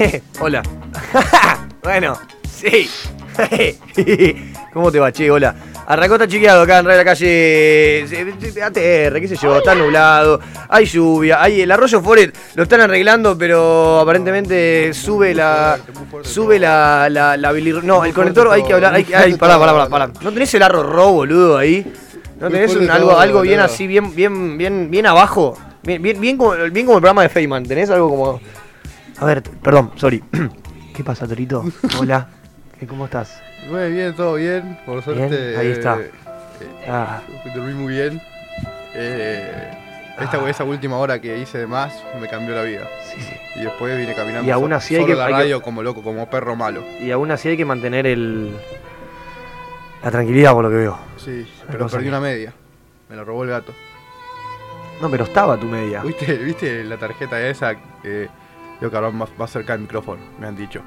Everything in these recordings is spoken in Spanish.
Hola, bueno, sí. ¿Cómo te va, che? Hola. Arrancó está chequeado acá en Radio de la calle ATR, qué sé yo, está nublado, hay lluvia, hay el arroyo Foret lo están arreglando, pero aparentemente sube la. Sube la. la, la bilir- no, el conector hay que hablar. Hay, que- ay, pará, pará, pará, pará. ¿No tenés el arro ro, boludo, ahí? ¿No tenés un- algo, algo bien así, bien, bien, bien, bien abajo? Bien, bien, bien, como, bien como el programa de Feynman, ¿tenés algo como.? A ver, perdón, sorry. ¿Qué pasa, Torito? Hola. ¿Qué- ¿Cómo estás? Muy bien, todo bien. Por suerte. Bien, ahí está. eh, Ah, dormí muy bien. Eh, esta, esa última hora que hice de más me cambió la vida. sí, sí. Y después vine caminando Y aún así hay solo hay la que- radio como loco, como perro malo. Y aún así hay que mantener el. La tranquilidad, por lo que veo. Sí, pero perdí una media. Me la robó el gato. No, pero estaba tu media. ¿Viste, ¿viste la tarjeta esa? Eh, yo que ahora más, más cerca del micrófono, me han dicho.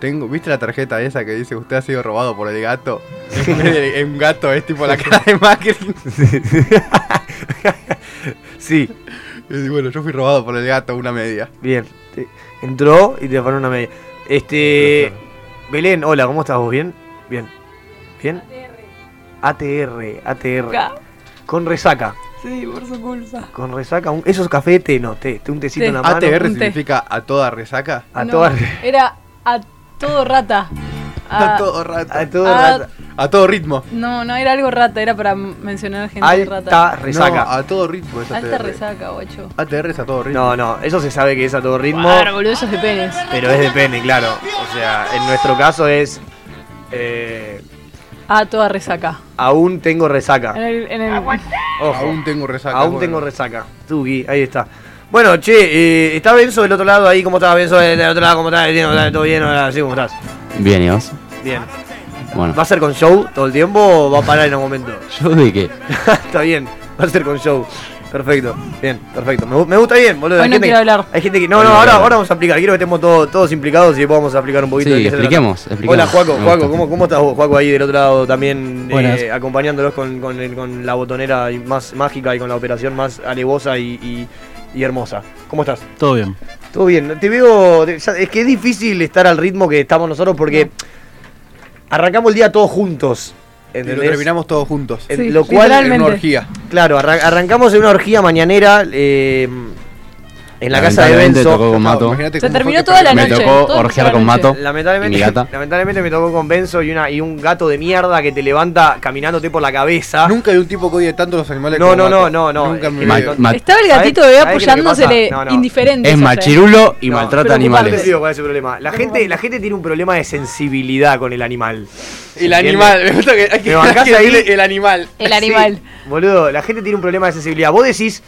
Tengo, ¿Viste la tarjeta esa que dice usted ha sido robado por el gato? En vez de- en un gato es tipo la cara de Macri. sí, Y bueno, yo fui robado por el gato, una media. bien. Entró y te fueron una media. Este. Belén, hola, ¿cómo estás vos? ¿Bien? Bien. ¿Bien? ATR, ATR. Ca- Con resaca. Sí, por su culpa. Con resaca. Un, eso es café té, no, té. té, un tecito Té. en la mano. ATR un té. significa a toda resaca. A No, toda- Era a todo rata. A A- todo rata. A todo rata. A todo ritmo. No, no era algo rata, era para mencionar gente Alta rata. resaca. No, a todo ritmo es Alta ATR. resaca, guacho. ATR es a todo ritmo. No, no, eso se sabe que es a todo ritmo. Claro, boludo, eso es de penes. Pero es de pene, claro. O sea, en nuestro caso es. eh, A toda resaca. aún tengo resaca. En el, en el- Ojo, Aún tengo resaca. aún bueno. tengo resaca. Tuki, ahí está. Bueno, che, eh, está Benzo del otro lado ahí. ¿Cómo estás, Benzo? Del otro lado, ¿cómo estás? Bien, ¿Todo bien? Hola, sí, ¿Cómo estás? Bien, ¿y vos? Bien. Bueno, ¿Va a ser con show todo el tiempo o va a parar en un momento? ¿yo de qué? está bien, va a ser con show. Perfecto, bien, perfecto. Me, me gusta bien, boludo. Hoy Hay no gente quiero que- hablar. Hay gente que. No, no, ahora, ahora vamos a aplicar. Quiero que estemos todos, todos implicados y a aplicar un poquito de Sí, qué se trata. expliquemos, expliquemos. Hola, Juaco, Me Juaco. ¿cómo, ¿cómo estás vos, Juaco, ahí del otro lado también eh, acompañándolos con, con, el- con la botonera más mágica y con la operación más alevosa y, y- y hermosa? ¿Cómo estás? Todo bien. Todo bien, te veo. Es que es difícil estar al ritmo que estamos nosotros porque arrancamos el día todos juntos. Y lo terminamos todos juntos. En Sí, lo cual, En una orgía. claro, arran- arrancamos en una orgía mañanera eh, en la casa de Benzo. tocó con Mato. Se terminó toda la Me noche. tocó todo orgear con. Mato. Lamentablemente, ¿Y mi gata? lamentablemente me tocó con Benzo y, una, y un gato de mierda que te levanta caminándote por la cabeza. Nunca hay un tipo que odie tanto los animales No, como no, no, Mato. no, no, Nunca me ma- Estaba el ¿Sabés- gatito apoyándosele pasa? No, no. indiferente. Es machirulo y No, maltrata animales. problema. La gente, la gente tiene un problema de sensibilidad con el animal. El animal, me gusta que hay que, ¿Me bancás hay que ahí? decirle el animal. El animal. Sí, boludo, la gente tiene un problema de sensibilidad. Vos decís,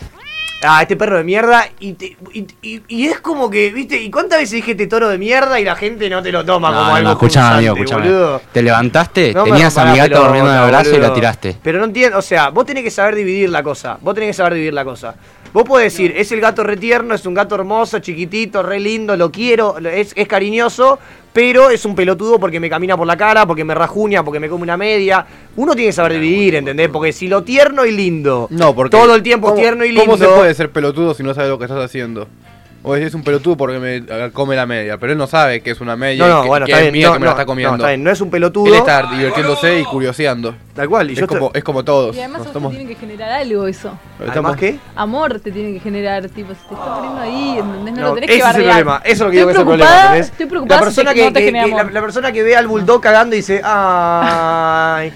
ah, este perro de mierda, y, te- y, y- y es como que, viste, ¿y cuántas veces dije este toro de mierda y la gente no te lo toma No, como no, algo escuchame, amigo, escuchame. boludo? Te levantaste, No tenías a mi gato durmiendo en el brazo y la tiraste. Pero no entiendo, o sea, vos tenés que saber dividir la cosa. Vos tenés que saber dividir la cosa. Vos podés decir, es el gato retierno, es un gato hermoso, chiquitito, re lindo, lo quiero, lo- es, es cariñoso, pero es un pelotudo porque me camina por la cara, porque me rajuña, porque me come una media. Uno tiene que saber dividir, ¿entendés? Porque si lo tierno y lindo, No, porque. todo el tiempo es ¿cómo- tierno y lindo. ¿Cómo se puede ser pelotudo si no sabe lo que estás haciendo? O decís un pelotudo porque me eh, come la media, pero él no sabe que es una media No, y no, que, bueno, que está es bien. mía no, que me no, la está comiendo. No, está bien, no es un pelotudo. Él está divirtiéndose y curioseando. Tal cual, y Es yo estoy- como, es como todos. Y además Nos a vos te tiene que generar algo eso. ¿Además estamos- qué? Amor te tiene que generar, tipo, se te está poniendo ahí, ¿entendés? No, No, lo tenés ese que es el bardear. problema, eso es lo que digo que es estoy el problema. Estoy preocupada la persona si que, no te que- genera que- la, amor. la persona que ve al bulldog cagando y dice, ay,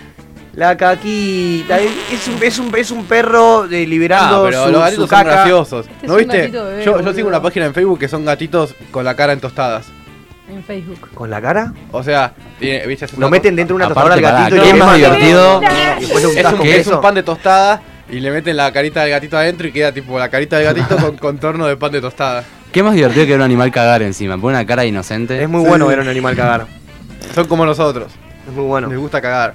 la caquita, es un, es un, es un perro de, liberando Ah, pero su, los su gatitos son graciosos. Este ¿No viste? bebé, yo, yo sigo una página en Facebook que son gatitos con la cara en tostadas. En Facebook. ¿Con la cara? O sea, tiene- ¿viste? Lo meten dentro de una tostadora al gatito ¿qué y es más divertido? Es un, es pan de tostada y le meten la carita del gatito adentro y queda tipo la carita del gatito con contorno de pan de tostada. ¿Qué más divertido que ver un animal cagar encima? Pone una cara inocente. Es muy Sí. bueno ver a un animal cagar. Son como nosotros. Es muy bueno. Les gusta cagar.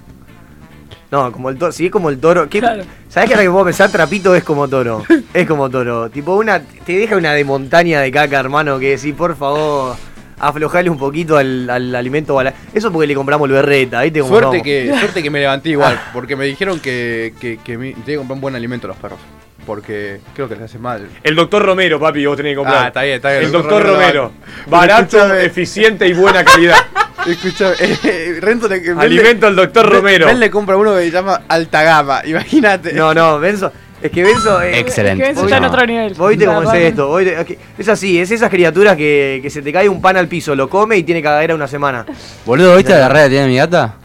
No, como el toro, sí, es como el toro. ¿Qué- Claro. ¿Sabés que ahora que puedo pensar? Trapito es como toro. Es como toro. Tipo, una. Te deja una de montaña de caca, hermano, que decís, por favor. aflojarle un poquito al, al alimento. Eso porque le compramos el berreta, Suerte que, suerte que me levanté igual, porque me dijeron que, que, que me, tenía que comprar un buen alimento a los perros. Porque creo que les hace mal. El doctor Romero, papi, vos tenés que comprar. Ah, está bien, está bien. El doctor Romero Barato, eficiente y buena calidad. Escucha, eh, Renzo le Ben Alimento al doctor Romero. Ben le compra uno que se llama Alta Gama, imagínate. No, no, Benzo. Es que Benzo. eh, Excelente. Es que Vos está en otro nivel. Vos viste cómo es esto. que- es así, es esas criaturas que, que se te cae un pan al piso, lo come y tiene cagadera una semana. Boludo, ¿viste la diarrea que tiene mi gata?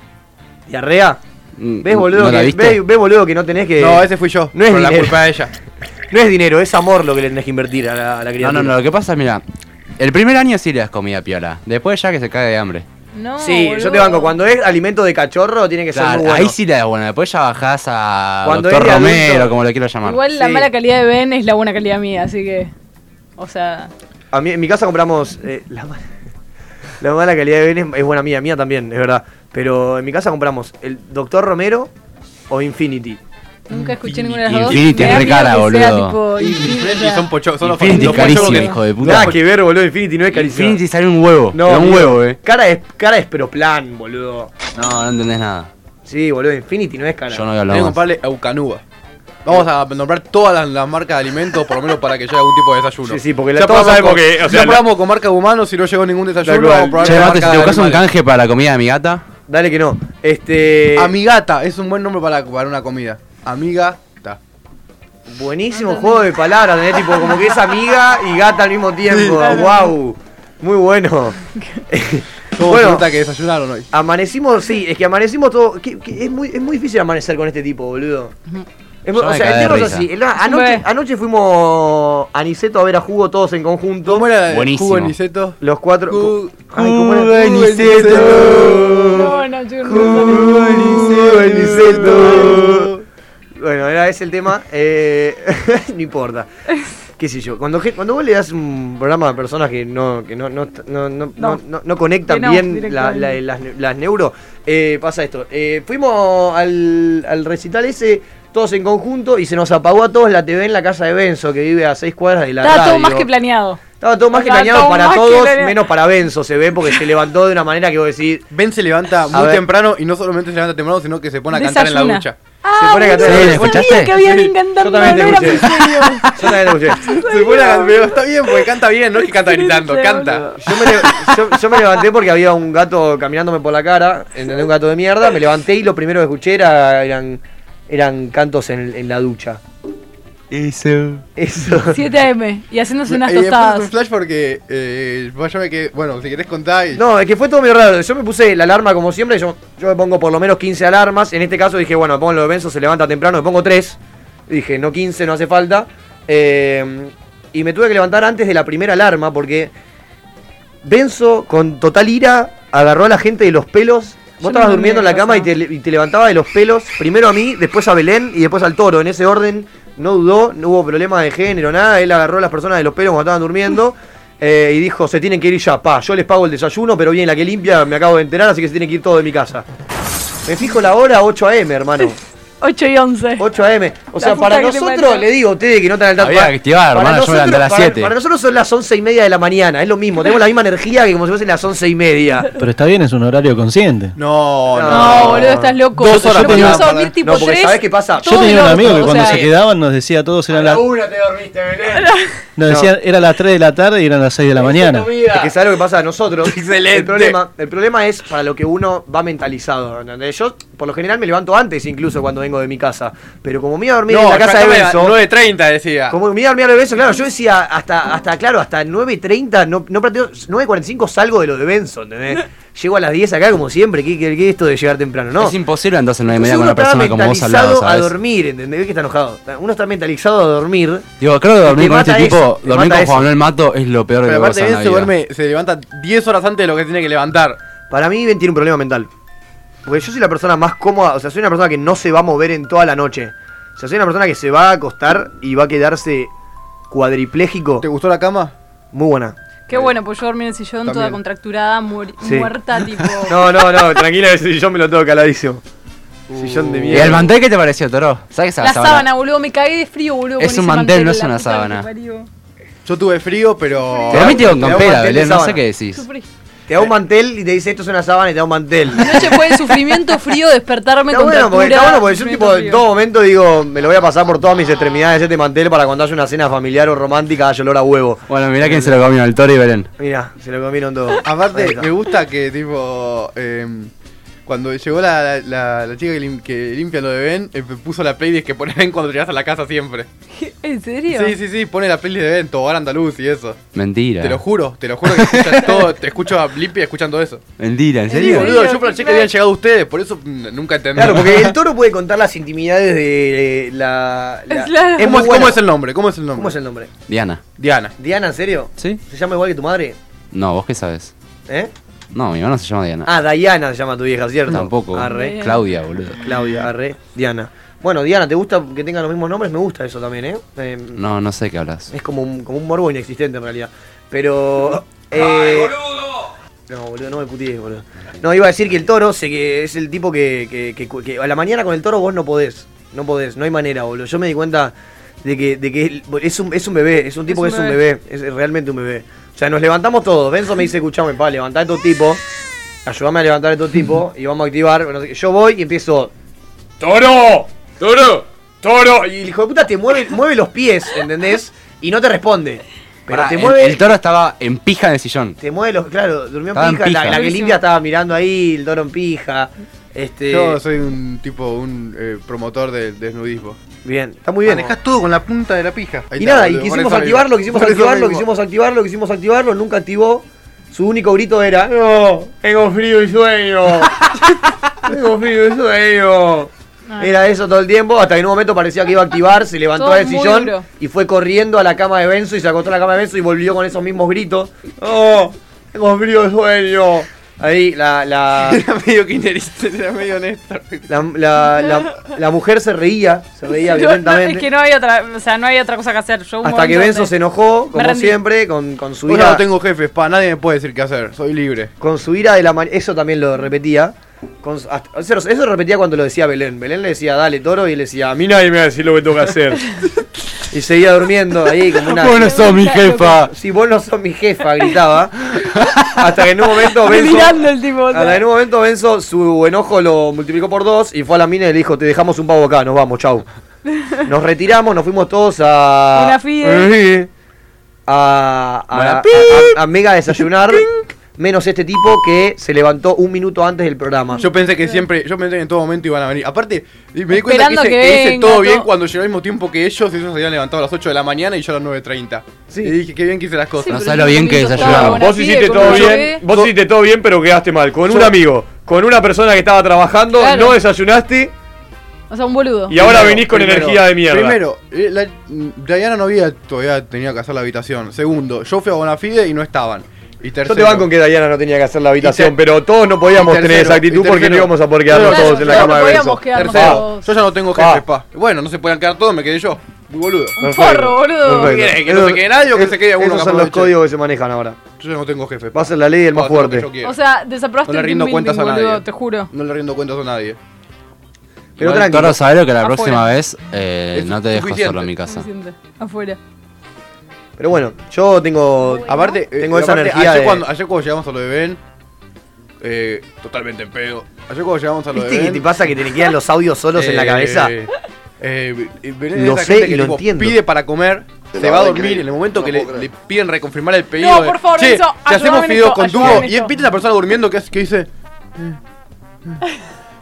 ¿Diarrea? Mm, ¿Ves, boludo, ¿No la que, ves, ves, boludo, que no tenés que. No, ese fui yo. No es por la dinero. culpa de ella. No es dinero, es amor lo que le tenés que invertir a la, a la No, criatura. no, no, lo que pasa es, mira, el primer año sí le das comida piola, después ya que se cae de hambre. No, Sí, yo te banco. Cuando es alimento de cachorro, tiene que ser muy bueno. ahí sí le das bueno, después ya bajás a Cuando Doctor es Romero, adulto- como lo quiero llamar. Igual la Sí. mala calidad de Ben es la buena calidad mía, así que. O sea. A mí, en mi casa compramos. eh, la, mala, la mala calidad de Ben es, es buena mía, mía también, es verdad. Pero en mi casa compramos el Doctor Romero o Infinity. Nunca escuché ninguna de las dos. Infinity es re cara, que sea, boludo. tipo, Infinity, son pochos, son los Infinity los es carísimo, que- hijo de puta. Nada que ver, boludo. Infinity no es carísimo. Infinity sale un huevo, No, no, un huevo, eh. Cara es, cara es pero plan, boludo. No, no entendés nada. Sí, boludo, Infinity no es cara. Yo no voy a Tengo hablar que más. comprarle Eucanuba. Vamos a nombrar todas las, las marcas de alimentos, por lo menos para que llegue algún tipo de desayuno. Sí, sí, porque la- Ya todos sabemos con- que, o sea, ya la- probamos con marca de humanos, si no llegó ningún desayuno, vamos a probar Che, con Mate, marca si te buscas un canje para la comida de mi gata, Dale que no. Este. Amigata, es un buen nombre para, para una comida. Amiga, está. Buenísimo juego de palabras, ¿entendés? Tipo, como que es amiga y gata al mismo tiempo. Wow. Muy bueno. ¿Cómo Bueno. que desayunaron hoy? Amanecimos, sí, es que amanecimos todo. que- que es, muy, es muy difícil amanecer con este tipo, boludo. Es o sea, el tema es así. el- anoche, anoche fuimos a Niceto a ver a Jugo todos en conjunto. ¿Cómo era Buenísimo. jugo Niceto? Los cuatro. Ju- Ay, ¿cómo era? Jugo Niceto. No, no, chicos, no Jugo sale. de Niceto. Bueno, era ese el tema. Eh, no importa. Qué sé yo. Cuando, cuando vos le das un programa a personas que no, que no, no, no, no, no, No. no- no conectan Que no, bien la- la- las, las neuro, eh, pasa esto. Eh, fuimos al, al recital ese, todos en conjunto, y se nos apagó a todos la TV en la casa de Benzo, que vive a seis cuadras de la Estaba todo más que planeado. Estaba todo más que Estaba planeado todo para todos, planeado. menos para Benzo, se ve, porque se levantó de una manera que vos decís. Ben se levanta A muy ver. temprano y no solamente se levanta temprano, sino que se pone a cantar en la ducha. Ah, pone a cantar. Sí, ¿escuchaste? que había Sí, alguien cantando, yo también te escuché. Yo también lo escuché. Se pone a cantar, pero está bien porque canta bien, no es que canta gritando, canta. Yo me, yo- yo me levanté porque había un gato caminándome por la cara, ¿entendés? Un gato de mierda. Me levanté y lo primero que escuché era, eran, eran cantos en, en la ducha. Eso. Eso. 7 AM y haciéndose unas tostadas. un flash porque eh, me quedé, bueno, si querés contar y No, es que fue todo muy raro. Yo me puse la alarma como siempre. Yo, yo me pongo por lo menos 15 alarmas. En este caso dije, bueno, me pongo lo de Benzo, se levanta temprano, me pongo 3. Dije, no 15, no hace falta. Eh, y me tuve que levantar antes de la primera alarma porque Benzo, con total ira, agarró a la gente de los pelos. Vos estabas durmiendo en la cama y te, y te levantaba de los pelos, primero a mí, después a Belén y después al toro. En ese orden, no dudó, no hubo problema de género, nada. Él agarró a las personas de los pelos cuando estaban durmiendo eh, y dijo: Se tienen que ir ya, pa. Yo les pago el desayuno, pero bien, la que limpia me acabo de enterar, así que se tienen que ir todos de mi casa. Me fijo la hora 8 am, hermano. 8 y 11. 8 am. O sea, para nosotros, le digo a ustedes que no están al tanto. Había para- que activar, para hermano, yo me levanté a las para- 7. Para nosotros son las 11 y media de la mañana, es lo mismo. Tenemos la misma energía que como si fuesen las 11 y media. Pero está bien, es un horario consciente. No, no. No, boludo, estás loco. Dos horas no tenía podías para- dormir tipo No, porque 3. ¿sabés qué pasa? Yo tenía un amigo que cuando o sea, se quedaban nos decía a todos eran las una te dormiste, Belén. nos decían era las 3 de la tarde y eran las 6 de la mañana. Es que sabes lo que pasa a nosotros. Excelente. El problema, el problema es para lo que uno va mentalizado. ¿entendés? Yo, por lo general, me levanto antes, incluso cuando vengo de mi casa. Pero como me iba a dormir en la casa de Benzo. 9.30 decía. Como me iba a dormir a lo de Benzo, claro, yo decía hasta, hasta claro, hasta 9.30, no, no planteo- 9.45 salgo de lo de Benzo, ¿entendés? Llego a las 10 acá como siempre, ¿qué, qué, qué es esto de llegar temprano? No. Es imposible entonces no hay Entonces media con uno una estaba persona como vos al lado, mentalizado a ¿sabes? dormir, ¿entendés? ¿Ves que está enojado? Uno está mentalizado a dormir. Digo, creo que dormir con este eso, tipo, dormir con eso. Juan Manuel Mato es lo peor que Pero puede aparte vida. duerme, se levanta 10 horas antes de lo que tiene que levantar. Para mí, Ben tiene un problema mental. Porque yo soy la persona más cómoda, o sea, soy una persona que no se va a mover en toda la noche. O sea, soy una persona que se va a acostar y va a quedarse cuadripléjico. ¿Te gustó la cama? Muy buena. Qué bueno, pues yo dormí en el sillón toda contracturada, Sí. muerta, tipo. No, no, no, tranquila, ese sillón me lo tengo caladísimo. Sillón de ¿Y mierda. el mantel qué te pareció, Toro? ¿Sabes esa La sábana, boludo, me cagué de frío, boludo. Es con un mantel, no es una sábana. Yo tuve frío, pero. Te da- Dormiste con te mantel de Belén, no sé sábana. qué decís. Sufrí. Te da un mantel y te dice esto es una sábana y te da un mantel. Anoche fue de sufrimiento frío despertarme Está con bueno, porque, está bueno porque yo tipo, en todo momento digo, me lo voy a pasar por todas mis extremidades este mantel para cuando haya una cena familiar o romántica haya olor a huevo. Bueno, mirá quién se lo comió, el Toro y Belén. Mira, se lo comieron todo. Ahí Aparte, me gusta que, tipo. em, cuando llegó la, la, la chica que, lim- que limpia lo de Ben, eh, puso la playlist que pone Ben cuando llegas a la casa siempre. ¿En serio? Sí, sí, sí, pone la playlist de Ben, Tobar Andaluz y eso. Mentira. Te lo juro, te lo juro que escuchas todo, te escucho a limpia escuchando eso. Mentira, ¿en Sí, Sí, serio? boludo, yo pensé que habían llegado ustedes, por eso mm, nunca entendí. Claro, porque el toro puede contar las intimidades de eh, la. la- Claro. Es ¿Cómo, cómo es el nombre? ¿Cómo es el nombre? ¿Cómo es el nombre? Diana. Diana. ¿Diana, en serio? ¿Sí? ¿Se llama igual que tu madre? No, vos qué sabes. ¿Eh? No, mi hermano se llama Diana. Ah, Diana se llama tu vieja, ¿cierto? Tampoco. Arre. Claudia, boludo. Claudia, arre. Diana. Bueno, Diana, ¿te gusta que tengan los mismos nombres? Me gusta eso también, ¿eh? Eh, No, no sé qué hablas. Es como un, como un morbo inexistente en realidad. Pero. Eh, no, boludo, no me putees, boludo. No, iba a decir que el toro sé que es el tipo que, que, que- que a la mañana con el toro vos no podés. No podés, no hay manera, boludo. Yo me di cuenta de que, de que es, un, es un bebé, es un tipo Es que un es un bebé. Es realmente un bebé. O sea, nos levantamos todos. Benzo me dice, escuchame, pa, levantá a estos tipos. Ayúdame a levantar a estos tipos y vamos a activar. no sé qué. Yo voy y empiezo. ¡Toro! ¡Toro! ¡Toro! Y el hijo de puta te mueve, mueve los pies, ¿entendés? Y no te responde. Pero Pará, te el- mueve. El, toro estaba en pija en el sillón. Te mueve los. Claro, durmió en pija. La, la que limpia estaba mirando ahí, el toro en pija. Este. Yo soy un tipo, un eh, promotor del desnudismo. Bien, está muy bien. Manejás todo con la punta de la pija. Ahí Y está, nada, y quisimos activarlo, quisimos activarlo, quisimos activarlo, quisimos activarlo, nunca activó. Su único grito era, no, tengo frío y sueño. tengo frío y sueño. Ay. Era eso todo el tiempo, hasta que en un momento parecía que iba a activar, se levantó del sillón duro. y fue corriendo a la cama de Benzo y se acostó en la cama de Benzo y volvió con esos mismos gritos. ¡Oh! Tengo frío y sueño. Ahí la, la, Era medio kinerista, era medio Néstor. la, la, la- la mujer se reía, se reía No, no, violentamente. es que no había otra, o sea, no había otra cosa que hacer. Yo un hasta que Benzo se enojó, como siempre, con, con su Yo ira. no tengo jefes, pa, nadie me puede decir qué hacer, soy libre. con su ira de la mañana. Eso también lo repetía. Con su- hasta- eso, lo repetía cuando lo decía Belén. Belén le decía, dale toro, y él le decía, a mí nadie me va a decir lo que tengo que hacer. y seguía durmiendo ahí como una. Vos no sos mi jefa. Si vos no sos mi jefa, gritaba. hasta que en un momento Benzo. Mirando el tipo. Hasta que en un momento Benzo su enojo lo multiplicó por dos y fue a la mina y le dijo, te dejamos un pavo acá, nos vamos, chau. Nos retiramos, nos fuimos todos a. Una fide. A, a- a- a mega desayunar. Menos este tipo que se levantó un minuto antes del programa. Yo pensé que siempre, yo pensé que en todo momento iban a venir. Aparte, me di cuenta que Esperando hice, que que hice venga, todo bien todo. cuando llegó al mismo tiempo que ellos. Ellos se habían levantado a las 8 de la mañana y yo a las 9.30. Sí. Y dije, qué bien que hice las cosas. Sí, No sabes lo bien que desayunamos. Vos hiciste todo bien, bebé. vos hiciste todo bien, pero quedaste mal. Con un amigo, con una persona que estaba trabajando, Claro. no desayunaste O sea, un boludo. y ahora Primero, venís con primero, energía de mierda. Primero, eh, la- mm, Diana no había todavía tenía que hacer la habitación. Segundo, yo fui a Bonafide y no estaban. Y Yo tercero, te banco en que Diana no tenía que hacer la habitación, pero todos no podíamos tercero, tener esa actitud porque no íbamos a poder quedarnos Claro, todos en la cama de no quedarnos Tercero, todos. yo ya no tengo Pa. jefes, pa. Bueno, no se pueden quedar todos, me quedé yo. Muy boludo. Un forro, boludo. Perfecto. ¿Quiere que no se quede nadie o que se quede uno Esos que son los códigos que se manejan ahora. Yo ya no tengo jefe. Va a ser la ley del más fuerte. yo. O sea, desaprobaste No le el rindo cuentas a nadie. te juro. No le rindo cuentas a nadie. Pero tranquilo. Toro, sabelo que la próxima vez eh, no te dejo solo en mi casa. Afuera. Pero bueno, yo tengo. Aparte, eh, Tengo esa aparte, energía Ayer, de- cuando, ayer cuando llegamos a lo de Ben, eh, totalmente en pedo. Ayer cuando llegamos a lo de ¿Viste que Ben. te pasa que te quedan los audios solos en la eh, cabeza? eh, es Lo sé y que, lo tipo, entiendo. Pide para comer, se lo va a dormir. En el momento No que le, le piden reconfirmar el pedido. No, de, por favor, che, Enzo, te hacemos fideos con tubo. Y viste la persona durmiendo que, que dice.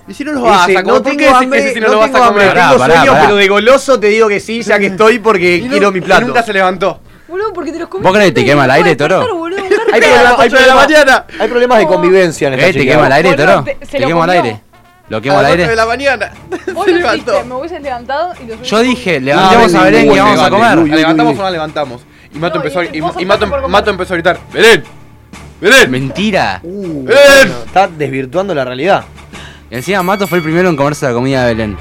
Y si no lo Dice, vas a comer, no ¿por tengo qué hambre, que si no, no lo vas tengo a comer? Pará, tengo pará, sueño, pará. pero de goloso te digo que sí, ya que estoy porque Y no- quiero mi y plato. nunca se levantó. Boludo, porque te los comí. ¿Vos crees que te quema el aire, Toro? Hay problemas, hay 8 de la problemas- mañana. hay problemas de convivencia en esta ¿Eh? ¿Te quema el aire, Toro? te- ¿Te, se lo quemo el aire? ¿Lo quemo al las 8 aire? de la mañana. Vos se lo levantó. hiciste, me hubieses levantado y los Yo dije, Ah, levantemos a Belén uy, vamos a comer. uy, ¿La levantamos uy. o no levantamos? Y Mato No, empezó, y y, y Mato. Mato empezó a gritar, ¡Belén! ¡Belén! Mentira. Uh, ¡Eh! bueno, está desvirtuando la realidad. Y encima Mato fue el primero en comerse la comida de Belén.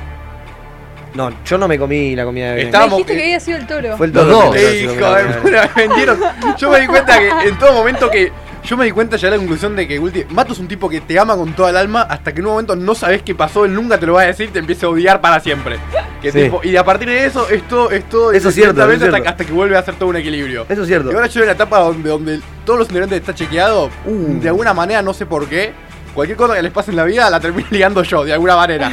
No, yo no me comí la comida de Me Estábamos- dijiste que había sido el toro. Fue el Los toro dos. primero Hijo de puta, me vendieron. Yo me di cuenta que en todo momento que. Yo me di cuenta ya a la conclusión de que ulti- Mato es un tipo que te ama con toda el alma hasta que en un momento no sabes qué pasó, él nunca te lo va a decir y te empieza a odiar para siempre. Que Sí. tipo, y a partir de eso, esto es todo Eso es cierto, lentamente eso es hasta, cierto. hasta que vuelve a hacer todo un equilibrio. Eso es cierto. Y ahora yo en la etapa donde, donde todos los integrantes está chequeado, Uh. de alguna manera, no sé por qué, cualquier cosa que les pase en la vida la termino ligando yo, de alguna manera.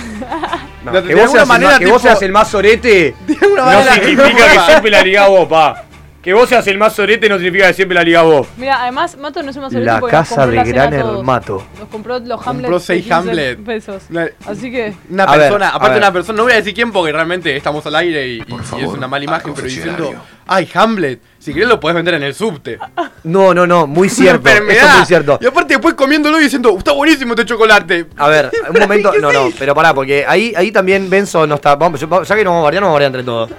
No, de- que vos, seas, el manera, más, que vos seas el más sorete De alguna no manera. significa que siempre la ligás vos, pa. Que vos seas el más sorete no significa que siempre la ligás vos. Mira, además, Mato no es más La casa de gran hermato. Nos compró los Compró Hamlet. seis Hamlet. pesos. Así que. Una A ver, persona, a aparte ver. una persona, no voy a decir quién porque realmente estamos al aire y, y- y es una mala imagen, pero diciendo, ay, Hamlet, si querés lo podés vender en el subte. No, no, no, muy cierto. Eso es muy cierto. Y aparte después comiéndolo y diciendo, está buenísimo este chocolate. A ver, un momento. No, no, pero pará, porque ahí, ahí también Benzo no está. Vamos, yo- ya que nos vamos a variar, nos vamos a variar entre todos.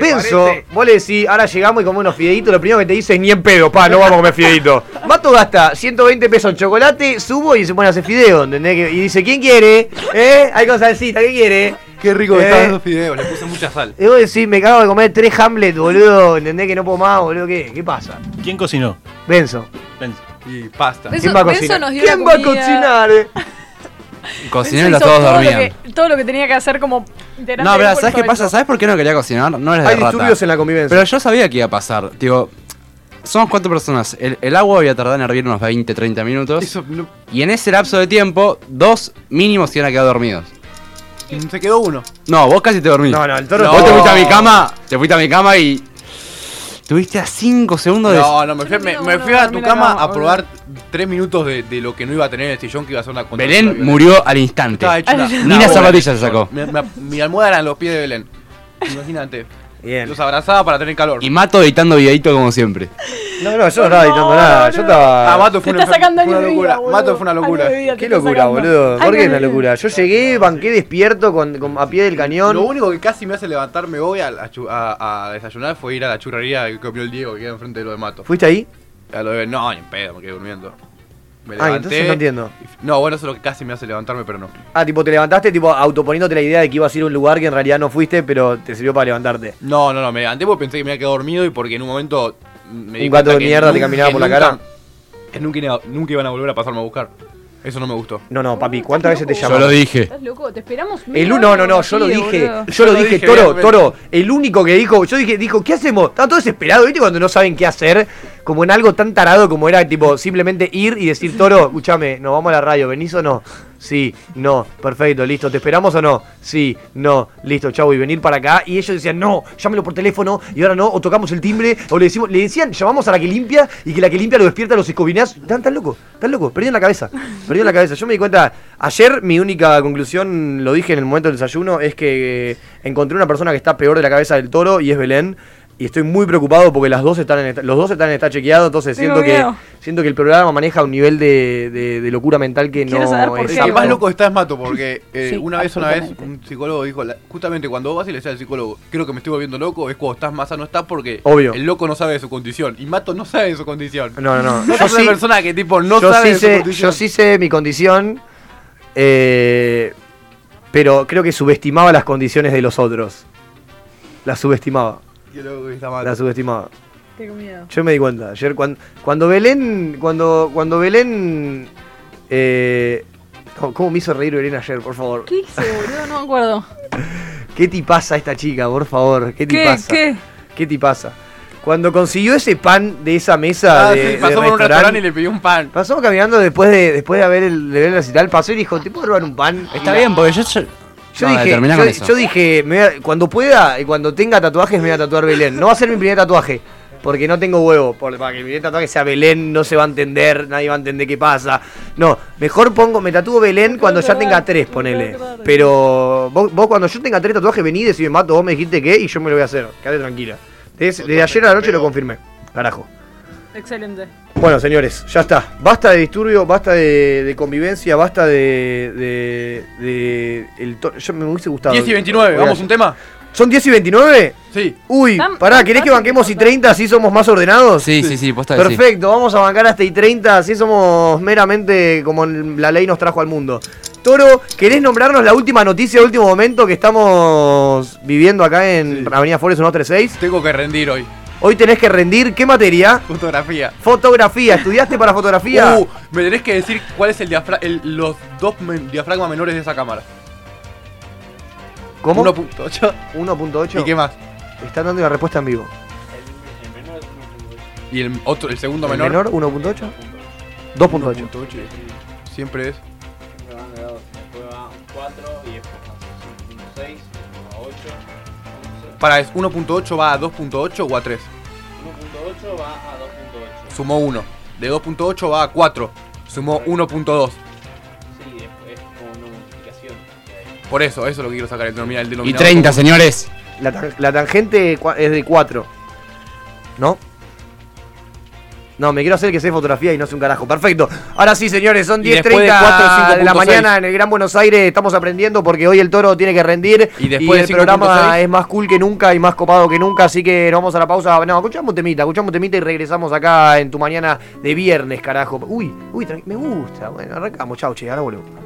Benzo, parece? vos le decís, ahora llegamos y comemos unos fideitos, lo primero que te dice es ni en pedo, pa, no vamos a comer fideitos. Mato gasta 120 pesos en chocolate, subo y se pone a hacer fideo, ¿entendés? Y dice, ¿quién quiere? ¿Eh? Hay con salsita, ¿qué quiere? Qué rico que Eh. estaban esos fideos, le puse mucha sal. Y vos decís, me cago de comer tres Hamlet, boludo, ¿entendés que no puedo más, boludo? ¿Qué? ¿Qué pasa? ¿Quién cocinó? Benzo. Ven. Y pasta. Benzo- ¿Quién va a Benzo cocinar? nos dio ¿Quién la va a cocinar? Cociné y Benzo los hizo todos todo lo dormían. que- todo lo que tenía que hacer como No, pero ¿sabes qué de pasa? ¿Sabes por qué no quería cocinar? No eres de Hay rata. disturbios en la convivencia. Pero yo sabía que iba a pasar. Digo, somos cuatro personas. El, el agua iba a tardar en hervir unos 20, 30 minutos. Eso no- Y en ese lapso de tiempo, dos mínimos se iban a quedar dormidos. se quedó uno. No, vos casi te dormís. No, no, el toro. Vos te No. fuiste a mi cama, te fuiste a mi cama y. Tuviste a 5 segundos de. No, no, me fui, me, fui a tu cama a probar tres minutos de, de lo que no iba a tener en el sillón que iba a ser una contra- Belén murió al instante. Ni una las zapatillas se sacó. Mi, mi- mi almohada era en los pies de Belén. Imagínate. Bien. Los abrazaba para tener calor. Y Mato editando videito como siempre. No, no, yo no estaba editando nada. Yo estaba. Ah, Mato fue una, fue locura. vida, boludo. Mato fue una locura. Vida Qué locura, sacando. boludo. ¿Por qué una locura? Yo llegué, banqué despierto con, con- a pie del cañón. Lo único que casi me hace levantarme hoy a, a chu- a- a desayunar fue ir a la churrería que comió el Diego que queda enfrente de lo de Mato. ¿Fuiste ahí? A lo de, no, ni en pedo, me quedé durmiendo. Me Ah, entonces no entiendo. No, bueno, eso es lo que casi me hace levantarme, pero no. Ah, tipo, te levantaste, tipo, autoponiéndote la idea de que ibas a ir a un lugar que en realidad no fuiste, pero te sirvió para levantarte. No, no, no, me levanté porque pensé que me había quedado dormido y porque en un momento me di Un gato de mierda te caminaba por la cara. Que nunca, nunca iban a volver a pasarme a buscar. Eso no me gustó. No, no, papi, ¿cuántas veces te Yo Yo llamamos? lo dije. ¿Estás loco? Te esperamos. El uno, no, no, yo lo dije. Yo lo dije, Toro, Toro. El único que dijo, yo dije, dijo, ¿qué hacemos? Estaban todos desesperados, ¿viste? Cuando no saben qué hacer. Como en algo tan tarado como era, tipo, simplemente ir y decir, Toro, escúchame, nos vamos a la radio, ¿venís o no? Sí, no, perfecto, listo, ¿te esperamos o no? Sí, no, listo, chavo, y venir para acá. Y ellos decían, no, llámelo por teléfono, y ahora no, o tocamos el timbre, o le decimos, le decían, llamamos a la que limpia, y que la que limpia lo despierta a los escobinazos. Están tan locos, tan locos, perdieron la cabeza, perdieron la cabeza. Yo me di cuenta, ayer mi única conclusión, lo dije en el momento del desayuno, es que eh, encontré una persona que está peor de la cabeza del toro, y es Belén. Y estoy muy preocupado porque las dos están en esta- los dos están en está chequeado, entonces Tengo siento que, siento que el programa maneja un nivel de, de- de locura mental que Quiero no saber por es qué. El más loco está es Mato, porque eh, Sí, una vez, una vez, un psicólogo dijo, la- justamente cuando vos vas y le decís al psicólogo, creo que me estoy volviendo loco, es cuando estás más sano estás porque Obvio. el loco no sabe de su condición. Y Mato no sabe de su condición. No, no, no. Yo es una sí- persona que tipo no yo, sabe sí de su sé, condición. yo sí sé mi condición, eh, pero creo que subestimaba las condiciones de los otros. Las subestimaba, Qué loco que está Mato. las subestimaba. Tengo miedo. Yo me di cuenta. Ayer cuando, cuando Belén, cuando, cuando Belén, eh, ¿cómo, cómo me hizo reír Belén ayer, por favor? ¿Qué hice, boludo? No me acuerdo. ¿Qué te pasa esta chica, por favor? ¿Qué te ¿Qué? pasa? ¿Qué? ¿Qué te pasa? Cuando consiguió ese pan de esa mesa Ah, de, sí, de pasó por un restaurante, restaurante y le pidió un pan. Pasó caminando después de después de haber el, de ver el recital, pasó y dijo, ¿te puedo robar un pan? Está bien, porque yo. Yo, No, dije, yo, con eso. yo dije, me voy a- cuando pueda y cuando tenga tatuajes me voy a tatuar Belén. No va a ser mi primer tatuaje, porque no tengo huevo. por- para que mi primer tatuaje sea Belén, no se va a entender, nadie va a entender qué pasa. No, mejor pongo, me tatúo Belén cuando ya tenga tres, ponele. Pero vos, vos cuando yo tenga tres tatuajes vení, decime, Mato, vos me dijiste qué y yo me lo voy a hacer. Quédate tranquila. Desde, desde ayer a la noche lo confirmé. Carajo. Excelente. Bueno, señores, ya está. Basta de disturbio, basta de, de convivencia, basta de. de, de el yo me hubiese gustado. 10 y 29, Voy a- ¿vamos un tema? ¿Son 10 y 29? Sí. Uy, pará, ¿querés que banquemos que y 30 así somos más ordenados? Sí, sí, sí, posta que sí. Perfecto, vamos a bancar hasta y 30, así somos meramente como la ley nos trajo al mundo. Toro, ¿querés nombrarnos la última noticia de último momento que estamos viviendo acá en Sí. Avenida Forest 136? Tengo que rendir hoy. Hoy tenés que rendir, ¿qué materia? Fotografía. Fotografía, ¿estudiaste para fotografía? Uh, me tenés que decir cuál es el diafra el- los dos men- diafragmas menores de esa cámara. ¿Cómo? 1.8. 1.8. ¿Y qué más? Están dando la respuesta en vivo. ¿Y el, otro, el segundo ¿El menor? menor 1.8? 2.8. 1.8. Siempre es. Para, ¿es 1.8 va a 2.8 o a 3? 1.8 va a 2.8. Sumó 1. De 2.8 va a 4. Sumó 1.2. Sí, después es como una multiplicación. Por eso, eso es lo que quiero sacar, el denominar el Y denominador. 30, común. señores. La, la tangente es de 4. ¿No? No, me quiero hacer que sé fotografía y no sé un carajo. Perfecto. Ahora sí, señores, son Y después de 10.30 cuatro, de la 5.6. mañana en el Gran Buenos Aires. Estamos aprendiendo porque hoy el toro tiene que rendir. Y después el de programa 5.6. es más cool que nunca y más copado que nunca. Así que nos vamos a la pausa. No, escuchamos temita, escuchamos temita y regresamos acá en tu mañana de viernes, carajo. Uy, uy, me gusta. Bueno, arrancamos. Chau, che, ahora volvemos.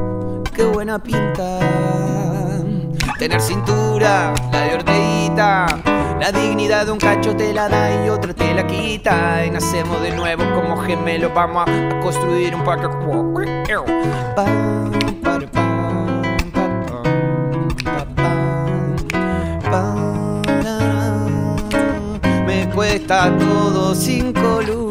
Qué buena pinta. Tener cintura, la de orteguita. La dignidad de un cacho te la da y otra te la quita. Y nacemos de nuevo como gemelos. Vamos a, construir un parque. Me cuesta todo no ve.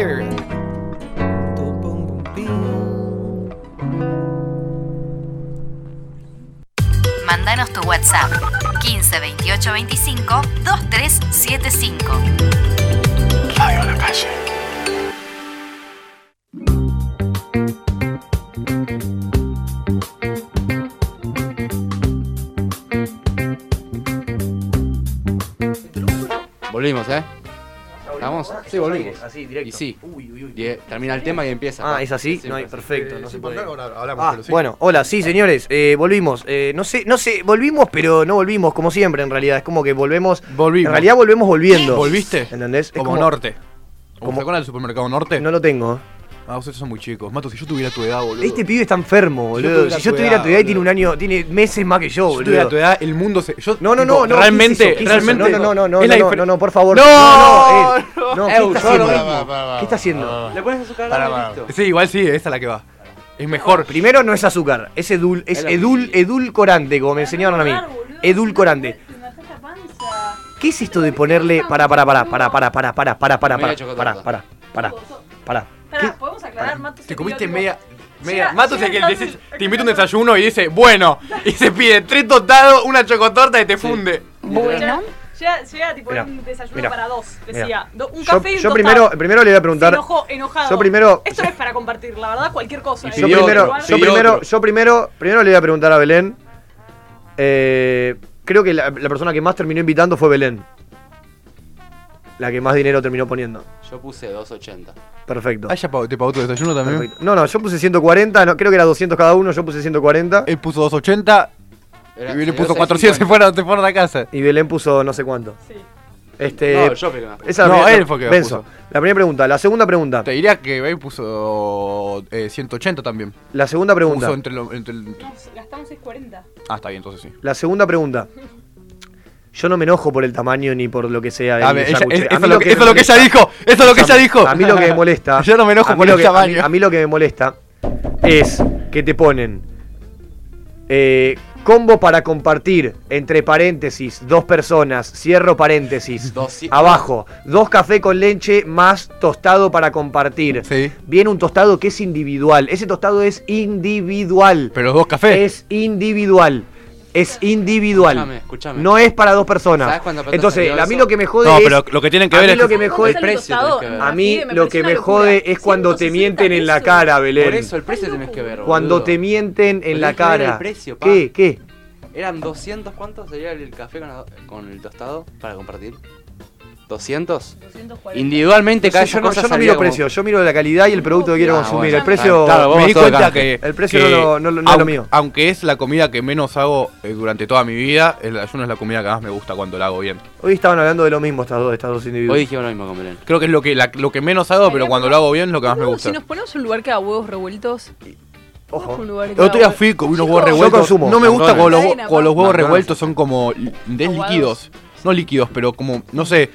Pim. Mándanos tu WhatsApp 15 28 25 2375. Radio La Calle. Volvimos, ¿eh? ¿Estamos? Sí, volvimos. Así, directo. Y sí. Uy, uy, uy. Y, eh, termina el tema y empieza. Ah, ¿es así? Sí, no hay, perfecto, no se puede. hablamos, Ah, pero sí. bueno, hola, sí, señores, eh, volvimos. Eh, no sé, no sé, volvimos, pero no volvimos, como siempre, en realidad. Es como que volvemos. Volvimos. En realidad volvemos volviendo. ¿Volviste? ¿Entendés? Es Como, norte. como- ¿Como se acuerdan del supermercado norte? No lo tengo. Ah, ustedes son muy chicos. Mato, si yo tuviera tu edad, boludo. Este pibe está enfermo, Si yo boludo. tuviera Si yo tu tuviera edad, tu edad y tiene boludo. un año, tiene meses más que yo, Si yo boludo. tuviera tu edad, el mundo se. Yo, No, no, no, no. Realmente, realmente. No, no, no, no, no, no, no, no, por favor. ¡No! no, eh, no, ¿qué está haciendo? ¿Qué está haciendo? Le pones azúcar listo. Sí, igual sí, esa es la que va. Es mejor. Primero no es azúcar, es edul, es edul, edulcorante, como me enseñaron a mí. Edulcorante. ¿Qué es esto de ponerle para para para para para para para para para para para para para para Espera, ¿podemos aclarar, Mato? Te comiste media. media llega- Mato es que te invita a un desayuno y dice, bueno. Y se pide tres tostados, una chocotorta y te funde. Bueno. Llega, llega tipo Mirá, un desayuno mirá, para dos. Decía, un Yo- café y un yo primero- primero le voy a preguntar- enojado. yo primero- Esto no es para compartir, la verdad, cualquier cosa. Yo eh. primero, Igual- yo primero, yo primero, primero le voy a preguntar a Belén. Eh, creo que la, la persona que más terminó invitando fue Belén. La que más dinero terminó poniendo. Yo puse 280. Perfecto. Ah, ya pagó- te pagó tu desayuno también. Perfecto. No, no, yo puse 140, no, creo que era 200 cada uno, yo puse 140. Él puso 280 Era- y Belén puso 400 se 650. fueron, se fueron a casa. Y Belén puso no sé cuánto. Este, No, yo esa No, primera- él fue que Benzo, puso. La primera pregunta. La segunda pregunta. Te diría que Belén puso eh, 180 también. La segunda pregunta. Puso entre lo- entre el- No, gastamos 640. Ah, está bien, entonces sí. La segunda pregunta. Yo no me enojo por el tamaño ni por lo que sea. del A ver, ella- sándwich. es- A eso lo que- me eso es lo que ella dijo, eso es lo que ella dijo. A mí lo que me molesta. Yo no me enojo por el que- a mí- tamaño. A mí, lo que me molesta es que te ponen eh, combo para compartir entre paréntesis dos personas cierro paréntesis Doci- abajo dos café con leche más tostado para compartir. Viene un tostado que es individual. Ese tostado es individual. Pero dos cafés. Es individual. Es individual. Escúchame, escúchame. No es para dos personas. ¿Sabes cuánta plata Entonces, a mí eso? lo que me jode No, es. pero lo que tienen que a ver es lo que- que me jode El precio que ver. A mí me lo que me locura. jode es cuando te 160 mienten en la cara, Belén. Por eso el precio tenés que ver. Cuando boludo. te mienten en la cara. el precio, pa. ¿Qué? ¿Qué? ¿Eran 200 cuánto sería el café con, la- con el tostado para compartir? ¿200? 240. Individualmente No cada sé, yo no, yo no miro como- precio, yo miro la calidad y el producto que quiero Ah, consumir. bueno. El precio. Claro, me di cuenta que El precio que no lo- no es lo mío. Aunque es la comida que menos hago eh, durante toda mi vida, el ayuno es la comida que más me gusta cuando la hago bien. Hoy estaban hablando de lo mismo estas dos, estas dos individuos. Hoy dijimos lo mismo con Belén. Creo que es lo que, la- lo que menos hago, pero cuando lo hago bien es lo que más me gusta. Si nos ponemos en un lugar que haga huevos revueltos. Ojo. El otro día fui con unos huevos revueltos. consumo. No me gusta cuando los, huevos revueltos son como li- líquidos. No líquidos, pero como, no sé.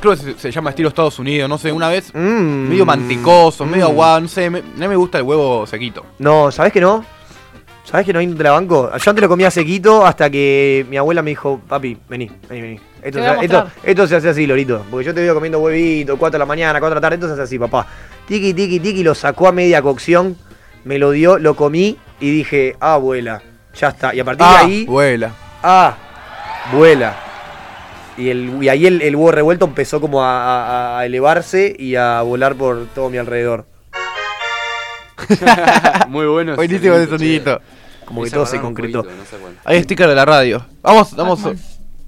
Creo que se, se llama estilo Estados Unidos, no sé, una vez Mm. medio mantecoso, medio Mm. aguado, no sé, me- no me gusta el huevo sequito. No, ¿sabés que no? ¿Sabés que no te la banco? Yo antes lo comía sequito hasta que mi abuela me dijo, papi, vení, vení, vení. Esto, se, esto, esto se hace así, Lorito. Porque yo te veo comiendo huevito, 4 de la mañana, 4 de la tarde, esto se hace así, papá. Tiki, tiki, tiki, lo sacó a media cocción, me lo dio, lo comí y dije, ah, abuela, ya está. Y a partir Ah, de ahí, vuela. ah, vuela. Y, el, y ahí el, el huevo revuelto empezó como a, a- a elevarse y a volar por todo mi alrededor. Muy bueno. ese Buenísimo ese sonidito. Como que todo se concretó. jueguito, no sé cuál. Hay sticker de la radio. Vamos, vamos.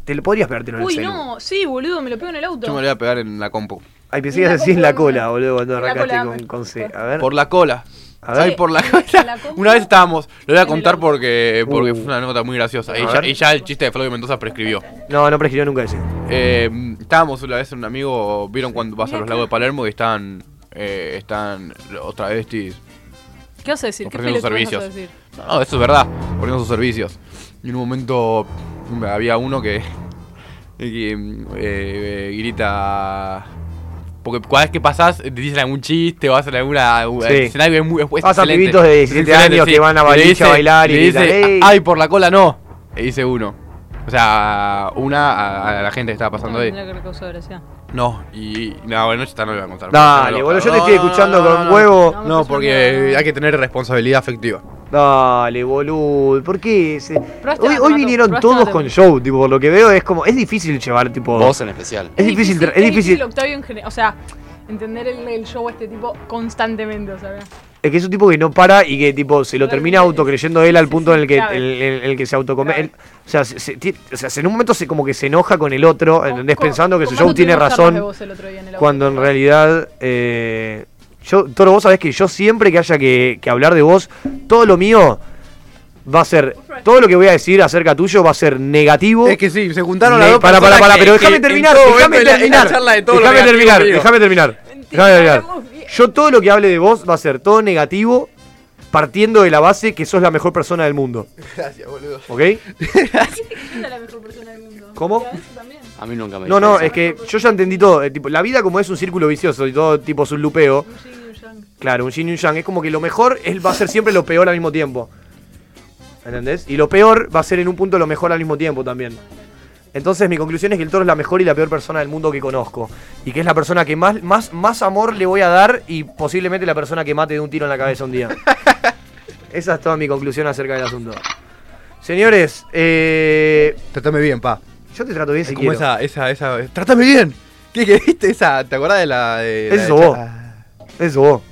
¿Te lo podrías pegártelo en el Uy, celu? no, sí, boludo, me lo pego en el auto. Yo me lo voy a pegar en la compu. Ay, pensé que ibas a decir en la cola, boludo, cuando arrancaste con, con C. A ver. Por la cola. A ver. Ay, por la en cola. la compu. Una vez estábamos, lo voy a contar porque, porque Uh. fue una nota muy graciosa. Y ya, ver. y ya el chiste de Flavio Mendoza prescribió. No, no prescribió nunca ese. Eh, estábamos una vez en un amigo, vieron cuando vas a los lagos de Palermo y están, eh, están los travestis. ¿Qué vas a decir? ¿Qué Ofreciendo pelotudo vas a servicios. decir? No, no, eso es verdad, poniendo sus servicios. Y en un momento había uno que, que, mm, eh, grita. Porque cada vez que pasás te dicen algún chiste o hacen alguna. Sí. dicen algo, es muy, es Pasan excelente. pibitos de Es 17 excelente, años que van a Baliche a bailar y le dice, gritan, "Ey". ay, por la cola no. Y dice uno. O sea, una a, a la gente que estaba pasando No, ahí. No, y. No, bueno, esta no lo voy a contar. Dale, boludo, yo no, te estoy escuchando no, con huevo. No, porque nada. hay que tener responsabilidad afectiva. Dale, boludo. ¿Por qué? Se- Hoy, vinieron todos con show, tipo, por lo que veo es como. Es difícil llevar, tipo. Vos en especial. Es difícil, es difícil. Octavio en general. O sea, entender el, el show a este tipo constantemente, o sea. Es que es un tipo que no para y que tipo se lo termina autocreyendo él al punto en el que, en el, en el que se autocome. él- o, sea, se, se- ti- o sea, en un momento se como que se enoja con el otro, ¿entendés? Pensando que su show tiene razón. Cuando en realidad. Eh, yo, Toro, vos sabés que yo siempre que haya que, que hablar de vos, todo lo mío va a ser. Todo lo que voy a decir acerca tuyo va a ser negativo. Es que sí, se juntaron las dos para, para, para, pero déjame terminar, todo déjame terminar. Déjame terminar, déjame terminar. Yo todo lo que hable de vos va a ser todo negativo, partiendo de la base que sos la mejor persona del mundo. Gracias, boludo. ¿Ok? ¿Quién es la mejor persona del mundo? ¿Cómo? ¿Y a mí nunca me No, no, es que yo ya entendí todo. eh, tipo, la vida como es un círculo vicioso y todo tipo es un lupeo. Claro, un yin y un yang. Es como que lo mejor es, va a ser siempre lo peor al mismo tiempo. ¿Entendés? Y lo peor va a ser en un punto lo mejor al mismo tiempo también. Entonces mi conclusión es que el toro es la mejor y la peor persona del mundo que conozco. Y que es la persona que más, más, más amor le voy a dar y posiblemente la persona que mate de un tiro en la cabeza un día. Esa es toda mi conclusión acerca del asunto. Señores, eh, Trátame bien, pa. Yo te trato bien si Es como quiero. esa, esa, esa. ¡Trátame bien! ¿Qué queriste? Esa, ¿te acordás de la de. la Eso de vos. Eso vos.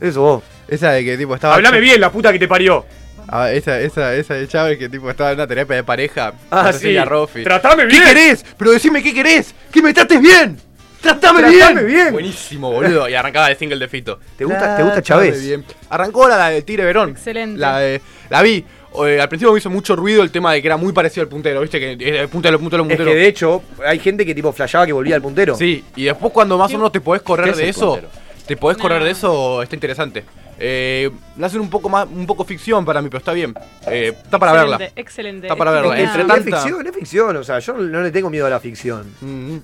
Eso vos. Esa de que tipo estaba. Hablame bien, la puta que te parió. Ah, esa, esa, esa de Chávez que tipo estaba en una terapia de pareja. Ah, sí. Cecilia Roffi. Tratame ¿Qué bien. querés? Pero decime qué querés. ¡Que me trates bien! ¡Tratame, Tratame bien! bien. Buenísimo, boludo. Y arrancaba el single de Fito. ¿Te gusta, ¿te gusta Chávez? bien. Arrancó la, de Tigre Verón. Excelente. La, de- la vi. Eh, al principio me hizo mucho ruido el tema de que era muy parecido al puntero, ¿viste? Que eh, el puntero, el puntero, el Es puntero. que de hecho, hay gente que tipo flasheaba que volvía al puntero. Sí, y después cuando más o menos te podés ¿Qué correr es de el eso, puntero? Te podés correr de eso, está interesante. Eh, la hacen un poco más, un poco ficción para mí, pero está bien. Eh, está para verla. Excelente, Excelente. Está para Es verla. que Entre nada. Es tanta- ficción, es ficción. O sea, yo no le tengo miedo a la ficción. Mm,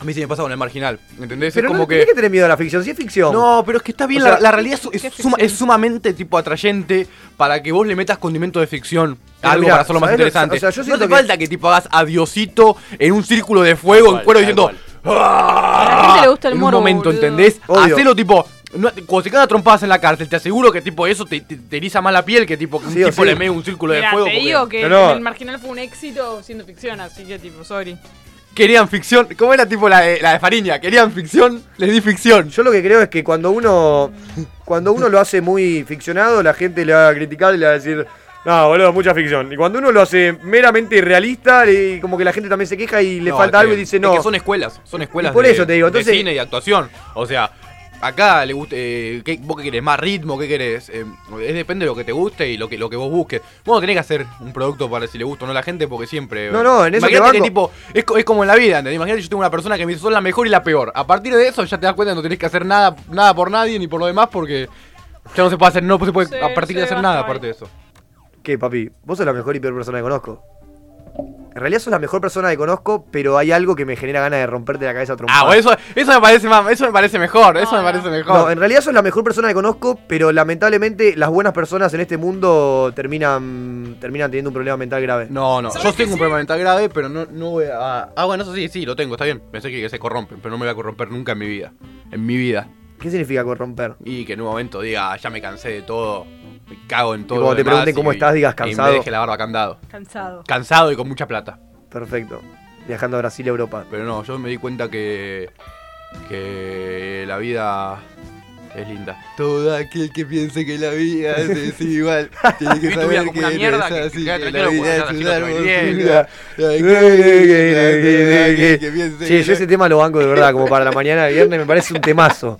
A mí se me pasa con el marginal, ¿entendés? Pero es como no que... que tener miedo a la ficción, si es ficción. No, pero es que está bien, O sea, la, la realidad es, ¿qué es suma- es sumamente tipo atrayente para que vos le metas condimento de ficción. Pero algo mirá, para hacerlo más ¿sabés lo- interesante. o sea, yo no que- falta que tipo hagas adiosito en un círculo de fuego en Tal cuero diciendo. "Ah", A la gente le gusta el en morbo, un momento, boludo. ¿entendés? Obvio. Hacelo tipo. no- cuando se quedan trompadas en la cárcel, te aseguro que tipo eso te, te, te eriza más la piel que tipo que un o tipo sí. le mete un círculo de Mirá, fuego. te porque digo que No, no. el marginal fue un éxito siendo ficción, así que tipo, sorry. Querían ficción. ¿Cómo era tipo la de, la de Fariña? Querían ficción, les di ficción. Yo lo que creo es que cuando uno cuando uno lo hace muy ficcionado, la gente le va a criticar y le va a decir, no, boludo, mucha ficción. Y cuando uno lo hace meramente realista, le- como que la gente también se queja y le No, falta es algo y dice, es no. que son escuelas, son escuelas Y por de, eso te digo, de entonces- cine y actuación. O sea, acá le gusta, eh, ¿qué, ¿vos qué querés? ¿Más ritmo? ¿Qué querés? Eh, es depende de lo que te guste y lo que, lo que vos busques. Vos no tenés que hacer un producto para si le gusta o no a la gente porque siempre... No, no, en eso te Imagínate que banco. tipo, es, co- es como en la vida, ¿entendés? Imagínate que yo tengo una persona que me dice, sos la mejor y la peor. A partir de eso ya te das cuenta que no tenés que hacer nada, nada por nadie ni por lo demás porque ya no se puede hacer, no se puede Sí, a partir de hacer nada aparte de eso. ¿Qué, papi? Vos sos la mejor y peor persona que conozco. En realidad sos la mejor persona que conozco, pero hay algo que me genera ganas de romperte la cabeza a trompadas. Ah, bueno, eso, eso me parece más, eso me parece mejor, eso No, me parece mejor. No, en realidad sos la mejor persona que conozco, pero lamentablemente las buenas personas en este mundo terminan terminan teniendo un problema mental grave. No, no, yo tengo un problema mental grave, pero no, no voy a... Ah, bueno, eso sí, sí, lo tengo, está bien. Pensé que se corrompen, pero no me voy a corromper nunca en mi vida. En mi vida. ¿Qué significa corromper? Y que en un momento diga, ya me cansé de todo, me cago en todo. Y cuando lo te demás pregunten cómo y- estás, digas Y cansado. me deje la barba candado. Cansado. Cansado y con mucha plata. Perfecto. Viajando a Brasil, Europa. Pero no, yo me di cuenta que... Que la vida... Es linda. Todo aquel que piense que la vida es, es igual tiene que Viví tu saber vida como que una no mierda, es que- así, que queda que la tranquilo, vida porque es todo. Que piense Che, que yo ese tema lo banco de verdad, como para la mañana de viernes, me parece un temazo.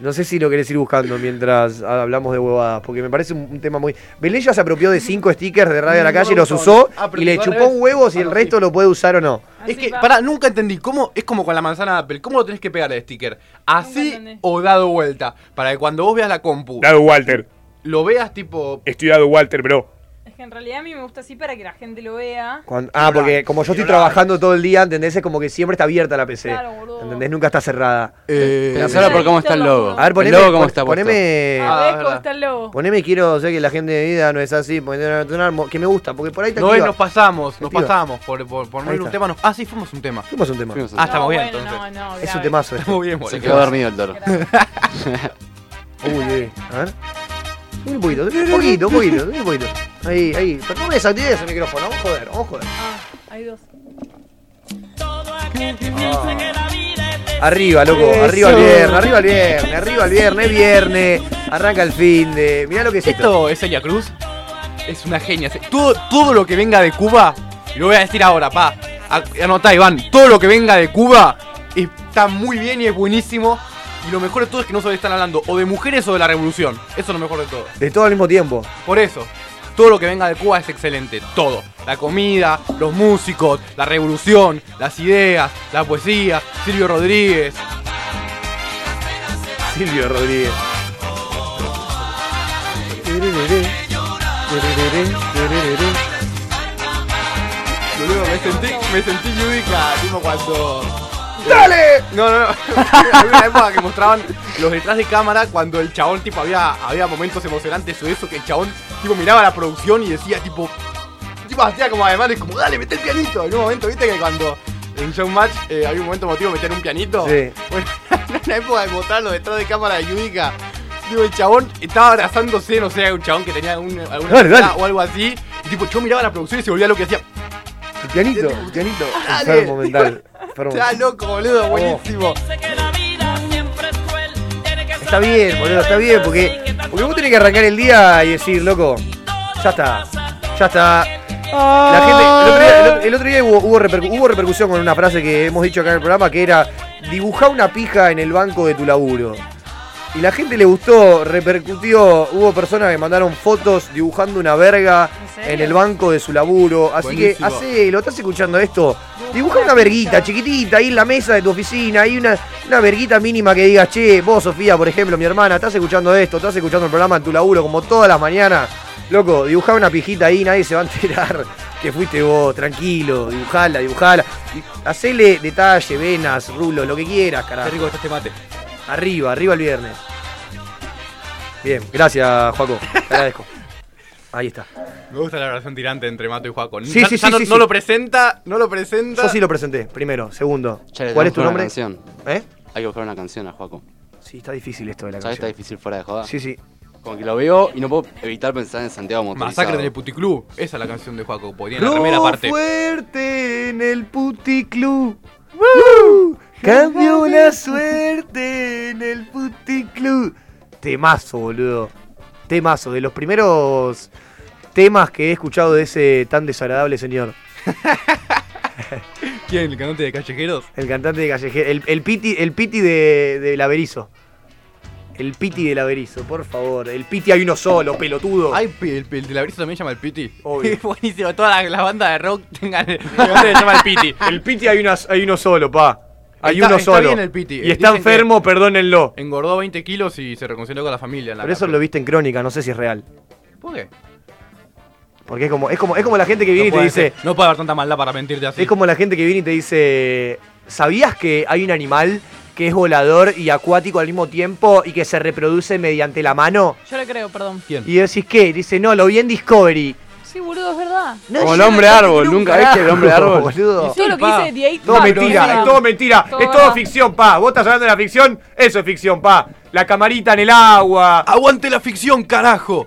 No sé si lo querés ir buscando mientras hablamos de huevadas, porque me parece un, un tema muy... Belén ya se apropió de cinco stickers de Radio a la Calle, los usó Ah, y le chupó un huevo si el no, resto lo puede usar o no. Es que, va. pará, nunca entendí. ¿Cómo es como con la manzana de Apple? ¿Cómo lo tenés que pegar el sticker? ¿Así o dado vuelta? Para que cuando vos veas la compu, Dado Walter. lo veas tipo. Estoy dado Walter, bro. Que en realidad a mí me gusta así para que la gente lo vea. Cuando- ah, porque como yo estoy trabajando todo el día, ¿entendés? Es como que siempre está abierta la PC. Claro, boludo. ¿Entendés? Nunca está cerrada. Eh, Pensalo por cómo está el logo. A ver, poneme... el logo cómo está puesto. poneme... A ver Ah, cómo verdad. está el logo. Poneme quiero sé que la gente de vida no es así, que me gusta, porque por ahí te no es, nos pasamos, nos pasamos. Por, por, por un está. tema. Nos, ah, sí, fuimos un tema. Fuimos un tema. Fuimos Ah, estamos No, bien bueno, entonces. No, no, Es un temazo. Estamos bien, Se boludo. quedó dormido el toro. Uy, uy. A ver. Un poquito, un poquito, un poquito, un poquito. Ahí, ahí. Pero no me desactives ese micrófono, vamos a joder, vamos a joder. Ah, hay dos. Arriba, loco, arriba el viernes, arriba el viernes, arriba el viernes, es viernes, arranca el fin de. Mirá lo que es esto. Esto es Celia Cruz. Es una genia. Todo, todo lo que venga de Cuba, y lo voy a decir ahora, pa. Anotá, Iván. Todo lo que venga de Cuba está muy bien y es buenísimo. Y lo mejor de todo es que no solo están hablando o de mujeres o de la revolución. Eso es lo mejor de todo. De todo al mismo tiempo. Por eso, todo lo que venga de Cuba es excelente. Todo. La comida, los músicos, la revolución, las ideas, la poesía, Silvio Rodríguez. Silvio Rodríguez. Me sentí, me sentí Yudica, tipo cuando. ¡Dale! No, no, no. Había una época que mostraban los detrás de cámara cuando el chabón, tipo, había, había momentos emocionantes o eso, que el chabón, tipo, miraba la producción y decía, tipo. Tipo, hacía como además, como, dale, mete el pianito. En un momento, viste que cuando en Showmatch eh, había un momento emotivo meter un pianito. Sí. Bueno, en una época de mostrar los detrás de cámara de Yudica. Digo, el chabón estaba abrazándose, no sé, un chabón que tenía un, alguna Dale, o algo así. Y tipo, yo miraba la producción y se volvía lo que hacía. El pianito, el pianito. Dale. Enfermo mental. enfermo. Está loco, boludo, buenísimo. Está bien, boludo, está bien, porque, porque vos tenés que arrancar el día y decir, loco, ya está, ya está. La gente, el otro día, el otro- el otro día hubo, hubo repercu- hubo repercusión con una frase que hemos dicho acá en el programa que era dibujar una pija en el banco de tu laburo. Y la gente le gustó, repercutió, hubo personas que mandaron fotos dibujando una verga en el banco de su laburo. Así Buenísimo. que hacelo, estás escuchando esto. Dibuja una verguita chiquitita ahí en la mesa de tu oficina, ahí una, una verguita mínima que digas, che, vos Sofía, por ejemplo, mi hermana, estás escuchando esto, estás escuchando el programa en tu laburo como todas las mañanas. Loco, dibujá una pijita ahí, nadie se va a enterar que fuiste vos, tranquilo, dibujala, dibujala. Hacele detalle, venas, rulos, lo que quieras, Qué carajo. rico está este mate. Arriba, arriba el viernes. Bien, gracias, Juaco. Te agradezco. Ahí está. Me gusta la relación tirante entre Mato y Juaco. Sí, sí, sí, no, sí, no sí. lo presenta, no lo presenta. Yo sí lo presenté, primero. Segundo. ¿Cuál es tu nombre? canción. ¿Eh? Hay que buscar una canción a Juaco. Sí, está difícil esto de la ¿Sabes? Está canción. difícil fuera de joda. Sí, sí. Como que lo veo y no puedo evitar pensar en Santiago Motorizado. Masacre en el puticlub. Esa es la canción de Juaco. Podría en la primera parte. fuerte en el puticlub. ¡Woo! Cambió la suerte en el puticlub. Temazo, boludo. Temazo. De los primeros temas que he escuchado de ese tan desagradable señor. ¿Quién? ¿El cantante de Callejeros? El cantante de Callejero. El, el piti, el piti de, de Laverizo. El piti de Laverizo, por favor. El piti hay uno solo, pelotudo. Ay, el, el brisa también llama el Piti. Obvio. Buenísimo. Toda la, la banda de rock tengan el, se llama el Piti. El piti hay, una- hay uno solo, pa. Hay Está- uno está solo. bien el piti. Y Eh, está enfermo, perdónenlo. Engordó 20 kilos y se reconcilió con la familia. En la Por eso cárcel. lo viste en crónica, no sé si es real. ¿Por qué? Porque es como, es como, es como la gente que viene no y te dice. ser. No puede haber tanta maldad para mentirte así. Es como la gente que viene y te dice. ¿Sabías que hay un animal que es volador y acuático al mismo tiempo y que se reproduce mediante la mano? Yo le creo, perdón. ¿Quién? Y decís qué? Dice, no, lo vi en Discovery. Sí, boludo, es verdad. No, Como el no hombre árbol, ¿nunca viste el hombre árbol? Boludo. Todo lo que mentira, es todo mentira, Todo es todo verdad. ficción, pa. Vos estás hablando de la ficción, eso es ficción, pa. La camarita en el agua. ¡Aguante la ficción, carajo!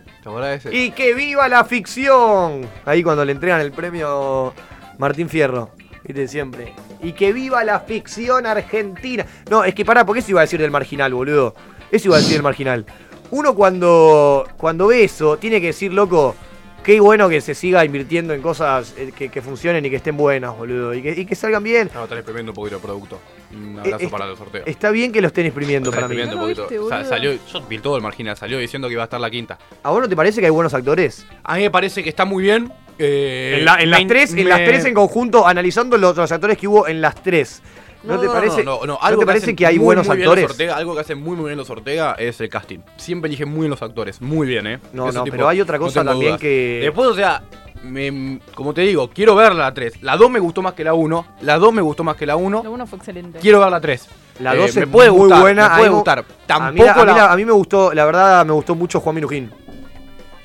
Y que viva la ficción. Ahí cuando le entregan el premio Martín Fierro. Viste siempre. Y que viva la ficción argentina. No, es que pará, porque eso iba a decir del marginal, boludo. Eso iba a decir del marginal. Uno cuando, cuando ve eso, tiene que decir, loco, qué bueno que se siga invirtiendo en cosas eh, que, que funcionen y que estén buenas, boludo. Y que, y que salgan bien. No, están exprimiendo un poquito el producto. Un abrazo Eh, para los sorteos. Está bien que lo estén exprimiendo Están para mí. exprimiendo No un lo poquito. viste, Sa- boludo. salió, yo vi todo el marginal, salió diciendo que iba a estar la quinta. ¿A vos no te parece que hay buenos actores? A mí me parece que está muy bien. eh, En, la- en las me- tres, en las tres en conjunto, analizando los, los actores que hubo en las tres. ¿No, te parece, No, no, ¿no algo te parece que hay muy, buenos muy bien los actores? Ortega, algo que hacen muy muy bien los Ortega es el casting. Siempre eligen muy bien los actores, muy bien, ¿eh? No, Ese no, tipo, pero hay otra no cosa también dudas. que- Después, o sea, me- como te digo, quiero ver la 3. La 2 me gustó más que la 1. La 2 me gustó más que la 1. La uno fue excelente. Quiero ver la 3. La Eh, 2 me es puede muy gustar, buena. Me puede a mí gustar. A mí, Tampoco la- a, mí la- a mí me gustó, la verdad, me gustó mucho Juan Minujín.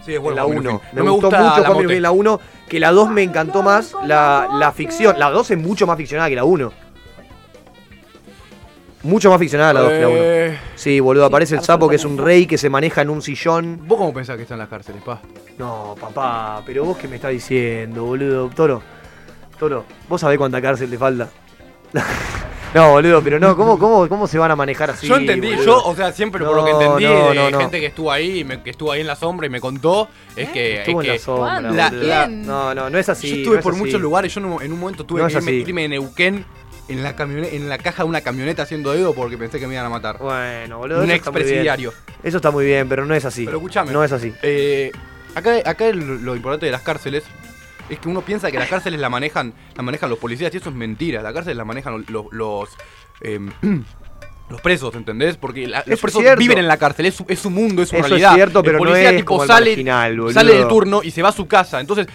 Sí, es en bueno, la Juan 1. Minujín. Me, No me gustó gusta mucho la Juan. Minujín la 1. Que la 2 me encantó más la, la ficción. La 2 es mucho más ficcionada que la 1. Mucho más ficcionada la 2 que la 1. Eh, Sí, boludo, aparece el sapo que es un rey que se maneja en un sillón. ¿Vos cómo pensás que están las cárceles, pa? No, papá, pero vos qué me estás diciendo, boludo. Toro, Toro, vos sabés cuánta cárcel te falta. no, boludo, pero no, ¿cómo, cómo, cómo se van a manejar así? yo entendí, boludo? yo, o sea, siempre por lo que entendí no, de no, gente que estuvo ahí, me- que estuvo ahí en la sombra y me contó, es que. Estuvo es en la sombra, la- la- No, no, no es así. yo estuve no es por así. muchos lugares, yo en un, en un momento tuve No es que así. irme en Neuquén en la en la caja de una camioneta haciendo dedo porque pensé que me iban a matar. Bueno, boludo. un expresidiario. Eso está muy bien, pero no es así. Pero escúchame. No es así. Eh, acá acá lo importante de las cárceles es que uno piensa que las cárceles la manejan, la manejan los policías y eso es mentira. Las cárceles la manejan los, los, em, los presos, ¿entendés? Porque la- los es presos cierto. viven en la cárcel, es su, es su mundo, es su Eso es realidad. cierto, pero el no policía es tipo como el sale, marginal, boludo. sale del turno y se va a su casa. Entonces,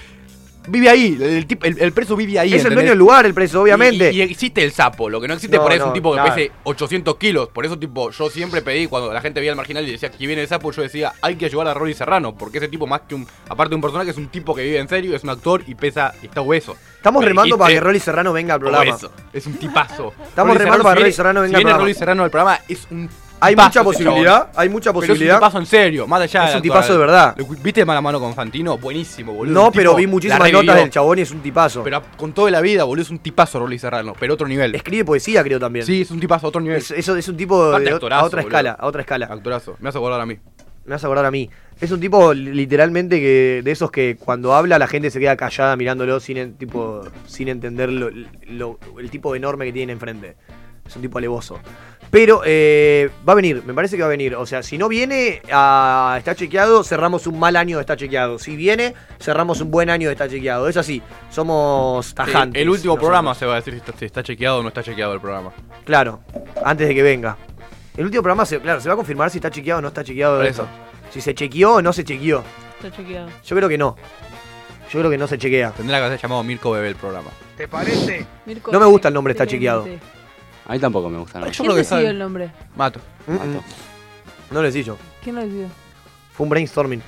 vive ahí, el, tip- el- el preso vive ahí. Es el ¿entendés? dueño del lugar, el preso, obviamente. Y, y existe el sapo, lo que no existe No, por ahí es no, un tipo que claro. pese 800 kilos. Por eso, tipo, yo siempre pedí, cuando la gente veía al marginal y decía que viene el sapo, yo decía, hay que ayudar a Rory Serrano, porque ese tipo, más que un, aparte de un personaje, es un tipo que vive en serio, es un actor y pesa, y está hueso. Estamos Me remando para que dijiste, Rolly Serrano venga al programa. Es un tipazo. Estamos remando para viene- Rolly Serrano venga Si al viene programa. Rolly Serrano al programa, es un Hay Tipazo mucha posibilidad, hay mucha Pero posibilidad. Es un tipazo en serio, más allá Es un tipazo de verdad. ¿Viste mano a mano con Fantino? Buenísimo, boludo. No, pero vi muchísimas notas del chabón y es un tipazo. Pero con toda la vida, boludo, es un tipazo Rolly Serrano, pero otro nivel. Escribe poesía, creo también. Sí, es un tipazo, otro nivel. Es- eso es un tipo de, actorazo, a otra boludo. escala, a otra escala. Actorazo. Me hace acordar a mí. Me vas a acordar a mí. Es un tipo li- literalmente que de esos que cuando habla la gente se queda callada mirándolo sin tipo sin entender lo- lo- el tipo enorme que tiene enfrente. Es un tipo alevoso. Pero eh, va a venir, me parece que va a venir. O sea, si no viene, a está chequeado, cerramos un mal año de está chequeado. Si viene, cerramos un buen año de está chequeado. Es así, somos tajantes. el último nosotros. programa se va a decir si está, si está chequeado o no está chequeado el programa. Claro, antes de que venga. El último programa, se, claro, se va a confirmar si está chequeado o no está chequeado. Por eso. Si se chequeó o no se chequeó. Está chequeado. Yo creo que no. Yo creo que no se chequea. Tendría que haber llamado Mirko Bebé el programa. ¿Te parece? Mirko No me gusta el nombre, está chequeado. A mí tampoco me gusta. ¿Quién que decidió sabe. el nombre? Mato. Mm-mm. No lo decí yo. ¿Quién lo decidió? Fue un brainstorming.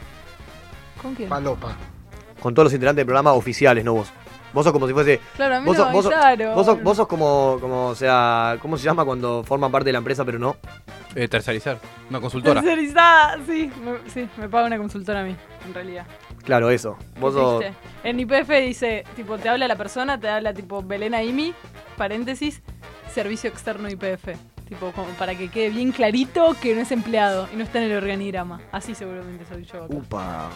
¿Con quién? Con todos los integrantes del programa oficiales, no vos. Vos sos como si fuese. Claro, a mí vos, no sos, vos, sos, avisaron. vos, sos, vos sos como, como, o sea, ¿cómo se llama cuando forman parte de la empresa pero no? Eh, tercerizar. Una consultora. Tercerizada, sí, me, sí, me paga una consultora a mí, en realidad. Claro, eso. Vos ¿Qué sos. triste. En IPF dice, tipo, te habla la persona, te habla tipo Belén Aimi, paréntesis, servicio externo IPF. Tipo, como para que quede bien clarito que no es empleado y no está en el organigrama. Así seguramente soy yo acá. Upa.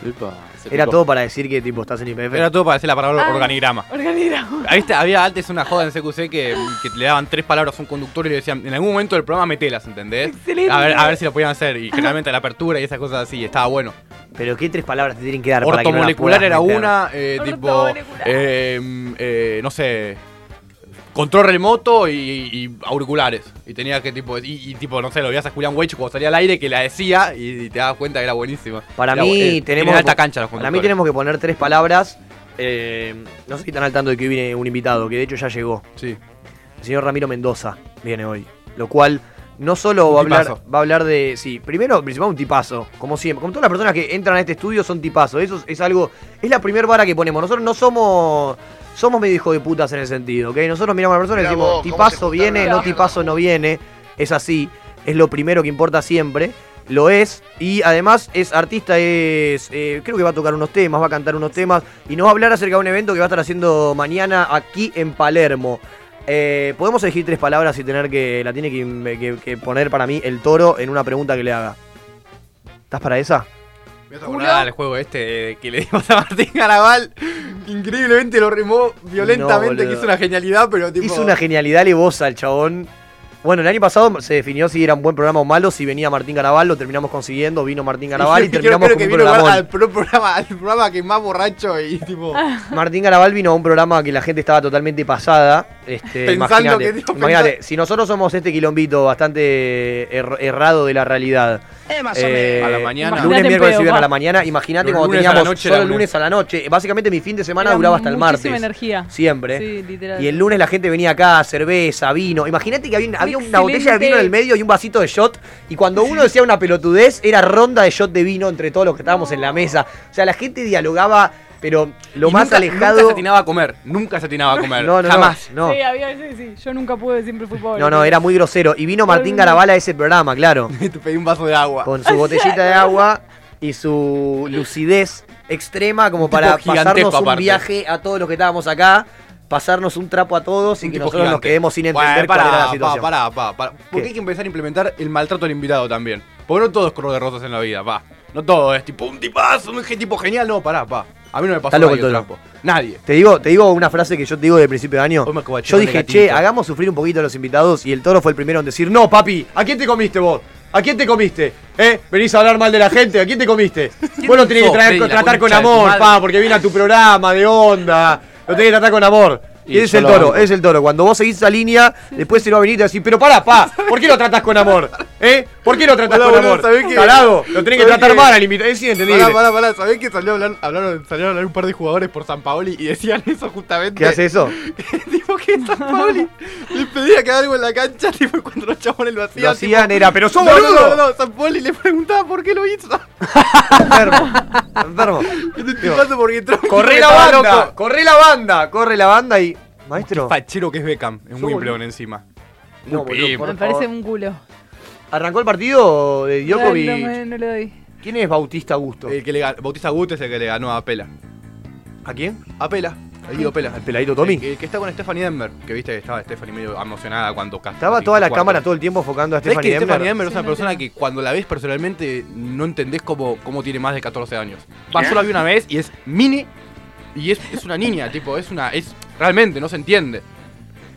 Ese Era tipo- todo para decir que tipo estás en IPF. Era todo para decir la palabra Ah. organigrama. Organigrama. Ahí está, había antes una joda en CQC que, que le daban tres palabras a un conductor y le decían, en algún momento del programa metelas, ¿entendés? Excelente. A ver, a ver si lo podían hacer. Y generalmente la apertura y esas cosas así, estaba bueno. Pero qué tres palabras te tienen que dar para que no las Ortomolecular puedas era meter? una, eh, tipo, eh, eh, no sé, control remoto y, y auriculares. Y tenía que tipo, y, y, tipo, no sé, lo veías a Julián Weich cuando salía al aire que la decía y, y te dabas cuenta que era buenísima. Para Era mí eh, tenemos. alta cancha los Para mí tenemos que poner tres palabras. eh, no sé si están al tanto de que viene un invitado, que de hecho ya llegó. Sí. El señor Ramiro Mendoza viene hoy. Lo cual no solo va a hablar, va a hablar de. Sí, primero, principal un tipazo. Como siempre. Como todas las personas que entran a este estudio son tipazos. Eso es, es algo. Es la primera vara que ponemos. Nosotros no somos. Somos medio hijos de putas en ese sentido, ¿ok? Nosotros miramos a la persona y decimos, vos, tipazo viene, no tipazo no viene. Es así. Es lo primero que importa siempre. Lo es. Y además es artista, es. eh, creo que va a tocar unos temas, va a cantar unos temas. Y nos va a hablar acerca de un evento que va a estar haciendo mañana aquí en Palermo. Eh, Podemos elegir tres palabras y tener que. La tiene que, que- que poner para mí el toro en una pregunta que le haga. ¿Estás para esa? Me acordar al juego este que le dimos a Martín Garabal. que Increíblemente lo remó violentamente, boludo. que hizo una genialidad, pero tipo. Hizo una genialidad levosa el chabón. Bueno, el año pasado se definió si era un buen programa o malo, si venía Martín Garabal, lo terminamos consiguiendo, vino Martín Garabal y Creo- terminamos creo con que un vino al, pro- programa, al programa que más borracho y tipo. Martín Garabal vino a un programa que la gente estaba totalmente pasada. Este, Pensando imagínate, que, imagínate, si nosotros somos este quilombito bastante er- errado de la realidad. Eh, más o eh, menos. A la mañana. Lunes, miércoles y viernes a la mañana. Imagínate cuando teníamos noche solo el lunes a la noche. Básicamente mi fin de semana Era duraba hasta el martes. energía. Siempre. Sí, literal. Y el lunes la gente venía acá, cerveza, vino. Imagínate que había, había una botella de vino en el medio y un vasito de shot. Y cuando uno decía una pelotudez, era ronda de shot de vino entre todos los que estábamos en la mesa. O sea, la gente dialogaba, pero lo Y más nunca- alejado. Nunca se atinaba a comer. Nunca se atinaba a comer. No, no, Jamás. no. Sí, había veces sí. Yo nunca pude, siempre fui pobre. No, no, era muy grosero. Y vino Martín Garabal a ese programa, claro. Te pedí un vaso de agua. Con su botellita de agua y su lucidez extrema como para pasarnos un aparte. viaje a todos los que estábamos acá, pasarnos un trapo a todos y Un que tipo nosotros nos quedemos sin entender Bueno, cuál pará, era la situación. pará, pa, pará. Porque ¿Qué? hay que empezar a implementar el maltrato al invitado también. Porque no todo es color de rosas en la vida, pa. No todo es tipo un tipazo, un tipo genial. No, pará, pa. A mí no me pasó loco nadie. Nadie. Te digo, te digo una frase que yo te digo de principio de año. Yo dije, che, hagamos sufrir un poquito a los invitados y el toro fue el primero en decir, no, papi, ¿a quién te comiste vos? ¿A quién te comiste? ¿Eh? Venís a hablar mal de la gente, ¿a quién te comiste? Vos lo tenés que traer- tratar con amor, pa, porque viene a tu programa de onda. Lo tenés que tratar con amor. Y, es el toro, banco. es el toro. Cuando vos seguís esa línea, después se lo va a venir y te va a decir, pero pará, pa, ¿por qué lo tratás con amor? ¿Eh? ¿por qué lo tratás Pará, con boludo, amor? Tarado, lo tenés que ¿Sabés tratar mal al invitado, es inentendible. Pará, pará, pará. ¿Sabés que salió a hablar, hablaron, salieron a hablar un par de jugadores por San Paoli y decían eso justamente? ¿Qué hace eso? tipo que San Paoli les pedía que haga algo en la cancha, tipo cuando los chabones lo hacían. Lo hacían, tipo, era, pero sos no, no, boludo. No, no, no, San Paoli le preguntaba por qué lo hizo. Enfermo, enfermo. Tipazo porque entró. Corre la banda, loco. corre la banda, corre la banda y. Maestro. Fachero que es Beckham, en Yo, Wimbledon encima. No, Muy boludo, por Me parece favor. un culo. ¿Arrancó el partido de Djokovic? No, me- no le doy. ¿Quién es Bautista Augusto? El que le ganó, Bautista Gut es el que le ganó a Pela. ¿A quién? A Pela. A Guido Pela. ¿Al peladito Tommy? El, el que está con Stephanie Denver. Que viste que estaba Stephanie medio emocionada cuando casi- Estaba toda la cámara todo el tiempo enfocando a ¿Sabés Stephanie que Stephanie Denver Denver. es una no persona que cuando la ves personalmente no entendés cómo, cómo tiene más de 14 años? ¿Qué? yo la vi una vez y es mini y es, es una niña, tipo, es una. es Realmente, no se entiende.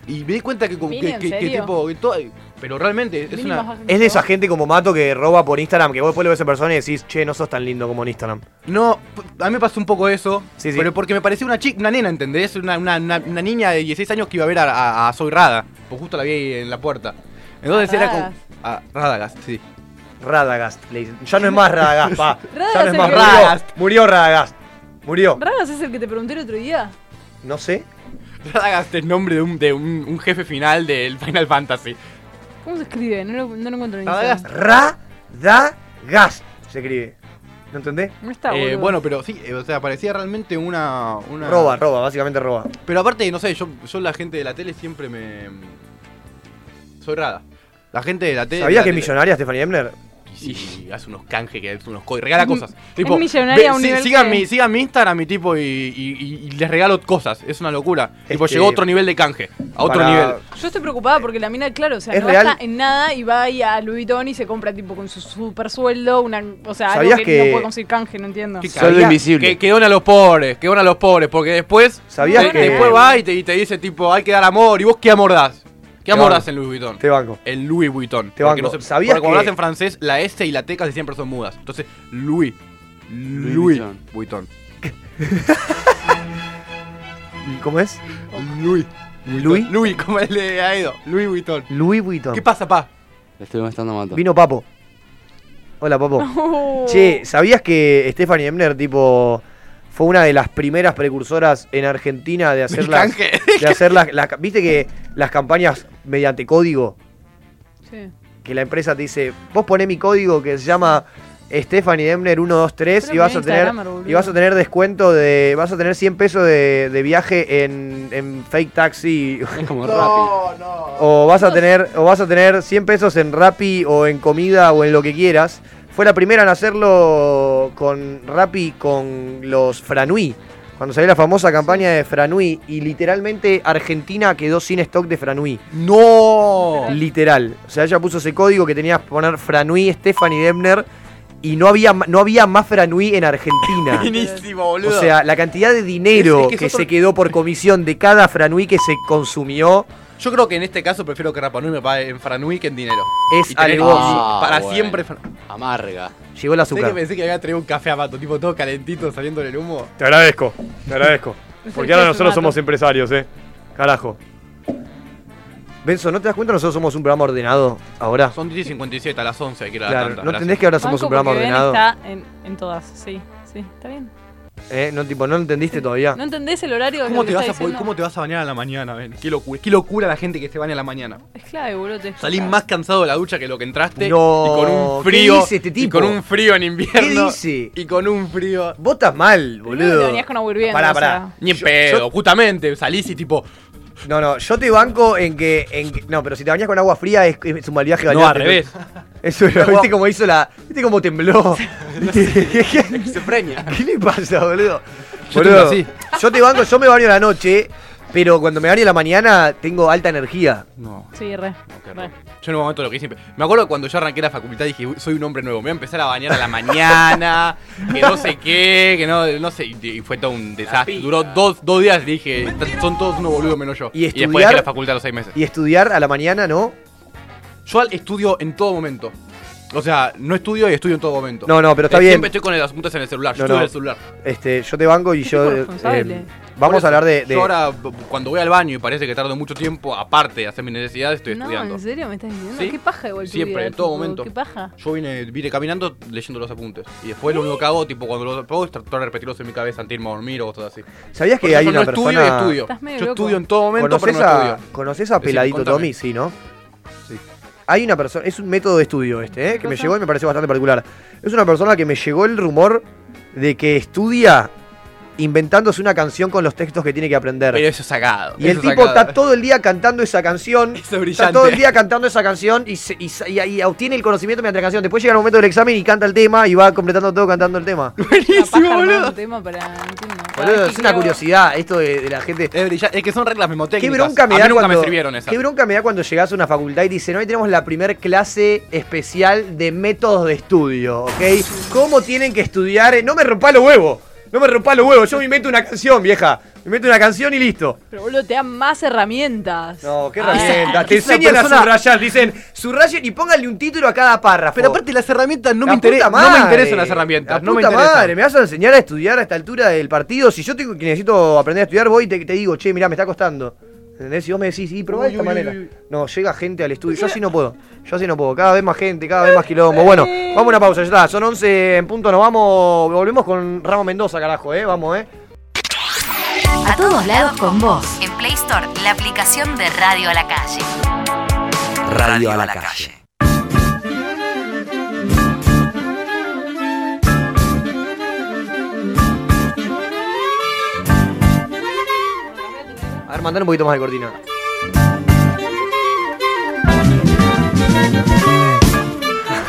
Y me di cuenta que, como- ¿Mini, que, en que- que serio? tipo. que todo- pero realmente es Mini una. baja Es de esa gente como Mato que roba por Instagram, que vos después lo ves en persona y decís, che, no sos tan lindo como en Instagram. No, a mí me pasó un poco eso. Sí, sí. Pero porque me parecía una chica, una nena, ¿entendés? Una, una, una, una niña de 16 años que iba a ver a, a- a Soy Rada. Pues justo la vi ahí en la puerta. Entonces era como. Radagast. A Radagast, sí. Radagast, le dicen. Ya no es más Radagast, pa. ya no es más es el que- Radagast. Murió Radagast. Murió. ¿Ragas es el que te pregunté el otro día? No sé. Radagast es nombre de un, de un, un jefe final del Final Fantasy. ¿Cómo se escribe? No lo, no lo encuentro en Radagast. Radagast se escribe. ¿No entendés? No está, Eh, bueno, pero sí, eh, o sea, parecía realmente una, una. Roba, roba, básicamente roba. Pero aparte, no sé, yo, yo la gente de la tele siempre me. Soy rada. La gente de la tele. ¿Sabías que es millonaria Stephanie Emner? Sí, hace unos canjes, que hace unos co- regala Es cosas. mi- es millonaria a un sí, nivel sigan, que- mi, sigan mi Instagram y tipo y, y- y- y les regalo cosas. Es una locura. Tipo, Este, llegó a otro nivel de canje. A otro para- nivel. Yo estoy preocupada porque la mina, claro, o sea, ¿Es no real? gasta en nada y va ahí a Louis Vuitton y se compra tipo con su super sueldo, una, o sea, algo ¿Sabías que, que- no puede conseguir canje, no entiendo. ¿Qué Sueldo ¿Sabía- invisible. Que, que dona a los pobres, que dona a los pobres, porque después. ¿Sabías de- que- Después va y te, y te dice, tipo, hay que dar amor. ¿Y vos qué amor das? ¿Qué amor banco. das en Louis Vuitton? Te banco. El Louis Vuitton. Te porque banco. no se- ¿Sabías porque cuando que- hablas en francés, la S y la T casi siempre son mudas. Entonces, Louis. Louis Louis Vuitton. Vuitton. ¿Cómo es? Louis. Louis. Louis, como el de Aedo. Louis Vuitton. Louis Vuitton. ¿Qué pasa, pa? Le estoy molestando a Mato. Vino Papo. Hola, Papo. Oh. Che, ¿sabías que Stephanie Emner, tipo, fue una de las primeras precursoras en Argentina de hacer las, de hacer las, las- viste que las campañas mediante código, Sí. que la empresa te dice, vos poné mi código que se llama Stephanie Demner 123 Pero y vas a tener boludo. y vas a tener descuento de vas a tener 100 pesos de, de viaje en, en fake taxi como Rappi. o vas a tener o vas a tener 100 pesos en Rappi o en comida o en lo que quieras. Fue la primera en hacerlo con Rappi con los Franui. Cuando salió la famosa campaña de Franui y literalmente Argentina quedó sin stock de Franui. ¡No! Literal. O sea, ella puso ese código que tenías que poner Franui Stephanie Demner y no había, no había más Franui en Argentina. Buenísimo, O boludo. sea, la cantidad de dinero Es- es que, que es otro- se quedó por comisión de cada Franui que se consumió Yo creo que en este caso prefiero que Rapa Nui me pague en Franui que en dinero. es Y tener alevoso. Ah, para bueno. siempre. Fran- Amarga. Llegó el Sé azúcar. que pensé que había traído un café a Mato, tipo todo calentito saliendo del humo. Te agradezco, te agradezco. Porque ahora nosotros somos empresarios, eh. Carajo. Benzo, ¿no te das cuenta? Nosotros somos un programa ordenado ahora. Son 10 y 57 a las 11, hay que ir a la Claro, tanda. ¿no Gracias. entendés que ahora somos Banco un programa porque Ben ordenado? está en, en todas, sí, sí, está bien. ¿Eh? No, tipo, ¿no entendiste todavía? ¿No entendés el horario de ¿Cómo lo te, vas a poder-? ¿Cómo te vas a bañar a la mañana, Ben? Qué locura, qué locura la gente que se baña a la mañana. Es clave, boludo. Salís más cansado de la ducha que lo que entraste. No, y con un ¿qué frío. dice este Y tipo? con un frío en invierno. dice? Y con un frío. Vos estás mal, boludo. te bañás con agua hirviendo, Pará, o pará. sea. Ni en Yo- pedo, yo- justamente. Salís y tipo. No, no, yo te banco en que, en que- No, pero si te bañas con agua fría es, es un mal viaje No, bañarte. al revés. Eso, ¿viste cómo hizo la. ¿Viste cómo tembló? Se preña. ¿Qué le pasa, boludo? Yo Boludo, así. yo te banco, yo me baño a la noche, pero cuando me baño a la mañana tengo alta energía. No. Sí, re. re. Yo en un momento lo que hice. Me acuerdo cuando yo arranqué la facultad dije, "Uy, soy un hombre nuevo, me voy a empezar a bañar a la mañana, que no sé qué, que no, no sé. Y y fue todo un desastre. Duró dos, dos días y dije, son todos unos boludos menos yo. Y después estudiar- dejé la facultad a los seis meses. Y estudiar a la mañana, ¿no? Yo al- estudio en todo momento. O sea, no estudio y estudio en todo momento. No, no, pero está Eh, bien. Siempre estoy con los apuntes en el celular. Yo No, estudio no. en el celular. Este, yo te banco y yo. eh, vamos a hablar de. de- Yo ahora, cuando voy al baño y parece que tardo mucho tiempo, aparte de hacer mis necesidades, estoy no, estudiando. ¿en serio me estás diciendo? Sí. ¿Qué paja igual tu Siempre, vida, en todo tipo, momento. ¿Qué paja? Yo vine, vine caminando leyendo los apuntes. Y después lo único que hago, tipo, cuando los hago es tratar de repetirlos en mi cabeza antes de irme a dormir o cosas así. ¿Sabías que hay una no estudio persona. y estudio. Estás medio Yo loco. estudio en todo momento, pero ¿Conoces no a, estudio. ¿Conoces a Peladito. Tommy? Sí, ¿no? Sí. Hay una persona, es un método de estudio este, ¿eh? que me llegó y me pareció bastante particular. Es una persona que me llegó el rumor de que estudia inventándose una canción con los textos que tiene que aprender. Pero eso es sacado. Y el tipo sacado. está todo el día cantando esa canción. Eso es Está todo el día cantando esa canción y, se- y sa- y- y obtiene el conocimiento mediante la canción. Después llega el momento del examen y canta el tema y va completando todo cantando el tema. Buenísimo, boludo. Tema para, es una creo- curiosidad esto de, de la gente. Es, brillante. es que son reglas memotécnicas. Qué bronca me a da mí nunca cuando, me sirvieron esas. Qué bronca me da cuando llegas a una facultad y dicen, hoy tenemos la primer clase especial de métodos de estudio, ¿ok? ¿Cómo tienen que estudiar? No me rompa los huevos. No me rompa los huevos. Yo me invento una canción, vieja. Me invento una canción y listo. Pero boludo, te dan más herramientas. No, qué Ah, herramienta. Te enseñan persona- a subrayar. Dicen, subrayen y pónganle un título a cada párrafo. Pero aparte las herramientas no La me, intere- puta no me interesan las herramientas. La no me interesan. madre, me vas a enseñar a estudiar a esta altura del partido. Si yo tengo, que necesito aprender a estudiar, voy y te, te digo, che, mirá, me está costando. ¿Entendés? Si vos me decís, y probá de esta uy, manera. uy, uy. No, llega gente al estudio. Yo así no puedo. Yo así no puedo. Cada vez más gente, cada vez más quilombo. Bueno, vamos a una pausa, ya está. Son 11 en punto, nos vamos. Volvemos con Ramos Mendoza, carajo, eh. Vamos, eh. A todos lados con vos. En Play Store, la aplicación de Radio a la Calle. Radio a la calle. Ver, mandale un poquito más de cortina.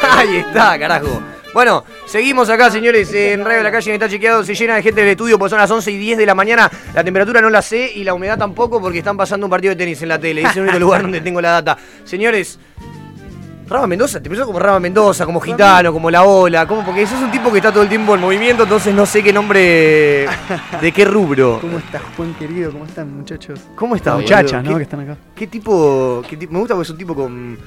Ahí está, carajo. Bueno, seguimos acá, señores, en Radio de la Calle, está chequeado, se llena de gente del estudio, pues son las 11 y 10 de la mañana, la temperatura no la sé y la humedad tampoco porque están pasando un partido de tenis en la tele, es el único lugar donde tengo la data. Señores, Rama Mendoza, te pensás como Rama Mendoza, como Gitano, como La Ola, como porque sos un tipo que está todo el tiempo en movimiento, entonces no sé qué nombre, de qué rubro. ¿Cómo estás, Juan querido? ¿Cómo están, muchachos? ¿Cómo estás, Muchachas? ¿no? ¿Qué- Que están acá. ¿Qué tipo, qué tipo? Me gusta porque es un tipo con.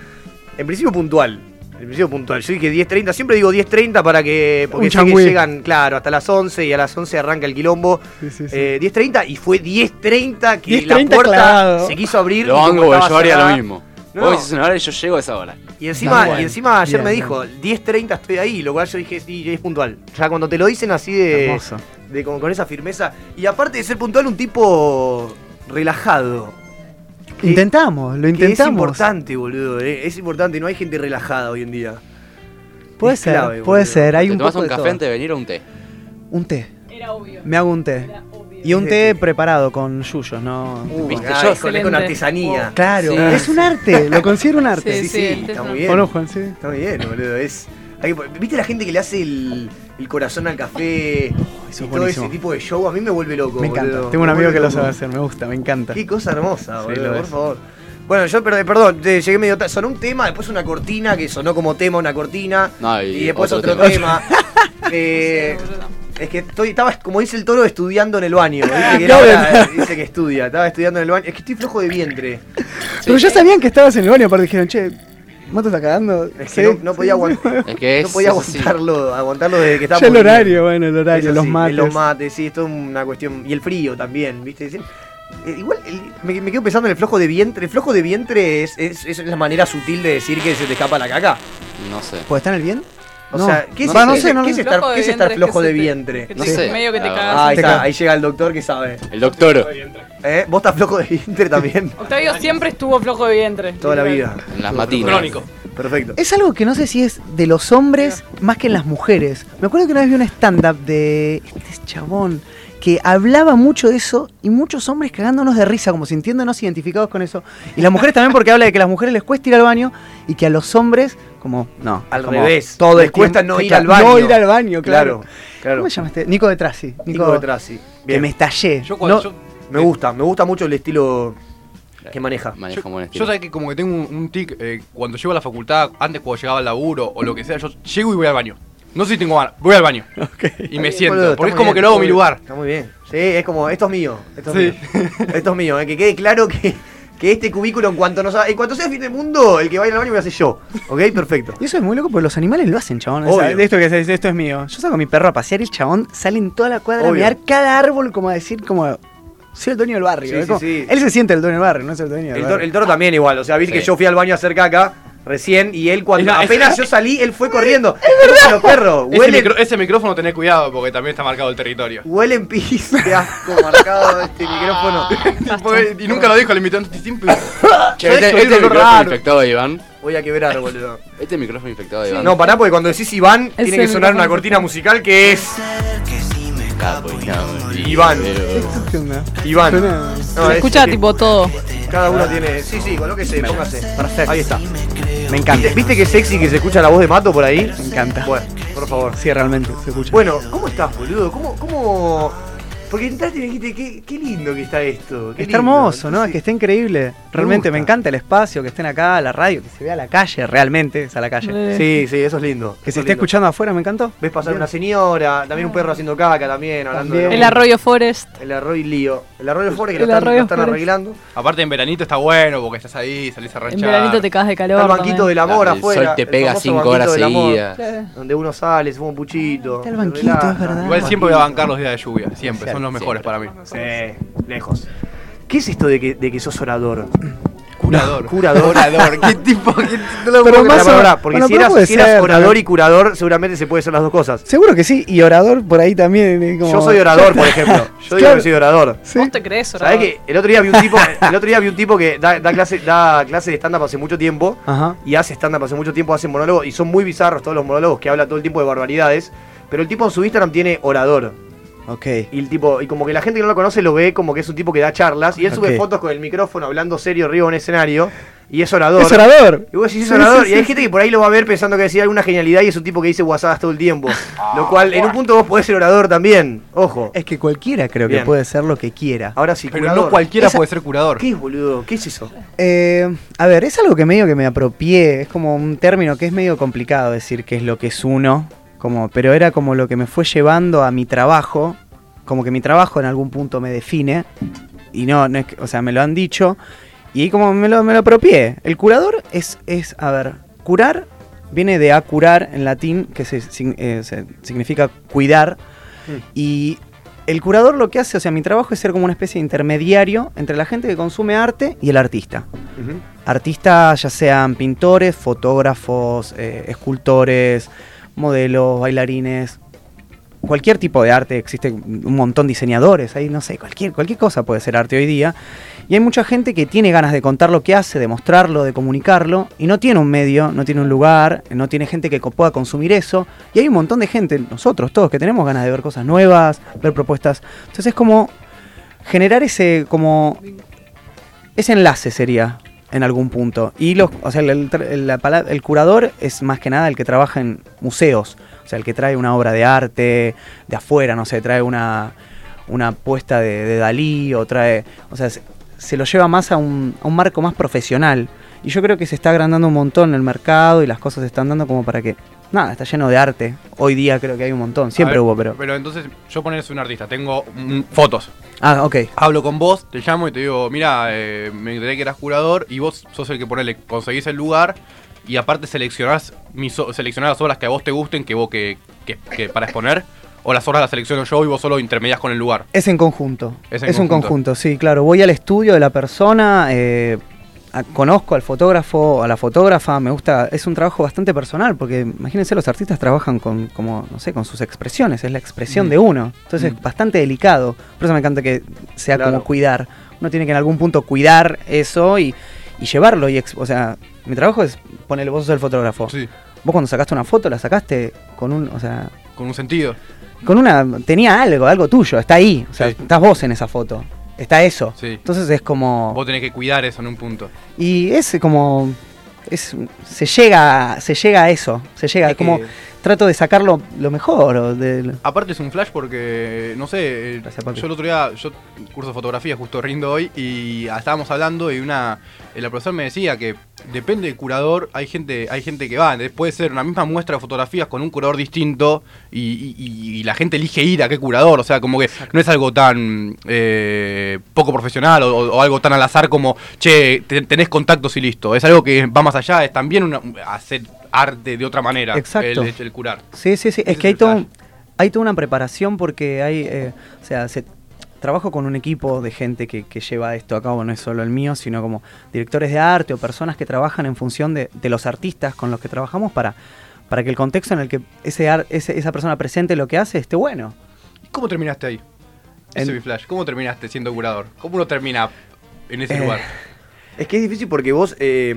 En principio puntual. En principio puntual. Yo dije 10.30, siempre digo 10.30 para que. Porque sé que llegan, claro, hasta las 11 y a las 11 arranca el quilombo. Sí, sí, sí. Eh, 10.30 y fue 10.30 que 10:30 la puerta clavado. se quiso abrir. Lo banco yo haría lo mismo. No. Vos decís una hora y yo llego a esa hora. Y encima, bueno. y encima ayer Bien, me dijo, 10.30 estoy ahí, lo cual yo dije, sí, es puntual. Ya cuando te lo dicen así de, Hermoso. de con, con esa firmeza. Y aparte de ser puntual, un tipo relajado. Que- Intentamos, lo que intentamos. es importante, boludo. eh, Es importante, no hay gente relajada hoy en día. Puede Es ser, clave, puede boludo. ser. Hay ¿Te un tomás poco un café antes de venir o un té? Un té. Era obvio. Me hago un té. Y un té preparado con yuyos, ¿no? Uh, ¿Viste? ay, Yo- con, con artesanía. Claro, Sí. es un arte, lo considero un arte. Sí, Sí, está muy bien. ¿O no, Juan? Sí. Está muy bien, boludo. Es, hay ¿Viste la gente que le hace el, el corazón al café? eso y es todo ese tipo de show a mí me vuelve loco. Me encanta. boludo. Tengo un amigo que lo sabe hacer, me gusta, me encanta. Qué cosa hermosa, boludo, por es. favor. Bueno, yo, perdón, perdón, te- llegué medio tarde. Sonó un tema, después una cortina que sonó como tema una cortina. No, y, y después otro otro tema. tema. Eh, es que estoy, estaba, como dice el toro, estudiando en el baño. Dice que, Claro. ahora, dice que estudia, estaba estudiando en el baño. Es que estoy flojo de vientre. Pero ya sabían que estabas en el baño, aparte dijeron, che, ¿vos te estás cagando? Es Sí. que no, no podía aguantar. Es que es. No podía aguantarlo, aguantarlo desde que Ya estábamos. el horario, bueno, el horario, Eso los sí, mates. Los mates, sí, esto es una cuestión. Y el frío también, ¿viste? Eh, igual el- me, me quedo pensando en el flojo de vientre. El flojo de vientre es, es, es la manera sutil de decir que se te escapa la caca. No sé. ¿Puede estar en el bien? O No. sea, ¿qué es, no qué sé, es- no qué es sé. estar, Flojo de qué es estar vientre flojo de No te- sé. Medio que te Ah, cagas. Ah, ahí está, ahí llega el doctor que sabe. El doctor. ¿Eh? ¿Vos estás flojo de vientre también? Octavio siempre estuvo flojo de vientre. Toda la vida. En las matinas. Crónico. Perfecto. Es algo que no sé si es de los hombres más que en las mujeres. Me acuerdo que una vez vi un stand-up de este chabón que hablaba mucho de eso y muchos hombres cagándonos de risa, como sintiéndonos identificados con eso. Y las mujeres también porque habla de que a las mujeres les cuesta ir al baño y que a los hombres, como, no. Al como revés, Todo les cuesta no ir al baño. No ir al baño, claro. Claro, claro. ¿Cómo se llama este? Nico de Trasi. Nico de Trasi. Que Bien. me estallé. Yo cuando No- yo, Me gusta, me gusta mucho el estilo que maneja. Maneja buen yo estilo. sé que como que tengo un, un tic eh, cuando llego a la facultad, antes cuando llegaba al laburo o lo que sea, yo llego y voy al baño. No sé si tengo ganas, voy al baño. Y me siento, Boludo, porque es como que lo hago a mi lugar. Está muy bien. Sí, es como, esto es mío. Esto es Sí. mío. Esto es mío. eh, Que quede claro que, que este cubículo, en cuanto, nos, en cuanto sea fin del mundo, el que vaya al baño voy a ser yo. ¿Ok? Perfecto. Y eso es muy loco porque los animales lo hacen, chabón. Obvio. O sea, de esto que se dice, esto es mío. Yo saco a mi perro a pasear y el chabón sale en toda la cuadra a Obvio. mirar cada árbol como a decir como soy el dueño del barrio. Sí, sí, como- sí. Él se siente el dueño del barrio, no es el dueño del El, toro, barrio. el toro también igual. O sea, viste Sí. que yo fui al baño a hacer caca recién y él cuando Es es- apenas yo salí, él fue corriendo. Es verdad. Los perros, Ese, huelen, micro- ese micrófono tenés cuidado porque también está marcado el territorio. huelen pis. Qué asco marcado este micrófono. y nunca lo dijo el invitante. Che, ¿Sabes este, este micrófono raro. infectado de Iván. Voy a quebrar, boludo. Este micrófono infectado de Iván. No, pará, porque cuando decís Iván, tiene que sonar una cortina musical que es. Capo, y no, Iván. pero- ¿Qué onda? Iván. No, Se es- escucha es- tipo todo. Cada uno tiene. Sí, sí, colóquese, póngase. Perfecto. Ahí está. Me encanta. ¿Viste, viste que sexy que se escucha la voz de Mato por ahí? Me encanta. Bueno, por favor. Sí, realmente se escucha. Bueno, ¿cómo estás, boludo? ¿Cómo, cómo... Porque entraste y me dijiste, qué, qué lindo que está esto. qué Está lindo. hermoso, ¿no? Es que está increíble. Realmente me, encanta el espacio, que estén acá, la radio, que se vea la calle, realmente, es a la calle. Eh. Sí, sí, eso es lindo. Que se es esté lindo. escuchando afuera, me encantó. Ves pasar una señora, también un perro haciendo caca también, hablando También. de... El arroyo Forest. El arroyo lío. El arroyo Forest que El lo están, lo arreglando. Aparte en veranito está bueno porque estás ahí, salís a En ranchar. veranito te cagas de calor. Está el banquito también. del amor El afuera. sol te el pega cinco horas seguidas. Donde uno sale, se fuma un puchito. Está el banquito, es verdad. Igual siempre voy a bancar los días de lluvia, siempre, son los mejores para mí. Sí, lejos. ¿Qué es esto de que, de que sos orador? Curador. Curador. ¿qué tipo? ¿Qué- no lo Pero más porque bueno, si eras, puede si eras ser, orador y curador, seguramente se puede ser las dos cosas. Seguro que sí, y orador por ahí también. eh, como- Yo soy orador, por ejemplo. Yo digo que soy orador. Sí. ¿Vos te crees, ¿Sabés orador? que el otro día vi un tipo, el otro día vi un tipo que da, da clase, da clase de stand-up hace mucho tiempo Ajá. y hace stand-up hace mucho tiempo, hace monólogos y son muy bizarros todos los monólogos que habla todo el tiempo de barbaridades. Pero el tipo en su Instagram tiene orador. Ok. Y el tipo, y como que la gente que no lo conoce lo ve como que es un tipo que da charlas. Y él sube fotos con el micrófono hablando serio arriba en un escenario. Y es orador. Es orador. Y vos decís, es Sí, orador. sí, y hay sí, gente que por ahí lo va a ver pensando que decía alguna genialidad y es un tipo que dice guasadas todo el tiempo. lo cual, en un punto vos podés ser orador también. Ojo. Es que cualquiera creo Bien. que puede ser lo que quiera. Ahora sí, Pero curador. no cualquiera Esa- puede ser curador. ¿Qué es, boludo? ¿Qué es eso? Eh, a ver, es algo que medio que me apropié, es como un término que es medio complicado decir qué es lo que es uno, como, pero era como lo que me fue llevando a mi trabajo, como que mi trabajo en algún punto me define, y no, no es que- o sea, me lo han dicho, y ahí como me lo, me lo apropié. El curador es, es, a ver, curar viene de a curar en latín, que se, eh, se- significa cuidar, y el curador lo que hace, o sea, mi trabajo es ser como una especie de intermediario entre la gente que consume arte y el artista. Artistas, ya sean pintores, fotógrafos, eh, escultores, modelos, bailarines, cualquier tipo de arte, existe un montón de diseñadores, ahí no sé, cualquier, cualquier cosa puede ser arte hoy día. Y hay mucha gente que tiene ganas de contar lo que hace, de mostrarlo, de comunicarlo, y no tiene un medio, no tiene un lugar, no tiene gente que pueda consumir eso. Y hay un montón de gente, nosotros todos, que tenemos ganas de ver cosas nuevas, ver propuestas. Entonces es como generar ese, como, ese enlace sería en algún punto. Y los, o sea, el, el curador es más que nada el que trabaja en museos. O sea, el que trae una obra de arte de afuera, no sé, trae una, una puesta de, de Dalí o trae. O sea, se, se lo lleva más a un, a un marco más profesional. Y yo creo que se está agrandando un montón el mercado y las cosas se están dando como para que. Nada, está lleno de arte. Hoy día creo que hay un montón. Siempre ver, hubo, pero. Pero entonces, yo ponerse un artista, tengo mm, fotos. Ah, ok. Hablo con vos, te llamo y te digo, mira, eh, me enteré que eras curador y vos sos el que ponele, conseguís el lugar y aparte seleccionás, mis, seleccionás las obras que a vos te gusten, que vos que, que- que para exponer, o las obras las selecciono yo y vos solo intermedias con el lugar. Es en conjunto. Es Es, en un conjunto. conjunto, sí, claro. Voy al estudio de la persona, eh, a- conozco al fotógrafo, a la fotógrafa, me gusta, es un trabajo bastante personal, porque imagínense, los artistas trabajan con, como, no sé, con sus expresiones, es la expresión Mm. de uno. Entonces Mm. es bastante delicado. Por eso me encanta que sea Claro. como cuidar. Uno tiene que en algún punto cuidar eso y, y llevarlo. Y o sea, mi trabajo es ponerle, vos sos el fotógrafo. Sí, Vos cuando sacaste una foto, la sacaste con un, o sea, con un sentido. con una tenía algo, algo tuyo, está ahí, o sea, Sí. estás vos en esa foto. Está eso. Sí. Entonces es como Vos tenés que cuidar eso en un punto. y es como es se llega se llega a eso, se llega Es como que- trato de sacarlo lo mejor o de Aparte es un flash porque, no sé, eh, Gracias, yo el otro día, yo curso de fotografía justo rindo hoy y estábamos hablando y una, la profesora me decía que depende del curador, hay gente, hay gente que va, puede ser una misma muestra de fotografías con un curador distinto y, y- y- y la gente elige ir a qué curador, o sea, como que no es algo tan eh, poco profesional o, o algo tan al azar como, che, te- tenés contactos y listo, es algo que va más allá, es también una- hacer arte de otra manera, Exacto. el, el curar. Sí, sí, sí. Ese Es que es hay todo, hay toda una preparación porque hay, eh, o sea, se, trabajo con un equipo de gente que, que lleva esto a cabo, no es solo el mío, sino como directores de arte o personas que trabajan en función de, de los artistas con los que trabajamos para, para que el contexto en el que ese, ar- ese- esa persona presente lo que hace esté bueno. ¿Y ¿Cómo terminaste ahí? En- mi flash. ¿Cómo terminaste siendo curador? ¿Cómo uno termina en ese Eh, lugar? Es que es difícil porque vos eh,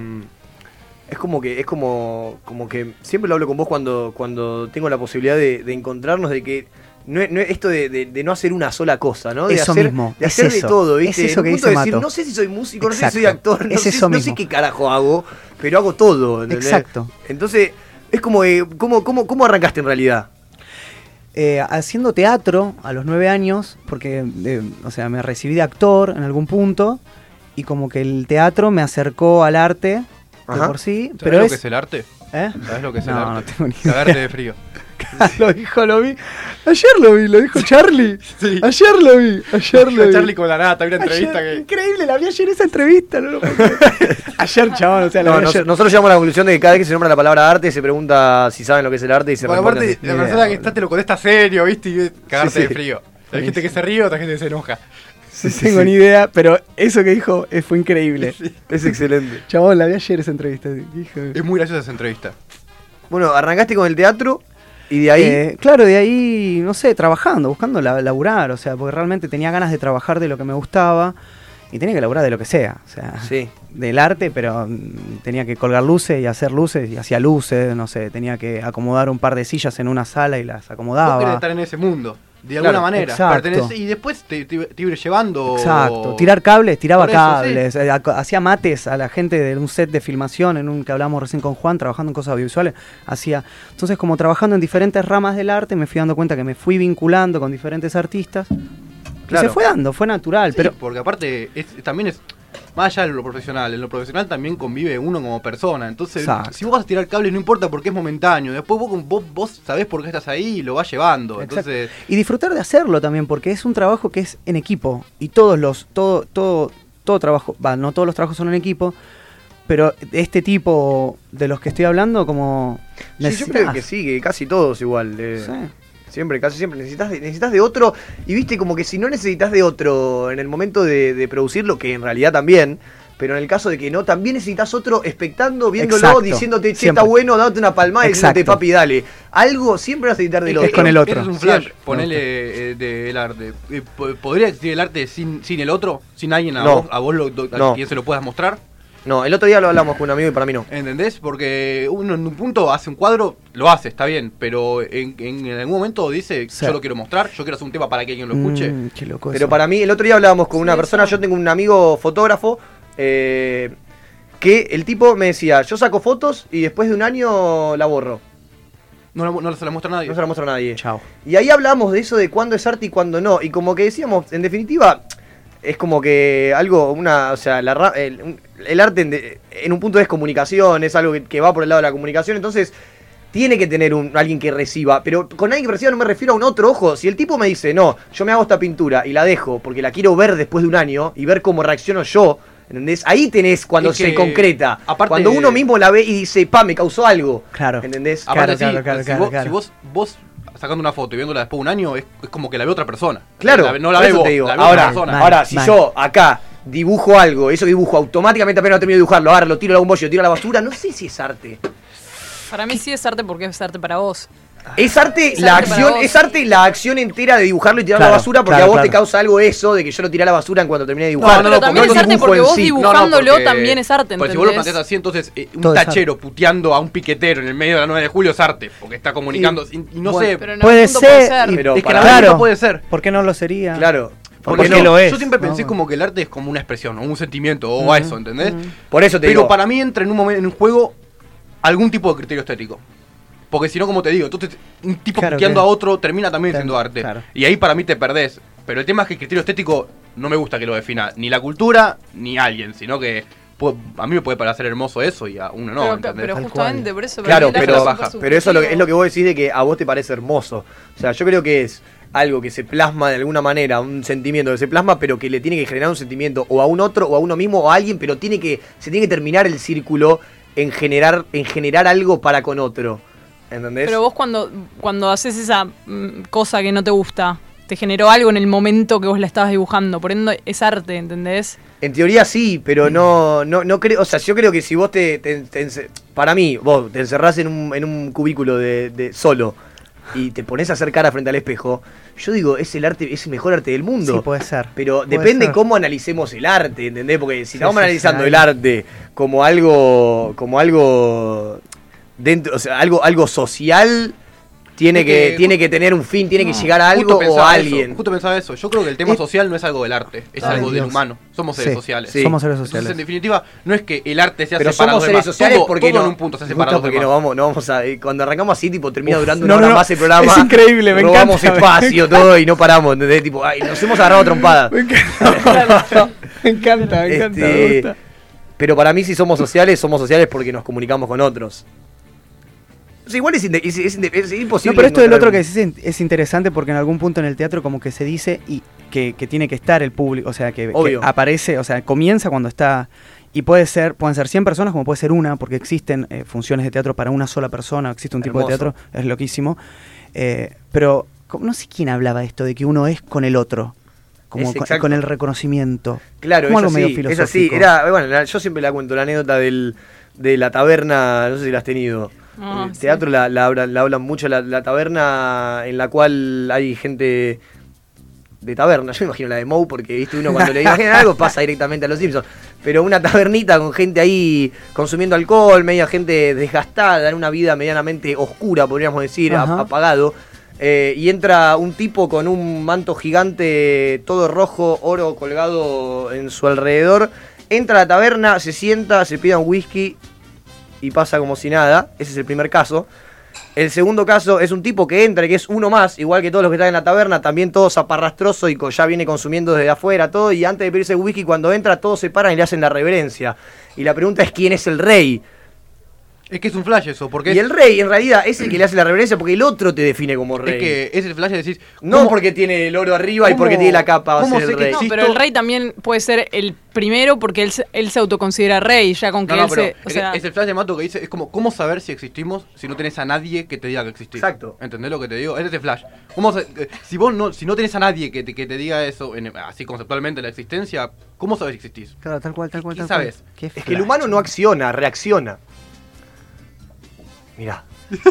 es como que es como como que siempre lo hablo con vos cuando cuando tengo la posibilidad de, de encontrarnos de que no, es- no es esto de, de- de no hacer una sola cosa, ¿no? De Eso hacer, mismo, De es hacer de eso, todo, es ¿viste? eso En que dice de decir, Mato. no sé si soy músico, no sé si soy actor, no, es sé, eso no sé qué carajo hago, pero hago todo, ¿entendés? Exacto. Entonces, es como, eh, ¿cómo, cómo, ¿cómo arrancaste en realidad? Eh, haciendo teatro a los nueve años, porque, eh, o sea, me recibí de actor en algún punto, y como que el teatro me acercó al arte de por sí, ¿Sabés pero lo es... que es el arte? ¿Eh? ¿Sabes lo que es el No, arte? no tengo ni idea. Cagarte de frío. lo dijo, lo vi. Ayer lo vi, lo dijo Charlie. Ayer lo vi, ayer lo vi. Charlie con la nata, una Ayer, entrevista que... Increíble, la vi ayer esa entrevista, no lo. Ayer, chabón, o sea, la No, vi nos- ayer. nosotros llegamos a la conclusión de que cada vez que se nombra la palabra arte se pregunta si saben lo que es el arte y se Bueno, aparte, la persona que está te lo contesta serio, ¿viste? Y cagarte Sí, sí. de frío. Hay gente que se ríe, otra gente que se enoja. No tengo ni idea, pero eso que dijo eh, fue increíble. Es excelente. Chabón, la vi ayer esa entrevista. Dijo- Es muy graciosa esa entrevista. Bueno, arrancaste con el teatro y de ahí... Eh, claro, de ahí, no sé, trabajando, buscando la- laburar, o sea, porque realmente tenía ganas de trabajar de lo que me gustaba y tenía que laburar de lo que sea, o sea, Sí. del arte, pero tenía que colgar luces y hacer luces y hacía luces, no sé, tenía que acomodar un par de sillas en una sala y las Vos querés acomodaba. estar en ese mundo, de Claro, alguna manera. exacto. Y después te, te, te iba llevando... Exacto, tirar cables, tiraba eso, cables, eh, ac- hacía mates a la gente de un set de filmación, en un que hablamos recién con Juan, trabajando en cosas audiovisuales, hacía. Entonces, como trabajando en diferentes ramas del arte, me fui dando cuenta que me fui vinculando con diferentes artistas. Y se fue dando, fue natural, Sí, pero porque aparte es- también es más allá de lo profesional, en lo profesional también convive uno como persona. Entonces, Exacto. si vos vas a tirar cables no importa porque es momentáneo. Después vos, vos, vos sabés por qué estás ahí y lo vas llevando. Exacto. Entonces, Y disfrutar de hacerlo también, porque es un trabajo que es en equipo. Y todos los, todo, todo, todo trabajo, va, no todos los trabajos son en equipo, pero este tipo de los que estoy hablando, como Sí, yo creo que sí, que casi todos igual. eh, Sí. Siempre, casi siempre. Necesitas de, necesitas de otro. Y viste, como que si no necesitas de otro en el momento de, de producirlo, que en realidad también. Pero en el caso de que no, también necesitas otro expectando, viéndolo, Exacto, diciéndote, che, está bueno, dándote una palmada y diciéndote, Exacto. papi, dale. Algo siempre vas a necesitar del Es otro. con el otro. Es un flash, Siempre. ponele eh, del arte. Eh, po- ¿Podría existir el arte sin, sin el otro? ¿Sin alguien a No. vos, a vos lo, a No. quien se lo puedas mostrar? No, el otro día lo hablamos con un amigo y para mí no. ¿Entendés? Porque uno en un punto hace un cuadro, lo hace, está bien, pero en, en- en algún momento dice, Sí. yo lo quiero mostrar, yo quiero hacer un tema para que alguien lo escuche. Mm, qué loco Pero eso. para mí, el otro día hablábamos con una persona, eso. yo tengo un amigo fotógrafo, eh, que el tipo me decía, yo saco fotos y después de un año la borro. No, no se la muestra a nadie. No se la muestro a nadie. Chao. Y ahí hablamos de eso de cuándo es arte y cuándo no. Y como que decíamos, en definitiva, es como que algo, una, o sea, la ra- el, el arte en, de- en un punto es comunicación, es algo que, que va por el lado de la comunicación, entonces tiene que tener un, alguien que reciba. Pero con alguien que reciba no me refiero a un otro ojo. Si el tipo me dice, no, yo me hago esta pintura y la dejo porque la quiero ver después de un año y ver cómo reacciono yo. ¿Entendés? Ahí tenés cuando Es se concreta. aparte- cuando uno mismo la ve y dice, pa, me causó algo. Claro. ¿Entendés? Aparte, Claro, sí, claro, claro, si, claro, vos, claro. si vos, vos sacando una foto y viéndola después de un año, es, es como que la ve otra persona. Claro, La no la por ve eso vos, te digo. la ve Ahora, otra ahora si yo acá dibujo algo, eso dibujo automáticamente apenas termino de dibujarlo, ahora lo tiro a un bollo, lo tiro a la basura, no sé si es arte. Para mí sí es arte porque es arte para vos. Es arte Es la arte acción, es arte la acción entera de dibujarlo y tirarlo a la basura porque claro, a vos te causa algo eso de que yo lo tiré a la basura en cuanto terminé de dibujar. pero también no es arte porque vos sí. dibujándolo porque- también es arte, Porque si vos lo planteas así, entonces eh, un Todo tachero puteando a un piquetero en el medio de la 9 de julio es arte. Porque está comunicando. Y, y no bueno, sé. Pero en Puede ser, puede ser. y- Pero es que Claro. no puede ser. ¿Por qué no lo sería? Claro. Porque Porque no, no, lo es. Yo siempre pensé No. como que el arte es como una expresión, o un sentimiento, o a eso, ¿entendés? Por eso te Pero digo. para mí entra en un momento en un juego algún tipo de criterio estético. Porque si no, como te digo, entonces un tipo Claro que- a otro termina también Claro, siendo arte. claro. Y ahí para mí te perdés. Pero el tema es que el criterio estético no me gusta que lo defina ni la cultura ni alguien, sino que a mí me puede parecer hermoso eso y a uno no, pero, ¿entendés? pero Tal justamente por eso. Claro, pero, súper pero eso es lo, que, es subjetivo. lo que vos decís de que a vos te parece hermoso. O sea, yo creo que es algo que se plasma de alguna manera, un sentimiento que se plasma, pero que le tiene que generar un sentimiento o a un otro, o a uno mismo, o a alguien, pero tiene que, se tiene que terminar el círculo en generar, en generar algo para con otro. ¿Entendés? Pero vos cuando, cuando haces esa mm, cosa que no te gusta, te generó algo en el momento que vos la estabas dibujando. Por ende, es arte, ¿entendés? En teoría sí, pero no, no, no creo, o sea, yo creo que si vos te, te- te ence- para mí, vos te encerrás en un, en un cubículo de, de solo y te pones a hacer cara frente al espejo, yo digo, es el arte, es el mejor arte del mundo. Sí, puede ser. Pero Puede depende ser. cómo analicemos el arte, ¿entendés? Porque si Sí, estamos sí, analizando sí, el arte como algo, como algo dentro, o sea, algo, algo social, tiene Es que, que- tiene que tener un fin, tiene que No, llegar a algo o a eso, alguien. justo pensaba eso. Yo creo que el tema Es- social no es algo del arte, es Ay, algo del Dios. humano. Somos seres Sí, sociales. sí. Somos seres Entonces, sociales. en definitiva, no es que el arte sea Pero separado somos de seres demás. sociales todo, porque todo no, en un punto se me separa gusta de los porque no vamos, no vamos a, eh, cuando arrancamos así, tipo, termina durando No, una hora no. más el programa. Es increíble, me robamos encanta, me espacio, todo, y no paramos, ¿entendés? Tipo, ay, nos hemos agarrado trompadas. Me encanta, me encanta, me encanta, me Este, gusta. Pero para mí, si somos sociales, somos sociales porque nos comunicamos con otros. O sea, igual es, inde- es- es es imposible. No, pero esto del otro que decís es- es interesante porque en algún punto en el teatro como que se dice y que, que tiene que estar el público, o sea, que, aparece, o sea, comienza cuando está y puede ser, pueden ser 100 personas como puede ser una, porque existen eh, funciones de teatro para una sola persona, existe un tipo de teatro, es loquísimo. Eh, pero no sé quién hablaba esto, de que uno es con el otro, como con, el reconocimiento. Claro, Como es algo medio así, es filosófico. así. Era, bueno, yo siempre la cuento, la anécdota del, de la taberna, no sé si la has tenido. Ah, el sí. teatro la, la hablan, la hablan mucho, la, la taberna en la cual hay gente de taberna, yo me imagino la de Moe, porque viste uno cuando le imagina algo pasa directamente a los Simpsons. Pero una tabernita con gente ahí consumiendo alcohol, media gente desgastada, en una vida medianamente oscura, podríamos decir, apagado. Eh, y entra un tipo con un manto gigante, todo rojo, oro colgado en su alrededor. Entra a la taberna, se sienta, se pide un whisky y pasa como si nada. Ese es el primer caso. El segundo caso es un tipo que entra que es uno más, igual que todos los que están en la taberna, también todo zaparrastroso y ya viene consumiendo desde afuera todo. Y antes de pedirse whisky, cuando entra, todos se paran y le hacen la reverencia. Y la pregunta es: ¿quién es el rey? Es que es un flash eso, porque Y es, el rey, en realidad, es el que le hace la reverencia porque el otro te define como rey. es que es el flash de decir. No ¿cómo- porque tiene el oro arriba y porque tiene la capa va a ser el rey. No, pero el rey también puede ser el primero porque él, se- él se autoconsidera rey, ya con que No, no, él pero se. O es, sea, es el flash de Mato que dice, es como, ¿cómo saber si existimos si no tenés a nadie que te diga que existís? Exacto. ¿Entendés lo que te digo? Es ese flash. ¿Cómo eh, si vos no, si no tenés a nadie que te, que te diga eso, en- así conceptualmente la existencia, ¿cómo sabes si existís? Claro, tal cual, tal cual, ¿Qué tal sabes? cual. Qué Es que el humano no acciona, reacciona. Mirá.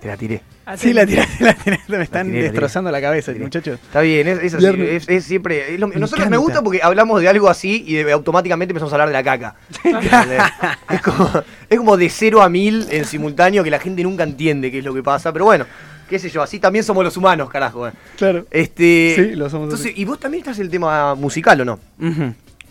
Te la tiré. Sí, la tiraste, la tiraste, me están tiré, la tiré. destrozando la cabeza, La tiré. muchachos. Está bien, es, es así, es, es siempre. es lo- Me nosotros me encanta. gusta porque hablamos de algo así y de- automáticamente empezamos a hablar de la caca. Es, como, es como de cero a mil en simultáneo que la gente nunca entiende qué es lo que pasa. Pero bueno, qué sé yo, así también somos los humanos, carajo. eh. Claro. Este, Sí, lo somos Entonces, así. ¿y vos también estás en el tema musical o no?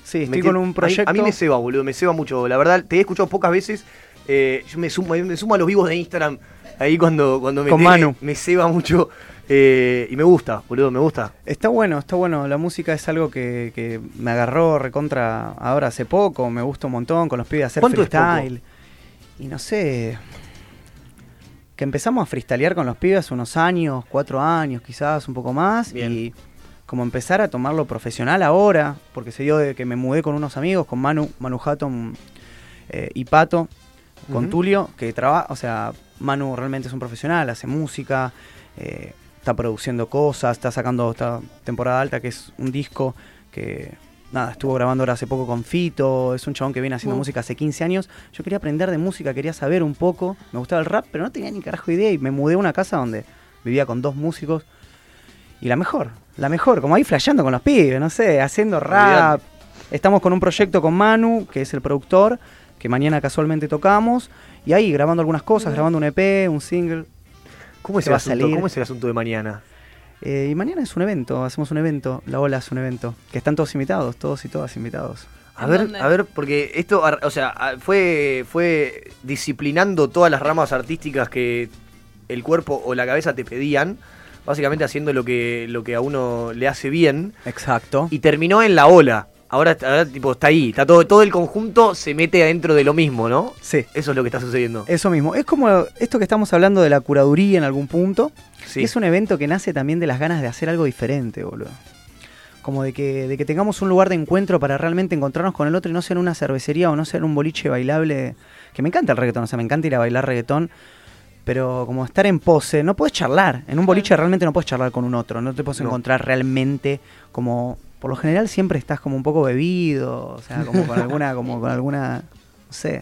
Sí, estoy Me con un proyecto. A mí, a mí me ceba, boludo, me ceba mucho. La verdad, te he escuchado pocas veces. Eh, yo me sumo, me sumo a los vivos de Instagram ahí cuando, cuando me Con Manu. Me ceba mucho eh, y me gusta, boludo, me gusta. Está bueno, está bueno. La música es algo que, que me agarró recontra ahora hace poco. Me gusta un montón con los pibes hacer freestyle. Y no sé. Que empezamos a freestylear con los pibes hace unos años, cuatro años quizás, un poco más. Bien. Y como empezar a tomarlo profesional ahora, porque se dio de que me mudé con unos amigos, con Manu, Manu Hatton eh, y Pato, con. Tulio, que trabaja, o sea, Manu realmente es un profesional, hace música, eh, está produciendo cosas, está sacando esta temporada alta, que es un disco que, nada, estuvo grabando ahora hace poco con Fito, es un chabón que viene haciendo Uh. música hace 15 años. Yo quería aprender de música, quería saber un poco, me gustaba el rap, pero no tenía ni carajo idea y me mudé a una casa donde vivía con dos músicos. Y la mejor, la mejor, como ahí flasheando con los pibes, no sé, haciendo rap. Estamos con un proyecto con Manu, que es el productor, que mañana casualmente tocamos. Y ahí grabando algunas cosas, grabando un EP, un single. ¿Cómo es, Se el va a asunto, salir. ¿Cómo es el asunto de mañana? Eh, y mañana es un evento, hacemos un evento. La Ola es un evento. Que están todos invitados, todos y todas invitados. A ¿En ver, dónde? a ver, porque esto, o sea, fue, fue disciplinando todas las ramas artísticas que el cuerpo o la cabeza te pedían, básicamente haciendo lo que, lo que a uno le hace bien, Exacto. y terminó en la ola. Ahora, está- ahora, tipo, está ahí, está todo, todo el conjunto se mete adentro de lo mismo, ¿no? Sí. Eso es lo que está sucediendo. Eso mismo. Es como esto que estamos hablando de la curaduría en algún punto. Sí. Es un evento que nace también de las ganas de hacer algo diferente, boludo. Como de que, de que tengamos un lugar de encuentro para realmente encontrarnos con el otro y no en una cervecería o no en un boliche bailable. Que me encanta el reggaetón, o sea, me encanta ir a bailar reggaetón. Pero como estar en pose, no puedes charlar. En un boliche realmente no puedes charlar con un otro. No te puedes No. encontrar realmente como. Por lo general siempre estás como un poco bebido. O sea, como con alguna. Como con alguna. No sé.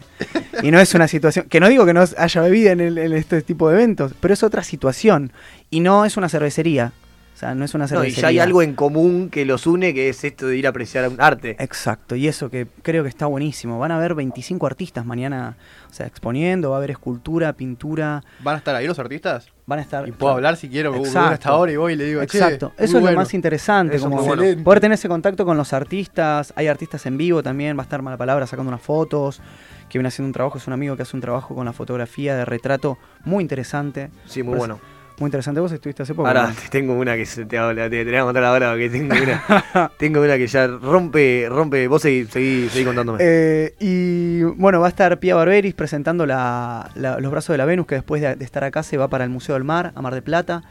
Y no es una situación. Que no digo que no haya bebida en, el- en este tipo de eventos, pero es otra situación. Y no es una cervecería. O sea, no es una No, y cervecería. ya hay algo en común que los une, que es esto de ir a apreciar un arte. Exacto, y eso que creo que está buenísimo. Van a haber 25 artistas mañana, o sea, exponiendo, va a haber escultura, pintura. ¿Van a estar ahí los artistas? Van a estar. Y puedo hablar si quiero, Exacto. hasta ahora y voy y le digo, Exacto, eso es bueno. lo más interesante, Eso como bueno. poder tener ese contacto con los artistas. Hay artistas en vivo también, va a estar mala palabra sacando unas fotos, que viene haciendo un trabajo, es un amigo que hace un trabajo con la fotografía de retrato muy interesante. Sí, muy Parece- bueno. Muy interesante. Vos estuviste hace poco. Ahora, ¿no? tengo una que se te, habla, te, te la voy a contar ahora, que tengo una, tengo una que ya rompe, rompe, vos seguí, seguí, seguí contándome. Eh, y bueno, va a estar Pia Barberis presentando la- la- los brazos de la Venus, que después de, de estar acá se va para el Museo del Mar, a Mar del Plata.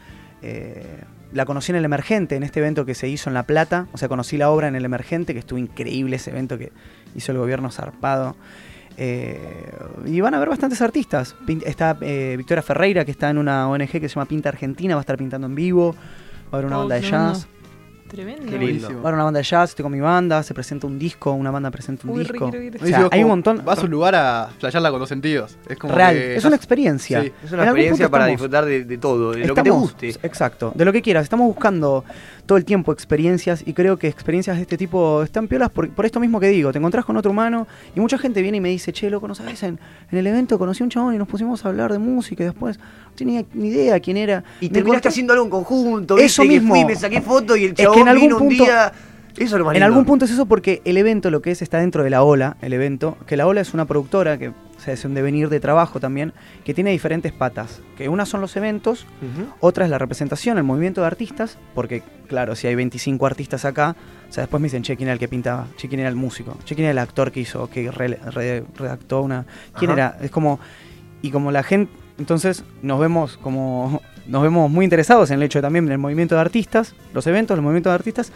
Eh, la conocí en el Emergente, en este evento que se hizo en La Plata. O sea, conocí la obra en el Emergente, que estuvo increíble ese evento que hizo el gobierno zarpado. Eh, y van a ver bastantes artistas. Pin- Está eh, Victoria Ferreira, que está en una ONG que se llama Pinta Argentina, va a estar pintando en vivo. Va a haber una Oh, banda de jazz. Tremendo. Qué lindo. Va a haber una banda de jazz, estoy con mi banda, se presenta un disco, una banda presenta un Uy, disco. O sea, hay un montón. Vas a un lugar a flashearla con los sentidos. Es como Real, que es una experiencia. Sí. es una en experiencia para estamos- disfrutar de, de todo, de lo que te guste. Exacto, de lo que quieras. Estamos buscando todo el tiempo experiencias y creo que experiencias de este tipo están piolas por, por esto mismo que digo. Te encontrás con otro humano y mucha gente viene y me dice, che, loco, ¿no sabes? En, en el evento conocí a un chabón y nos pusimos a hablar de música y después no tenía ni idea quién era. Y terminaste encontré- haciendo algo en conjunto, Eso ¿viste? mismo. Que fui, me saqué foto y el Es que chabón en algún vino un punto- día. Eso es lo más En lindo. algún punto es eso porque el evento lo que es está dentro de la ola, el evento, que la ola es una productora que o sea, es un devenir de trabajo también, que tiene diferentes patas, que una son los eventos, Ujú. otra es la representación, el movimiento de artistas, porque claro, si hay 25 artistas acá, o sea, después me dicen, che, ¿quién era el que pintaba? Che, ¿quién era el músico? Che, ¿quién era el actor que hizo, que re- re- redactó una... ¿Quién Ajá. era? Es como... Y como la gente... Entonces nos vemos como... Nos vemos muy interesados en el hecho de también del movimiento de artistas, los eventos, los movimientos de artistas,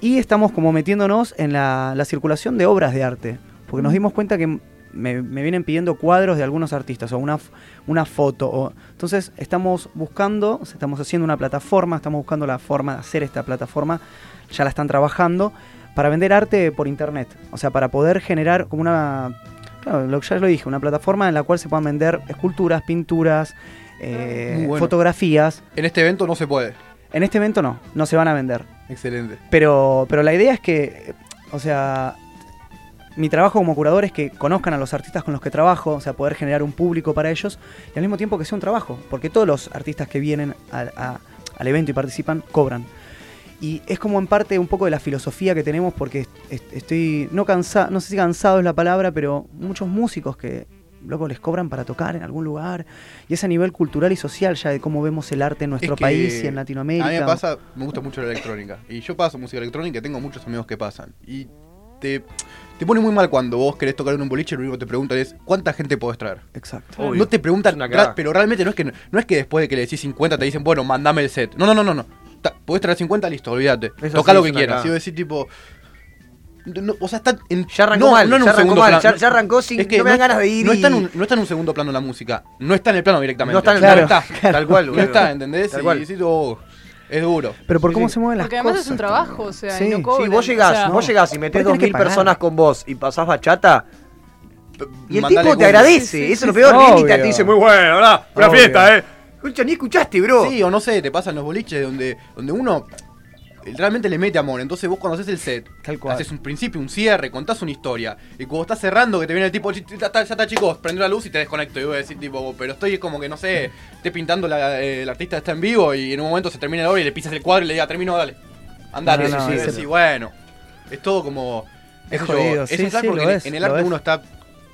y estamos como metiéndonos en la, la circulación de obras de arte, porque nos dimos cuenta que me, me vienen pidiendo cuadros de algunos artistas o una, una foto. O, entonces estamos buscando, estamos haciendo una plataforma, estamos buscando la forma de hacer esta plataforma, ya la están trabajando, para vender arte por internet, o sea, para poder generar como una, claro, lo, ya lo dije, una plataforma en la cual se puedan vender esculturas, pinturas, eh, bueno. fotografías. En este evento no se puede. En este evento no, no se van a vender. Excelente. Pero, pero la idea es que, o sea, mi trabajo como curador es que conozcan a los artistas con los que trabajo, o sea, poder generar un público para ellos y al mismo tiempo que sea un trabajo, porque todos los artistas que vienen al- a- al evento y participan cobran. Y es como en parte un poco de la filosofía que tenemos, porque est- est- estoy, no cansado, no sé si cansado es la palabra, pero muchos músicos que, loco, les cobran para tocar en algún lugar. Y es a nivel cultural y social ya de cómo vemos el arte en nuestro Es que país y en Latinoamérica. A mí me pasa, me gusta mucho la electrónica. Y yo paso música electrónica y tengo muchos amigos que pasan. Y te, te pone muy mal cuando vos querés tocar en un boliche y lo único que te preguntan es ¿cuánta gente podés traer? Exacto. Obvio. No te preguntan, pero realmente no es que no es que después de que le decís 50 te dicen, bueno, mandame el set. No, no, no, no, no. Ta- podés traer 50, listo, olvídate. Eso Toca sí lo que quieras. Y vos decís tipo. no, o sea, está en, Ya arrancó no, mal, no en un ya arrancó segundo mal, plano. ya- ya arrancó sin- no me dan ganas de ir No, está en y- un, no está en un segundo plano la música. No está en el plano directamente. No está en el no plano. está. Tal cual, No está, ¿entendés? Tal Y cual. decís, oh, es duro. Pero por Sí, cómo sí. se mueven las Porque además cosas. es un trabajo, o sea, y no cobran. Sí, vos llegás, o sea, vos llegás y metés 2.000 pagar. personas con vos y pasás bachata. Y el Mandale tipo te agradece, Sí, sí, eso es lo peor. y te- dice, muy bueno, ¿verdad? Una Obvio. fiesta, ¿eh? Escucha, ni escuchaste, bro. Sí, o no sé, te pasan los boliches donde, donde uno realmente le mete amor. Entonces vos cuando haces el set, Tal cual. haces un principio, un cierre, contás una historia. Y cuando estás cerrando, que te viene el tipo, "Ch- ya está, ya está, chicos, prende la luz y te desconecto. Y voy a decir, tipo, pero estoy como que no sé, esté pintando, la, eh, el artista está en vivo y en un momento se termina el obra y le pisas el cuadro y le diga, termino, dale. Andate, No, es- sí, bueno. Es todo como. Es yo, jodido, es sí, plan sí, porque en- es, en el arte es. uno está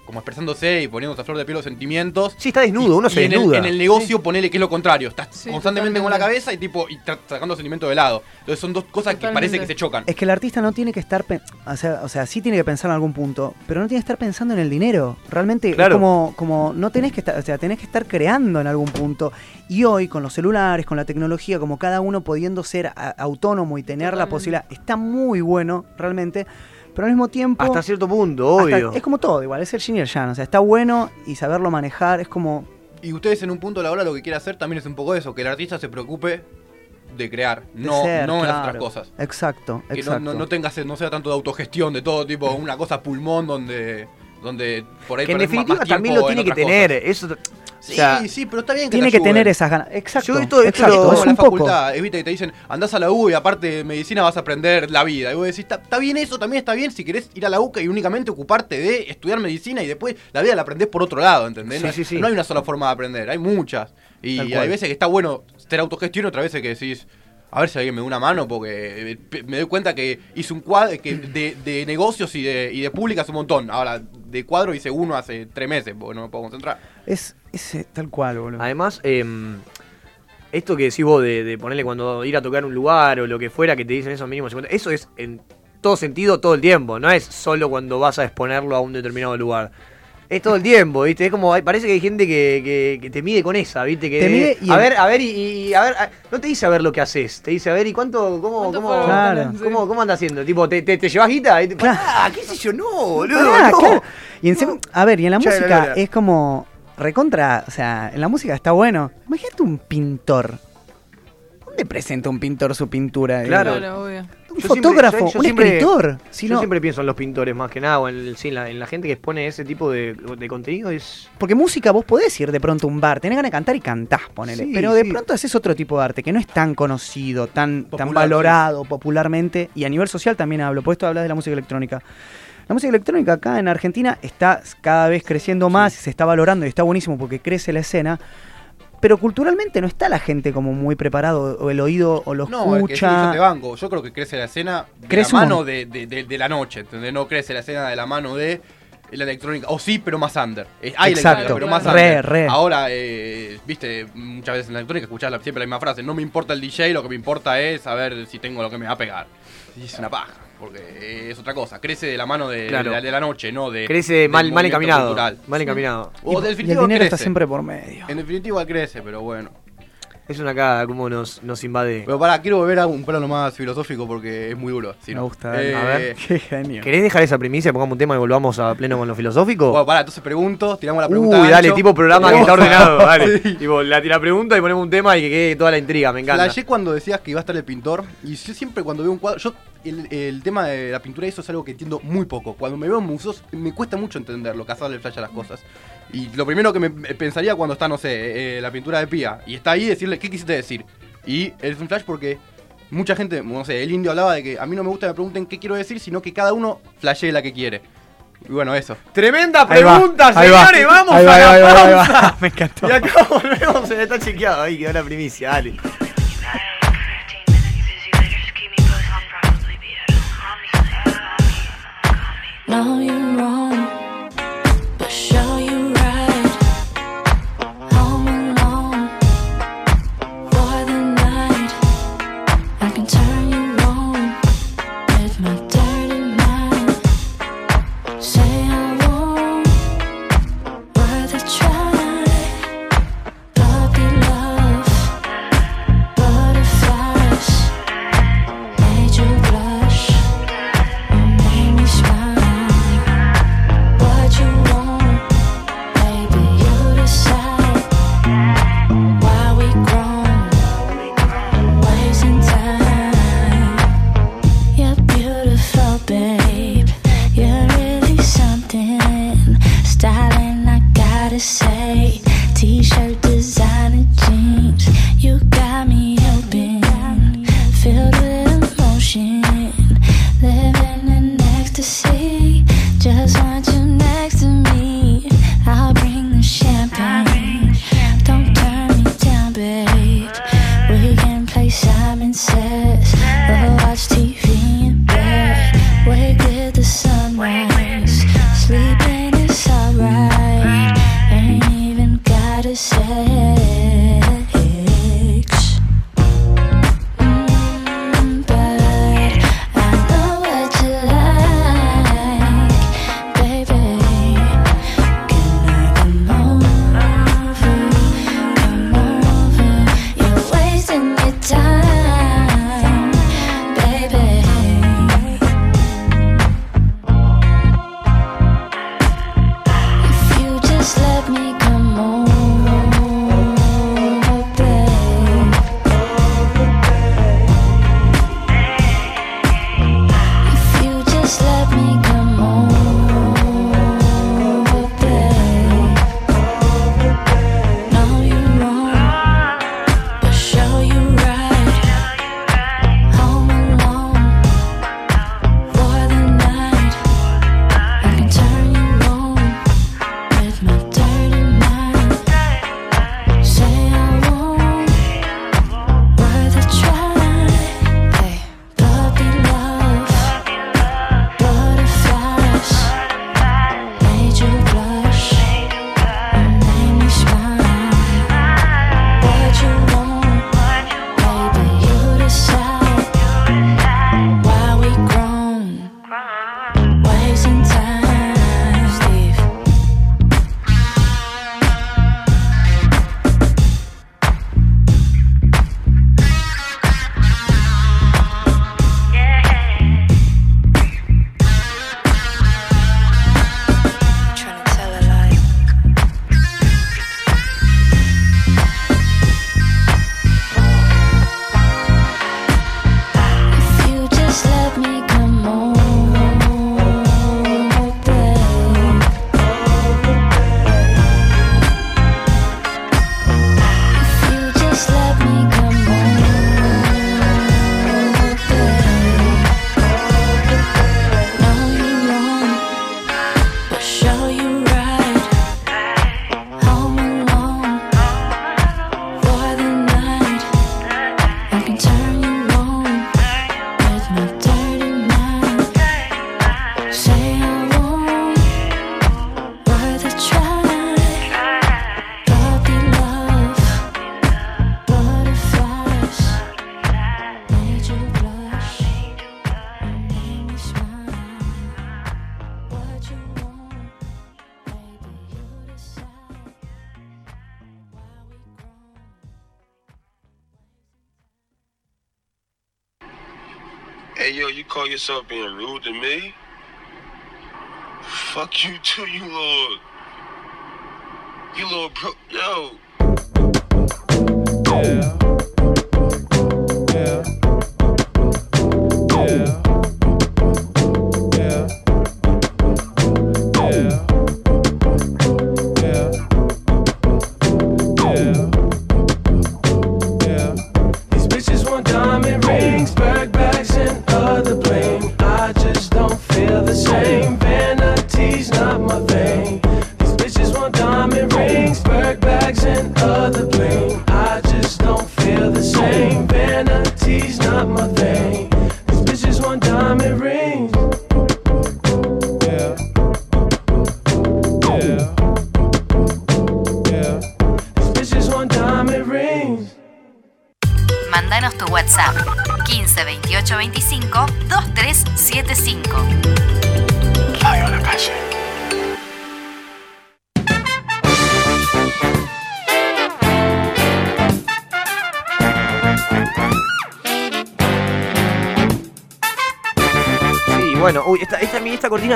como expresándose y poniéndose a flor de piel los sentimientos. Sí, está desnudo, uno Y se en el, desnuda. en el negocio ponele que es lo contrario. Estás Sí, constantemente con la cabeza y tipo y tra- sacando sentimiento de lado. Entonces son dos cosas que parece que se chocan. Es que el artista no tiene que estar, pe- o sea, o sea, sí tiene que pensar en algún punto, pero no tiene que estar pensando en el dinero. Realmente es como, como no tenés que estar, o sea, tenés que estar creando en algún punto. Y hoy con los celulares, con la tecnología, como cada uno pudiendo ser a- autónomo y tener la posibilidad, está muy bueno realmente. Pero al mismo tiempo, Hasta cierto punto, hasta- obvio. es como todo, igual, es el yin y el yang. O sea, está bueno y saberlo manejar, es como, Y ustedes en un punto de la hora lo que quiere hacer también es un poco eso, que el artista se preocupe de crear, de no, ser, no en las claro. otras cosas. Exacto, Que no, exacto. no, no tenga, no sea tanto de autogestión, de todo tipo, una cosa pulmón donde, donde por ahí que en definitiva más también lo en tiene que tener. cosas. Eso, Sí, O sea, sí, pero está bien que Tiene te que tener esas ganas. Exacto. Yo esto- esto exacto, lo- es en la un poco. facultad, es, viste, que te dicen, andás a la U y aparte de medicina vas a aprender la vida. Y vos decís, está bien eso, también está bien si querés ir a la UCA y únicamente ocuparte de estudiar medicina y después la vida la aprendés por otro lado, ¿entendés? Sí, no, sí, sí. no hay una sola forma de aprender, hay muchas. Y hay veces que está bueno tener autogestión, otras veces que decís, a ver si alguien me da una mano, porque eh, me doy cuenta que hice un cuadro que de, de negocios y de, y de públicas un montón. Ahora, de cuadro hice uno hace tres meses, porque no me puedo concentrar. Es, es eh, tal cual, boludo. Además, em, esto que decís vos de, de ponerle cuando ir a tocar un lugar o lo que fuera que te dicen esos mínimos 50, eso es en todo sentido todo el tiempo, no es solo cuando vas a exponerlo a un determinado lugar. Es todo el tiempo, ¿viste? Es como, parece que hay gente que, que- que te mide con esa, ¿viste? Que Te mide y a el- ver, a ver, y, y a ver, a- no te dice a ver lo que haces, te dice a ver, ¿y cuánto, cómo, ¿Cuánto cómo? Claro. cómo, cómo andas haciendo? Tipo, ¿te, te, te llevas guita? Y te- Claro. "Pará, qué sé yo, no, boludo, Ah, no". claro. Y encima, a ver, y en la Ya, música la es como recontra, o sea, en la música está bueno. Imagínate un pintor. ¿Dónde presenta un pintor su pintura? Claro. Claro, obvio. Un Yo siempre- fotógrafo, yo- yo un siempre- escritor. Si yo no- siempre pienso en los pintores más que nada, o en, el- sí, en la, en la gente que expone ese tipo de, de contenido. Es, Porque música vos podés ir de pronto a un bar, tenés ganas de cantar y cantás, ponele. Sí, Pero de sí. pronto haces otro tipo de arte que no es tan conocido, tan, valorado popularmente. Y a nivel social también hablo, por esto hablas de la música electrónica. La música electrónica acá en Argentina está cada vez creciendo más, se está valorando y está buenísimo porque crece la escena. Pero culturalmente no está la gente como muy preparado, o el oído o lo No, es que escucha. yo te banco. Yo creo que crece la escena de Crece la mano de, de- de- de la noche, ¿entendés? No crece la escena de la mano de la electrónica. O sí, pero más under. Eh, hay Exacto. pero más Re, under. re. Ahora, eh, viste, muchas veces en la electrónica escuchás siempre la misma frase. No me importa el DJ, lo que me importa es saber si tengo lo que me va a pegar. Y es una paja. Porque es otra cosa. Crece de la mano de, Claro. de la, de la noche, no de. crece mal, mal encaminado. cultural. Mal encaminado. O Y- en y el definitiva dinero está crece. siempre por medio. En definitiva crece, pero bueno. Es una cagada como nos, nos invade. Pero pará, quiero volver a un plano más filosófico porque es muy duro. si Me no. gusta. Eh, A ver. Qué genio. ¿Querés dejar esa primicia? Pongamos un tema y volvamos a pleno con lo filosófico. Bueno, pará, entonces pregunto, tiramos la pregunta. Uy, dale, ancho. tipo programa que está ordenado. Dale. Sí. Tipo, la, la pregunta y ponemos un tema y que quede toda la intriga. Me encanta. Flashé cuando decías que iba a estar el pintor. Y yo siempre cuando veo un cuadro. Yo, el, el tema de la pintura, eso es algo que entiendo muy poco. Cuando me veo en museos, me cuesta mucho entenderlo, cazarle flash a las cosas. Y lo primero que me pensaría cuando está, no sé, eh, la pintura de Pía. Y está ahí, decirle, ¿qué quisiste decir? Y es un flash porque. Mucha gente, no sé, el indio hablaba de que a mí no me gusta que me pregunten qué quiero decir, sino que cada uno flashee la que quiere. Y bueno, eso. Tremenda Ahí va, pregunta, ahí va. señores. Vamos Ahí va, a ahí la va, ahí va, ahí va. pausa. Me encantó. Y acá volvemos. Se está chequeado. Ahí quedó la primicia. Dale. No, you're wrong, Hey, yo, you call yourself being rude to me? Fuck you too, you little. You little bro. Yo. These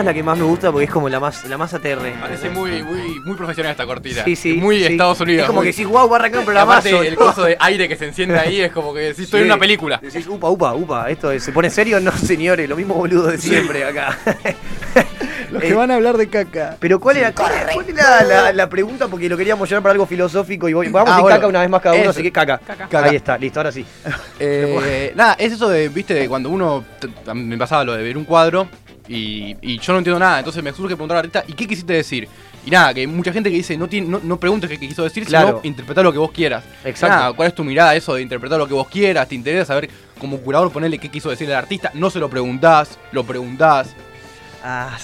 la que más me gusta porque es como la más, la más aterre. Parece muy, muy, muy profesional esta cortina. Sí, sí, Muy sí. Estados Unidos. Es como muy- que decís, wow, va a arrancar un programazo. el coso de aire que se enciende ahí es como que si estoy en una película. Decís, upa, upa, upa, esto es- se pone serio, no señores, lo mismo boludo de siempre acá. Los que van a hablar de caca. Pero ¿cuál era, cuál era- cuál era la, la pregunta? Porque lo queríamos llevar para algo filosófico y voy- vamos a Ah, decir bueno, caca una vez más cada uno, eso. así que caca. Caca. Ahí está, listo, ahora sí. Eh, nada, es eso de, viste, de cuando uno. Me pasaba lo de ver un cuadro y, y yo no entiendo nada. Entonces me surge preguntar al artista, ¿y qué quisiste decir? Y nada, que hay mucha gente que dice, no, tiene, no, no preguntes qué quiso decir, Claro. sino interpretar lo que vos quieras. Exacto. Nada, ¿cuál es tu mirada a eso de interpretar lo que vos quieras? ¿Te interesa saber como curador ponerle qué quiso decir el artista? No se lo preguntás, lo preguntás. Ah,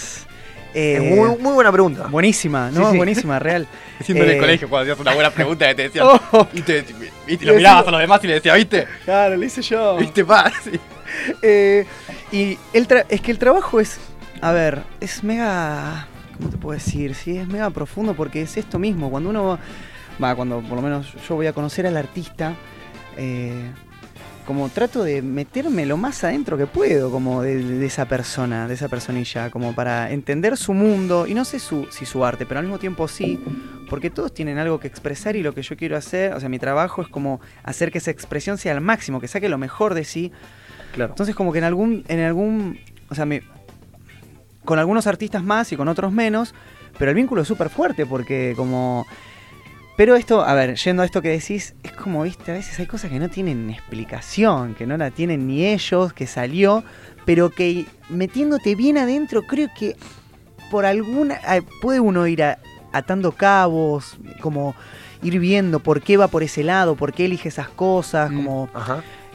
Es muy, muy buena pregunta. Buenísima, ¿no? Sí, sí. Buenísima, real. Siendo en el Eh, colegio cuando hacías una buena pregunta que te decían. Oh. y te, y te lo mirabas a los demás y le decías, ¿viste? Claro, lo hice yo. ¿Viste? Sí. Eh, y el tra- es que el trabajo es, a ver, es mega, ¿cómo te puedo decir? Sí, es mega profundo porque es esto mismo. Cuando uno, va, cuando por lo menos yo voy a conocer al artista, eh, como trato de meterme lo más adentro que puedo, como de, de esa persona, de esa personilla, como para entender su mundo, y no sé su, si su arte, pero al mismo tiempo sí, porque todos tienen algo que expresar y lo que yo quiero hacer, o sea, mi trabajo es como hacer que esa expresión sea al máximo, que saque lo mejor de sí. Claro. Entonces como que en algún, en algún, o sea, me, con algunos artistas más y con otros menos, pero el vínculo es súper fuerte porque como... Pero esto, a ver, yendo a esto que decís, es como, viste, a veces hay cosas que no tienen explicación, que no la tienen ni ellos, que salió, pero que metiéndote bien adentro, creo que por alguna... puede uno ir a- atando cabos, como ir viendo por qué va por ese lado, por qué elige esas cosas, como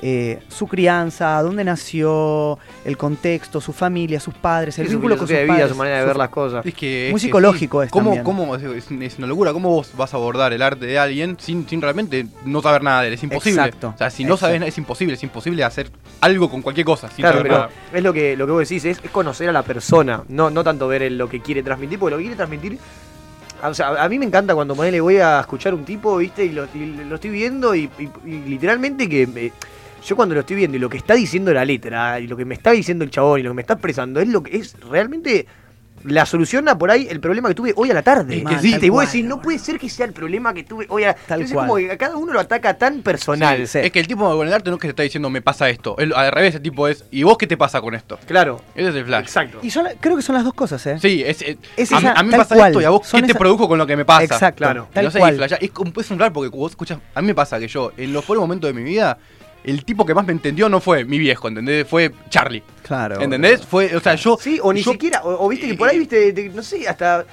eh, su crianza, dónde nació, el contexto, su familia, sus padres, el Sí, su vínculo con sus de vida, padres, su manera de ver las cosas. Es que, es Muy que psicológico sí. es ¿Cómo, también. cómo- es, es- es una locura. ¿Cómo vos vas a abordar el arte de alguien sin, sin realmente no saber nada de él? Es imposible. Exacto. O sea, si no Exacto. sabes nada, es imposible. Es imposible hacer algo con cualquier cosa. Sin Claro, saber pero nada. es lo que, lo que vos decís, es, es conocer a la persona, no, no tanto ver el- lo que quiere transmitir, porque lo que quiere transmitir. O sea, a mí me encanta cuando ponele, voy a escuchar un tipo, ¿viste? Y lo, y lo estoy viendo y, y- y literalmente que. me- yo cuando lo estoy viendo y lo que está diciendo la letra, y lo que me está diciendo el chabón y lo que me está expresando, es lo que es realmente la solución a por ahí el problema que tuve hoy a la tarde. Es que sí, te tal voy a cual. decir, no puede ser que sea el problema que tuve hoy a Tal Entonces, cual. como que a cada uno lo ataca tan personal. Sí, Es que el tipo con el arte no es que te está diciendo me pasa esto. Al revés, el tipo es ¿y vos qué te pasa con esto? Claro. Ese es el flash. Exacto. Y son la- creo que son las dos cosas, ¿eh? Sí, es, es- Es a, mí- esa- a mí me pasa cual. esto y a vos Son qué te produjo con lo que me pasa. Exacto, Claro. tal Y no sé, cual. y es, como- es un raro porque vos escuchas, a mí me pasa que yo en los peores momentos de mi vida el tipo que más me entendió no fue mi viejo, ¿entendés? Fue Charlie. Claro. ¿Entendés? Fue, o sea, yo Sí, o ni yo- siquiera, o, o viste que por ahí, viste, te- no sé, hasta...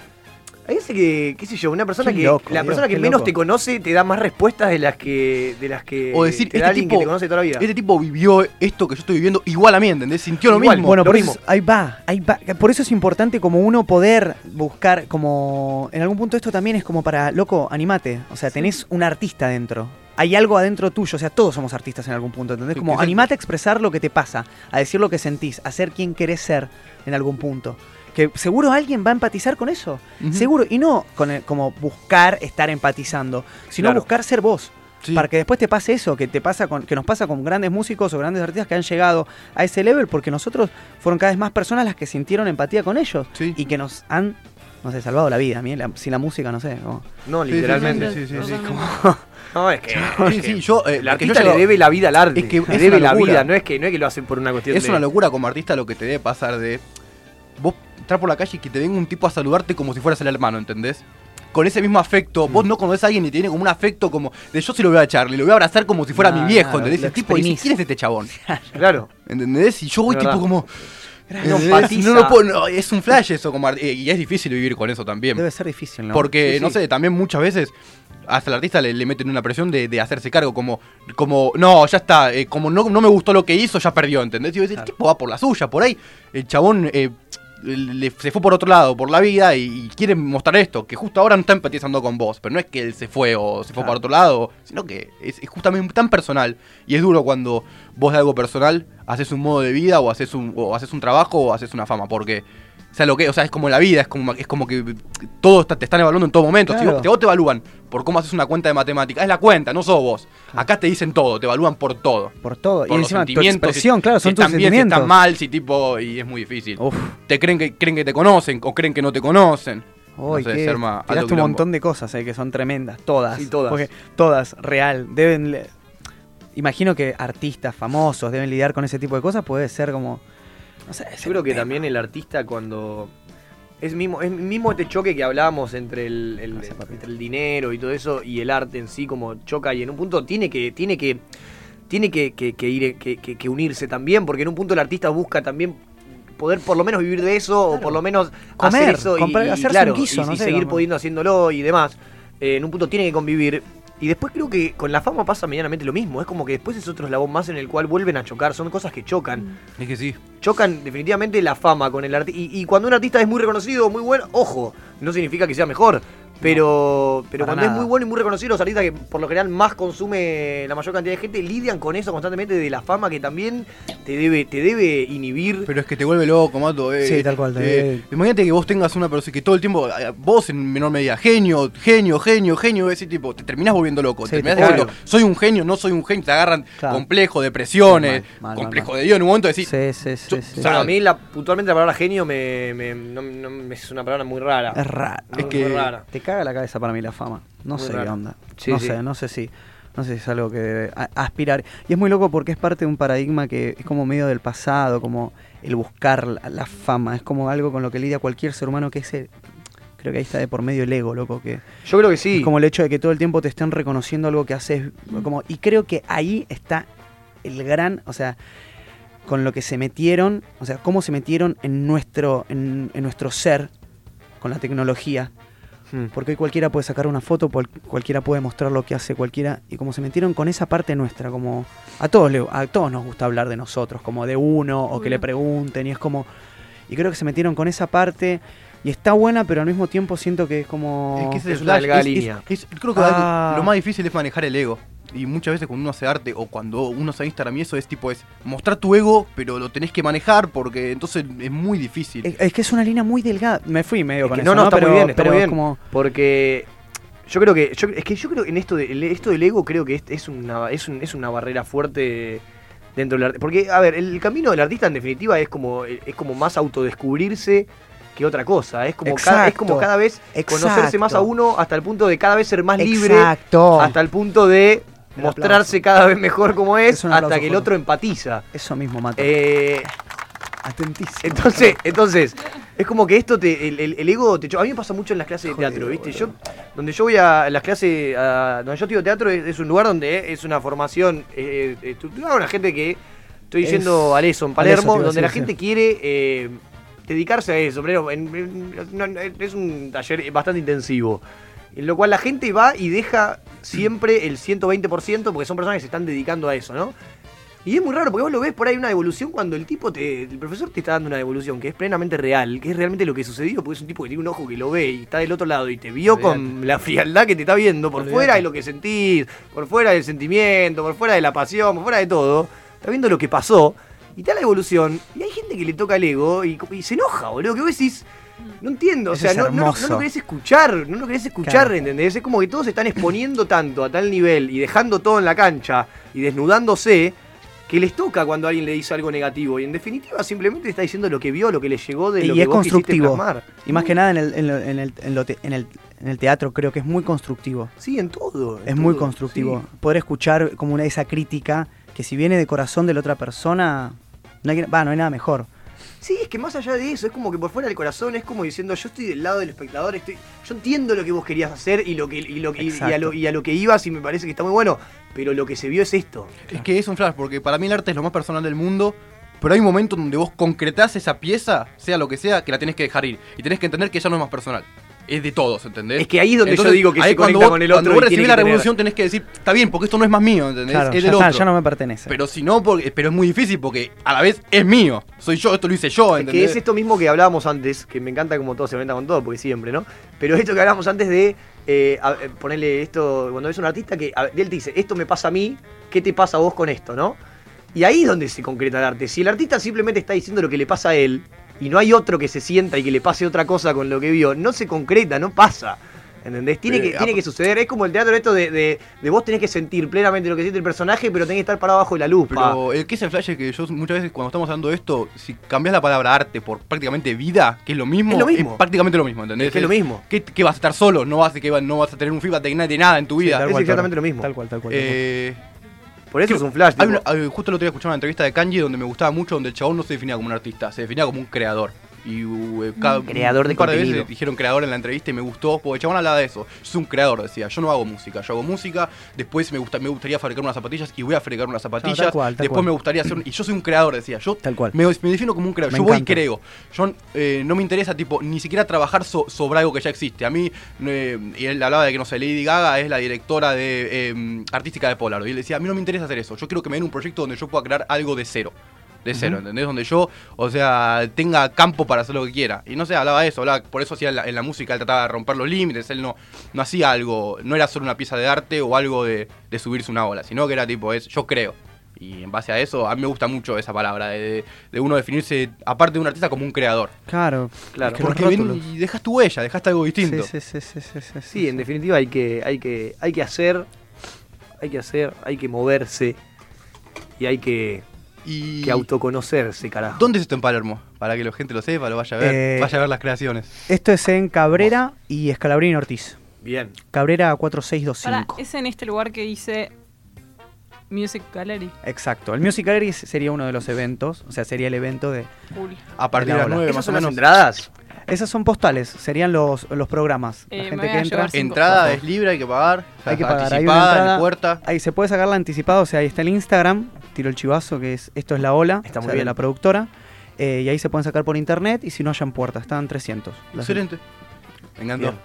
Hay veces que, qué sé yo, una persona Qué que... loco, la Dios, persona que menos loco. te conoce te da más respuestas de las que... De las que o decir, te da este alguien tipo, que te conoce toda la vida. este tipo vivió esto que yo estoy viviendo igual a mí, ¿entendés? Sintió lo Igual, mismo. Bueno, lo por mismo. eso, ahí va, ahí va. Por eso es importante como uno poder buscar, como en algún punto esto también es como para, loco, animate. O sea, tenés un artista dentro. Hay algo adentro tuyo, o sea, todos somos artistas en algún punto, ¿entendés? Sí, Como animate a expresar lo que te pasa, a decir lo que sentís, a ser quien querés ser en algún punto. Que seguro alguien va a empatizar con eso. Seguro. Y no con el- como buscar estar empatizando, sino Claro. buscar ser vos. Sí. Para que después te pase eso, que te pasa con, que nos pasa con grandes músicos o grandes artistas que han llegado a ese level, porque nosotros fueron cada vez más personas las que sintieron empatía con ellos y que nos han, no sé, salvado la vida. A mí, la- sin la música, no sé. como- No, Sí, literalmente. sí, sí, sí, sí, sí. Como- No, es que. Sí, es que sí, yo, eh, el artista yo llego- le debe la vida al arte. Es que le es debe la vida. No es, que, no es que lo hacen por una cuestión Es de. una locura como artista lo que te debe pasar de vos entrar por la calle y que te venga un tipo a saludarte como si fueras el hermano, ¿entendés? Con ese mismo afecto, vos no conoces a alguien y te viene como un afecto como de yo sí lo voy a echar, lo voy a abrazar como si fuera mi viejo, ¿entendés? El tipo dice. ¿quién es este chabón? Claro. ¿Entendés? Y yo voy tipo como... No. No lo puedo- no, es un flash eso como y es difícil vivir con eso también. Debe ser difícil, ¿no? Porque, Sí, no sí. sé, también muchas veces hasta el artista le, le meten una presión de, de hacerse cargo, como, como no, ya está, eh, como no, no me gustó lo que hizo, ya perdió, ¿entendés? Y vos decís, el tipo va por la suya, por ahí el chabón eh, le- se fue por otro lado, por la vida, y, y quiere mostrar esto, que justo ahora no está empatizando con vos, pero no es que él se fue o se fue Claro. por otro lado, sino que es, es justamente tan personal, y es duro cuando vos de algo personal haces un modo de vida, o haces un, o haces un trabajo, o haces una fama, porque... O sea, lo que, o sea, es como la vida, es como, es como que todo está- te están evaluando en todo momento. Si vos, te, vos te evalúan por cómo haces una cuenta de matemática, es la cuenta, no sos vos. Acá te dicen todo, te evalúan por todo. Por todo. Por y los encima tu sentimientos, expresión, si- claro, si son tus están bien, si sentimientos. están mal, si tipo, y es muy difícil. Uf. Te creen que, creen que te conocen o creen que no te conocen. No sé, qué- arma tiraste un montón de cosas ahí que son tremendas, todas. Sí, todas. Porque todas, real. Deben. Imagino que artistas famosos deben lidiar con ese tipo de cosas. Puede ser como. No sé. Yo creo que también el artista cuando. Es mismo, es mismo este choque que hablábamos entre el, el- entre el dinero y todo eso y el arte en sí, como choca y en un punto tiene que, tiene que, tiene que, que- que ir, que, que- que unirse también, porque en un punto el artista busca también poder por lo menos vivir de eso, o por lo menos Comer, hacer eso y- comprar- y, hacerse claro, un guiso, y, no y sé, seguir pudiendo haciéndolo y demás. Eh, en un punto tiene que convivir. Y después creo que con la fama pasa medianamente lo mismo. Es como que después es otro eslabón más en el cual vuelven a chocar. Son cosas que chocan Es que sí. chocan definitivamente la fama con el artista. Y, y cuando un artista es muy reconocido, muy bueno, ojo, no significa que sea mejor. Pero, pero cuando es muy bueno y muy reconocido, los artistas que por lo general más consume la mayor cantidad de gente, lidian con eso constantemente de la fama que también te debe, te debe inhibir. Pero es que te vuelve loco, Mato. eh. Sí, tal cual, Eh, imagínate que vos tengas una persona que todo el tiempo, eh, vos en menor medida, genio, genio, genio, genio, ese tipo, te terminás volviendo loco. Sí, te terminás te- diciendo, soy un genio, no soy un genio, te agarran Claro. complejo, depresiones, Mal, mal, complejo mal, de Dios. En un momento decís, Sí, sí, sí. sí. Bueno, a mí la, puntualmente la palabra genio me, me- no- no- es una palabra muy rara. Es. Muy, Es que- muy rara. Te caga la cabeza para mí la fama. No Muy sé raro. qué onda. Sí, no sí. sé, no sé si. No sé si es algo que debe a- aspirar. Y es muy loco porque es parte de un paradigma que es como medio del pasado, como el buscar la, la fama. Es como algo con lo que lidia cualquier ser humano que es el- Creo que ahí está de por medio el ego, loco. Que Yo creo que sí. Es como el hecho de que todo el tiempo te estén reconociendo algo que haces. Como, y creo que ahí está el gran. O sea, con lo que se metieron. O sea, cómo se metieron en nuestro, en, en nuestro ser con la tecnología. Hmm. Porque hoy cualquiera puede sacar una foto, cual- cualquiera puede mostrar lo que hace cualquiera. Y como se metieron con esa parte nuestra, como a todos, le- a todos nos gusta hablar de nosotros, como de uno, o que le pregunten, y es como. Y creo que se metieron con esa parte. Y está buena, pero al mismo tiempo siento que es como. Es que Es delgada es- es- línea. es- creo que Ah. lo más difícil es manejar el ego. Y muchas veces cuando uno hace arte o cuando uno hace Instagram y eso es tipo es mostrar tu ego, pero lo tenés que manejar porque entonces es muy difícil. Es, es que es una línea muy delgada. Me fui medio Es con que eso. no, no, está pero, muy bien, está pero muy bien. como- Porque yo creo que. yo- es que yo creo que en esto, de, esto del ego, creo que es, es una, es, un- es una barrera fuerte dentro del arte. Porque, a ver, el camino del artista en definitiva es como, es como más autodescubrirse que otra cosa. Es como, cada, es como cada vez conocerse más a uno hasta el punto de cada vez ser más libre. Exacto. Hasta el punto de mostrarse cada vez mejor como es, Es hasta que el otro empatiza. Eso mismo, Mato. Eh, Atentísimo. entonces, entonces, es como que esto te, el, el- el ego te A mí me pasa mucho en las clases de teatro, ¿viste? Yo, donde yo voy a las clases, a- donde yo estudio teatro es, es un lugar donde es una formación eh, estructurada, una gente que estoy Es- yendo a Leso, en Palermo, donde la gente sí. quiere eh, dedicarse a eso. Pero en- es un taller bastante intensivo. En lo cual la gente va y deja siempre el 120% porque son personas que se están dedicando a eso, ¿no? Y es muy raro porque vos lo ves por ahí una devolución cuando el tipo te. El profesor te está dando una devolución que es plenamente real, que es realmente lo que sucedió, porque es un tipo que tiene un ojo que lo ve y está del otro lado y te vio con la frialdad que te está viendo, por fuera de lo que sentís, por fuera del sentimiento, por fuera de la pasión, por fuera de todo. Está viendo lo que pasó y da la devolución. Y hay gente que le toca el ego y, y se enoja, boludo. Que vos decís. No entiendo, o sea, no, no, no lo querés escuchar, no lo querés escuchar, Claro. ¿entendés? Es como que todos se están exponiendo tanto a tal nivel y dejando todo en la cancha y desnudándose que les toca cuando alguien le dice algo negativo. Y en definitiva simplemente está diciendo lo que vio, lo que le llegó de lo y que es vos constructivo. Y más que nada en el, en lo- en el- en lo te- en el- en el teatro creo que es muy constructivo. Sí, en todo. Es muy constructivo. sí. Poder escuchar como una esa crítica que si viene de corazón de la otra persona, no hay, va, no hay nada mejor. Sí, es que más allá de eso, es como que por fuera del corazón es como diciendo, yo estoy del lado del espectador, estoy, yo entiendo lo que vos querías hacer y lo que y lo que- y, y a lo, y a lo que ibas y me parece que está muy bueno, pero lo que se vio es esto. Es que es un flash, porque para mí el arte es lo más personal del mundo. Pero hay un momento donde vos concretás esa pieza, sea lo que sea, que la tenés que dejar ir. Y tenés que entender que ya no es más personal. Es de todos, ¿entendés? Es que ahí es donde yo Entonces, digo que ahí se cuando conecta vos- con el Cuando otro vos y tiene recibís la tener- revolución tenés que decir, está bien, porque esto no es más mío, ¿entendés? Claro, es ya del está, otro. ya no me pertenece. Pero si no, porque, pero es muy difícil porque a la vez es mío. Soy yo, esto lo hice yo, Es ¿entendés? que es esto mismo que hablábamos antes, que me encanta como todo se conecta con todo, porque siempre, ¿no? Pero esto que hablábamos antes de eh, a- eh, ponerle esto, cuando ves un artista que a- él te dice, esto me pasa a mí, ¿qué te pasa a vos con esto, no? Y ahí es donde se concreta el arte. Si el artista simplemente está diciendo lo que le pasa a él, y no hay otro que se sienta y que le pase otra cosa con lo que vio, no se concreta, no pasa. ¿Entendés? Tiene, Eh, que, tiene que suceder. Es como el teatro esto de, de, de vos tenés que sentir plenamente lo que siente el personaje, pero tenés que estar parado bajo de la lupa. Pero el que es el flash es que yo muchas veces cuando estamos hablando de esto, si cambias la palabra arte por prácticamente vida, que es lo mismo, Es lo mismo. prácticamente lo mismo, ¿entendés? Es que es lo mismo. ¿Qué, qué vas a estar solo? No vas, a- que no vas a tener un feedback de nada, de nada en tu vida. tal cual, Es exactamente tal- lo mismo. Tal cual, tal cual. Eh, Por eso es un flash. hay una- hay- justo el otro día escuchaba una entrevista de Kanji donde me gustaba mucho, donde el chabón no se definía como un artista, se definía como un creador. Y uh, eh, cada, Creador de un par de contenido. veces dijeron creador en la entrevista y me gustó, porque el chabón hablaba de eso. Yo soy un creador, decía. Yo no hago música, yo hago música. Después me, gusta, me gustaría fabricar unas zapatillas y voy a fabricar unas zapatillas. tal cual, tal después cual. me gustaría hacer. un- Y yo soy un creador, decía. Yo Tal cual. Me, me defino como un creador. Me yo voy y encanta. creo. Yo eh, no me interesa, tipo, ni siquiera trabajar so- sobre algo que ya existe. A mí, eh, y él hablaba de que, no sé, Lady Gaga es la directora de eh, artística de Polaroid. Y él decía, a mí no me interesa hacer eso. Yo quiero que me den un proyecto donde yo pueda crear algo de cero. De cero. ¿entendés? Donde yo, o sea, tenga campo para hacer lo que quiera. Y no sé, hablaba de eso, hablaba, por eso hacía en la, en la música, él trataba de romper los límites, él no, no hacía algo, no era solo una pieza de arte o algo de, de subirse una ola, sino que era tipo, es yo creo. Y en base a eso, a mí me gusta mucho esa palabra, de, de uno definirse, aparte de un artista, como un creador. Claro, Claro. es que los Porque ven y dejas tu huella, dejaste algo distinto. Sí, sí, sí, sí, sí, sí, Sí, en definitiva hay que, hay que, hay que hacer, hay que hacer, hay que moverse y hay que, Y... que autoconocerse, carajo. ¿Dónde es esto en Palermo? Para que la gente lo sepa, lo vaya a ver, Eh, vaya a ver las creaciones. Esto es en Cabrera y Escalabrín Ortiz. Bien. Cabrera Para, 4625. es en este lugar que dice Music Gallery. Exacto. El Music Gallery sería uno de los eventos, o sea, sería el evento de. Cool. A partir de las 9 más o menos. entradas? Esas son postales, serían los, los programas. Eh, la gente que entra. Entrada es libre, hay que pagar. Hay que pagar. Hay una Anticipada, en entrada- la puerta. Ahí se puede sacar la anticipada, o sea, ahí está el Instagram, tiro el chivazo, que es esto es la ola, Está o muy sea, bien. la productora. eh, y ahí se pueden sacar por internet y si no hayan puertas, están 300. Las- Excelente. Me encantó. Bien.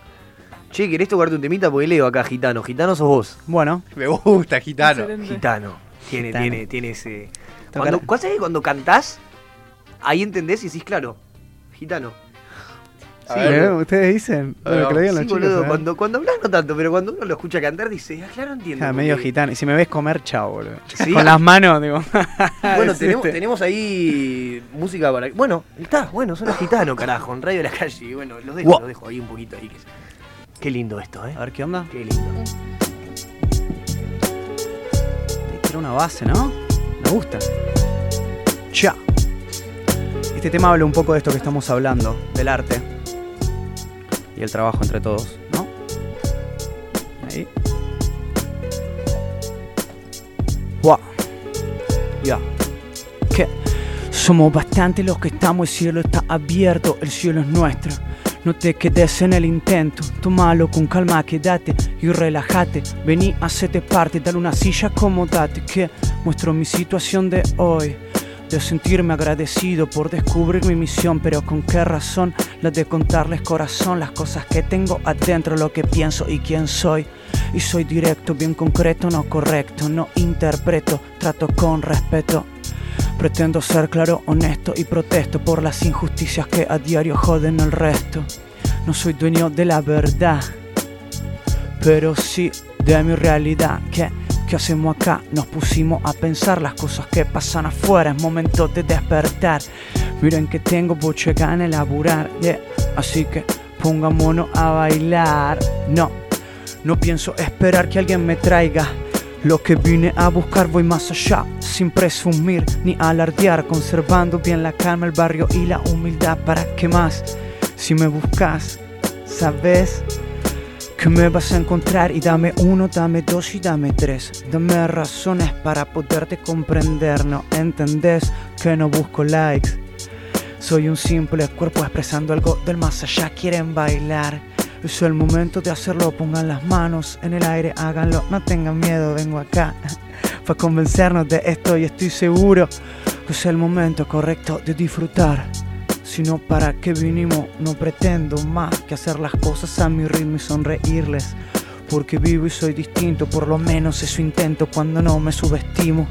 Che, ¿querés tocarte un temita? Porque leo acá, gitano. Gitano sos vos. Bueno, Me gusta, gitano. Excelente. Gitano. Tiene, Gitano. tiene, tiene ese. Cuando, ¿Cuál es que cuando cantás? Ahí entendés y decís, claro, gitano. A sí, ver. ¿eh? ustedes dicen, bueno, que lo digan Sí, los chicos. boludo, ¿eh? cuando, cuando hablas no tanto, pero cuando uno lo escucha cantar dice, ah, claro, entiendo. Ah, medio gitano. Y si me ves comer, chao, boludo. Sí. Con las manos, digo. Bueno, tenemos, este. tenemos ahí música para. Bueno, está, bueno, son los gitanos, carajo, en Radio de la Calle. y Bueno, los dejo, Wow. los dejo ahí un poquito ahí. que- Qué lindo esto, ¿eh? A ver qué onda. Qué lindo. Era una base, ¿no? Me gusta. Ya. Este tema habla un poco de esto que estamos hablando, del arte el trabajo entre todos, ¿no? Ahí. Wow. Ya. ¿Qué? Somos bastante los que estamos, el cielo está abierto, el cielo es nuestro. No te quedes en el intento, tómalo con calma, quédate y relájate. Vení, hacete parte, dale una silla, acomodate. Que muestro mi situación de hoy. De sentirme agradecido por descubrir mi misión, pero con qué razón la de contarles corazón las cosas que tengo adentro, lo que pienso y quién soy. Y soy directo, bien concreto, no correcto, no interpreto, trato con respeto. Pretendo ser claro, honesto y protesto por las injusticias que a diario joden el resto. No soy dueño de la verdad, pero sí de mi realidad. ¿Qué, ¿Qué hacemos acá? Nos pusimos a pensar las cosas que pasan afuera. Es momento de despertar. Miren que tengo mucha gana laburar, yeah. Así que pongámonos a bailar. No, no pienso esperar que alguien me traiga. Lo que vine a buscar voy más allá, sin presumir ni alardear, conservando bien la calma, el barrio y la humildad. ¿Para qué más? Si me buscas, ¿sabes? Que me vas a encontrar y dame uno, dame dos y dame tres. Dame razones para poderte comprender, ¿no entendés? Que no busco likes. Soy un simple cuerpo expresando algo del más allá. Quieren bailar. Es el momento de hacerlo. Pongan las manos en el aire, háganlo. No tengan miedo, vengo acá. Para convencernos de esto y estoy seguro que es el momento correcto de disfrutar. Sino para qué vinimos, no pretendo más que hacer las cosas a mi ritmo y sonreírles. Porque vivo y soy distinto, por lo menos eso intento cuando no me subestimo.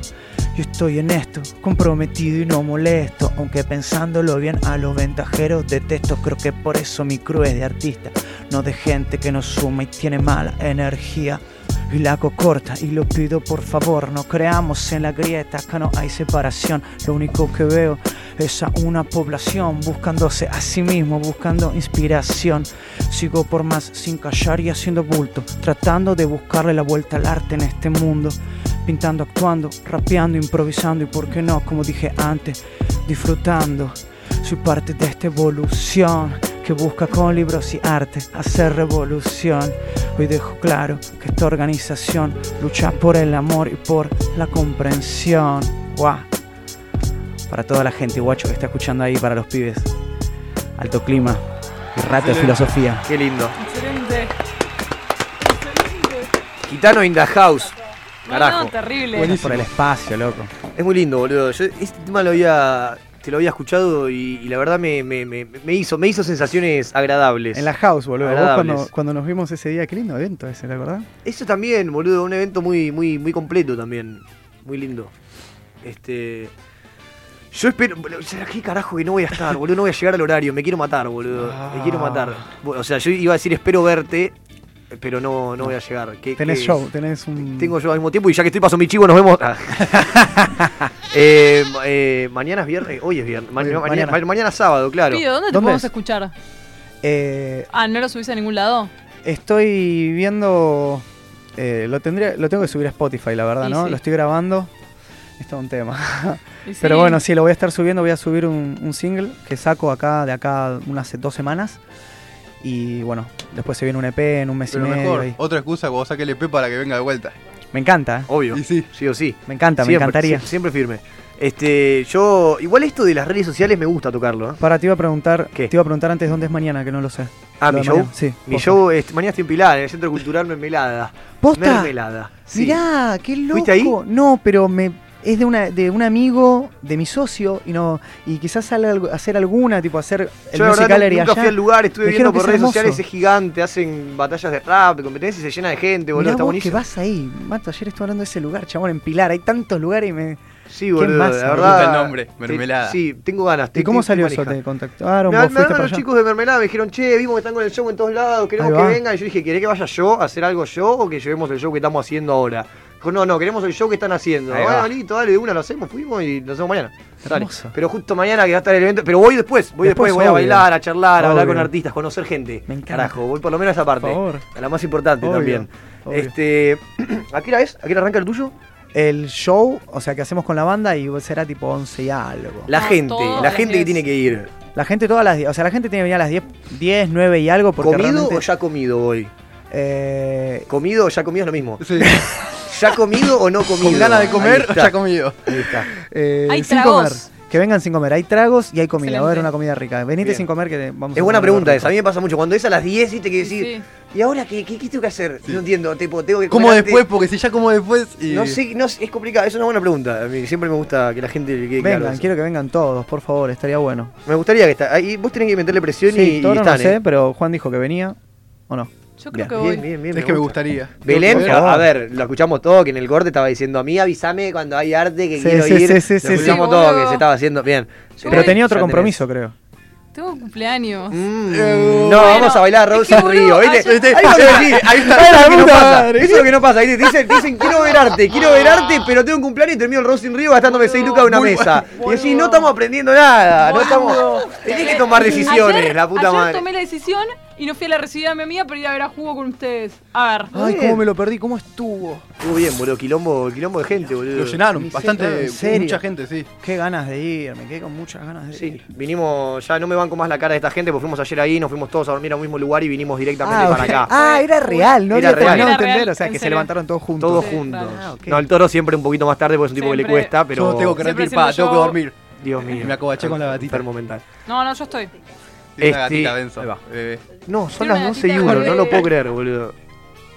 Yo estoy en esto, comprometido y no molesto, aunque pensándolo bien a los ventajeros detesto, creo que por eso mi cruz es de artista, no de gente que no suma y tiene mala energía. Y la hago corta y lo pido por favor, no creamos en la grieta, acá no hay separación, lo único que veo es a una población buscándose a sí mismo, buscando inspiración. Sigo por más sin callar y haciendo bulto, tratando de buscarle la vuelta al arte en este mundo. Pintando, actuando, rapeando, improvisando y por qué no, como dije antes, disfrutando. Soy parte de esta evolución que busca con libros y arte hacer revolución. Hoy dejo claro que esta organización lucha por el amor y por la comprensión. Guau. Para toda la gente, guacho, que está escuchando ahí, para los pibes. Alto clima y rato de filosofía. Qué lindo. Excelente. Gitano in the house. Carajo. No, terrible. Buenísimo. Por el espacio, loco. Es muy lindo, boludo. Yo este tema lo había. Te lo había escuchado y, y la verdad me, me- me- me hizo, me hizo sensaciones agradables. En la house, boludo. Vos cuando, cuando nos vimos ese día, qué lindo evento ese, ¿te acordás? Eso también, boludo, un evento muy, muy, muy completo también. Muy lindo. Este. Yo espero. ¿Qué carajo que no voy a estar, boludo? No voy a llegar al horario. Me quiero matar, boludo. Me quiero matar. Bueno, O sea, yo iba a decir espero verte, pero no, no voy a llegar. ¿Qué- Tenés qué- show, tenés un. Tengo yo al mismo tiempo y ya que estoy paso mi chivo, nos vemos. Eh, eh, mañana es viernes. Hoy es viernes. Ma- Hoy- mañana, mañana. ma- mañana es sábado, claro. Pido, ¿dónde te ¿Dónde podemos es? escuchar? Eh, Ah, ¿no lo subís a ningún lado? estoy viendo. eh, lo tendría, lo tengo que subir a Spotify, la verdad, Y ¿no? sí. Lo estoy grabando. Es todo un tema. Sí. Pero bueno, sí, lo voy a estar subiendo. Voy a subir un, un single que saco acá de acá unas dos semanas. Y bueno, después se viene un EP en un mes Pero y medio. mejor, otra excusa que vos saques el EP para que venga de vuelta. Me encanta, ¿eh? Obvio. Y sí. Sí o sí. Me encanta, me encantaría. sie- Siempre firme. Este, yo. Igual esto de las redes sociales me gusta tocarlo, ¿eh? Para, te iba a preguntar, ¿Qué? te iba a preguntar antes dónde es mañana, que no lo sé. Ah, Lo mi show. mañana. Sí. Mi posta. show, este, mañana estoy en Pilar, en el Centro Cultural Mermelada. ¿Posta? Mermelada. Sí. Mirá, qué loco. ¿Fuiste ahí? No, pero me es de una de un amigo de mi socio y no y quizás sale algo- hacer alguna tipo hacer el Yo Music Gallery nunca allá. fui al lugar, estuve Me viendo por es redes hermoso. sociales, es gigante, hacen batallas de rap, de competencia y se llena de gente, boludo, Mirá está vos buenísimo. que vas ahí, Mato, ayer estuve hablando de ese lugar, chabón, en Pilar, hay tantos lugares y me Sí, ¿Qué boludo, más? la Me verdad. gusta el nombre, te- Mermelada. Sí, tengo ganas. ¿Y te- cómo te- salió te eso? ¿Te contactaron? Me, ¿Vos me para los allá? chicos de Mermelada, me dijeron, che, vimos que están con el show en todos lados, queremos que vengan. Y yo dije, ¿querés que vaya yo a hacer algo yo o que llevemos el show que estamos haciendo ahora? Dijo, no, no, queremos el show que están haciendo. Ahí Bueno, va. listo, dale, de una lo hacemos, fuimos y lo hacemos mañana. Dale. Pero justo mañana que va a estar el evento, pero voy después, voy después, Después, voy a bailar, a charlar, a hablar con artistas, conocer gente. Me encanta. Carajo, voy por lo menos a esa parte. Por favor. A la más importante Obvio, también. obvio. Este, ¿A qué hora es? ¿A qué hora arranca el tuyo? El show, o sea, que hacemos con la banda y será tipo 11 y algo. La No, gente, la gente que 10. tiene que ir. La gente todas las 10, o sea, la gente tiene que venir a las 10, 10 9 y algo porque ¿Comido realmente, o ya comido hoy? eh, ¿Comido o ya comido es lo mismo? Sí. ¿Ya comido o no comido? Con ganas de comer, está. ya comido. Ahí está. eh, Hay sin tragos. comer. Que vengan sin comer. Hay tragos y hay comida. Va a haber una comida rica. Venite Bien. sin comer que te- vamos Es a buena comer pregunta esa. A mí me pasa mucho. Cuando es a las 10, ¿viste? Que decir, Sí. ¿y ahora qué, qué, qué tengo que hacer? No entiendo. Tipo, tengo que Como comer antes. después, porque si ya como después y... No sé, no sé, es complicado. Es una buena pregunta. A mí siempre me gusta que la gente le quede claro Vengan, eso. quiero que vengan todos, por favor, estaría bueno. Me gustaría que está. Ahí vos tenés que meterle presión y, Sí, y no están, sé, ¿eh? pero Juan dijo que venía. ¿O no? Yo creo Bien. que voy. Bien, bien, bien. Es que me gusta. gustaría. Belén, Por a, favor. ver, lo escuchamos todo, que en el corte estaba diciendo a mí avísame cuando hay arte que Sí, quiero sí, ir. sí, sí, lo sí, escuchamos sí. todo, que se estaba haciendo bien. Pero tenía otro Ya tenés. compromiso, creo. Tengo cumpleaños. No, vamos a bailar Rose en boludo, Río. ¿viste? ayer- Ahí es lo que Ahí decís. está, Ahí la es lo que no puta pasa. madre. Eso es lo que no pasa. ¿viste? Dicen, dicen, quiero ver arte, quiero ver arte, pero tengo un cumpleaños y termino el Rose in Río gastándome 6 lucas de una mesa. Y decís, no estamos aprendiendo nada. No estamos. Tenés que tomar decisiones, Ayer- la puta ayer madre. tomé la decisión y no fui a la recibida de mi amiga para ir a ver a jugo con ustedes. A ver. Ay, cómo me lo perdí, cómo estuvo. Estuvo bien, boludo. Quilombo, quilombo de gente, boludo. Lo llenaron, bastante, ¿En serio? mucha gente, sí. Qué ganas de ir, me quedé con muchas ganas de Sí, ir. vinimos, ya no me banco más la cara de esta gente, porque fuimos ayer ahí, nos fuimos todos a dormir al mismo lugar y vinimos directamente Ah, para acá. Ah, era real, no Era real. Era entender, real, o sea, que se levantaron todos juntos. Todos Sí, juntos. Ah. No, el toro siempre un poquito más tarde porque es un tipo que le cuesta, pero. Yo tengo que rendir, pa, tengo que dormir. Dios mío. Me acobaché con la gatita. Enfermo mental. No, no, yo estoy. Tiene una Este- gatita va. bebé. No, son Tiene las una 12 y gatita 1, bebé. no lo puedo creer, boludo.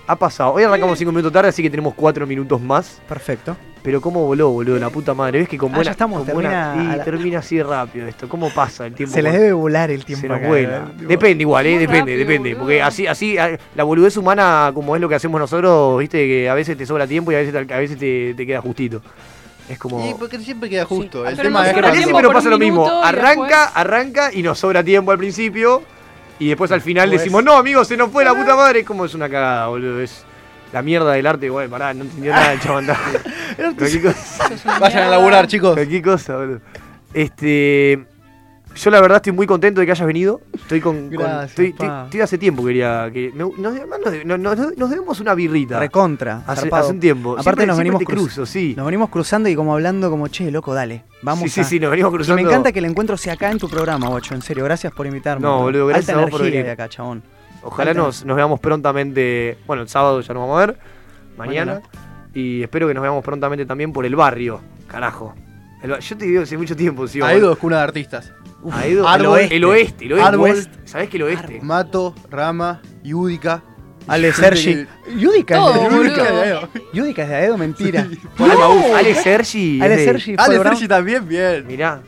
Ha pasado. Hoy arrancamos 5 minutos tarde, así que tenemos 4 minutos más. Perfecto. Pero cómo voló, boludo, la puta madre. ¿Ves que con Ah, buena. ya estamos, con termina la- termina así de rápido esto. ¿Cómo pasa el tiempo? Se les debe volar el tiempo Se nos acá, vuela. ¿eh? Depende igual, eh, depende, rápido, depende. boludo. Porque así, así, a- la boludez humana, como es lo que hacemos nosotros, viste, que a veces te sobra tiempo y a veces, te- a veces te, te queda justito. Es como. Y porque siempre queda justo. el pero tema no es Es que siempre por pasa lo mismo. Arranca, después- arranca y nos sobra tiempo al principio. Y después al final Pues- decimos, no, amigos, se nos fue la puta madre. Como es una cagada, boludo. Es la mierda del arte. Bueno, pará, no entendió nada el chabón. Vayan a laburar, chicos. Cualquier cosa, boludo. Este. Yo la verdad estoy muy contento de que hayas venido. Estoy con. estoy, estoy- hace tiempo quería. Que, me- nos, debemos una birrita. Recontra. Hace, hace un tiempo. Aparte Siempre- nos venimos te cruz- cruzo, sí. Nos venimos cruzando y como hablando como, che, loco, dale. Vamos Sí, sí, a- sí, nos venimos Y cruzando. me encanta que el encuentro sea acá en tu programa, Bocho. En serio, gracias por invitarme. No, boludo, gracias Alta a vos por energía venir. de acá, chabón. Ojalá Alta nos, nos veamos prontamente. Bueno, el sábado ya nos vamos a ver. Mañana. Mañana. Y espero que nos veamos prontamente también por el barrio. Carajo. El yo te digo hace mucho tiempo, sí. Ha ido es cuna de artistas. Ha ido el oeste. El oeste, el oeste. Árbol. ¿Sabés que el oeste? Mato, Rama, Yúdica. Ale Sergi. Yudica es de Aedo. Yudica es de Aedo, mentira. Ale Maús. Ale Sergi. Ale Sergi. Ale. Sergi también, bien. Mirá.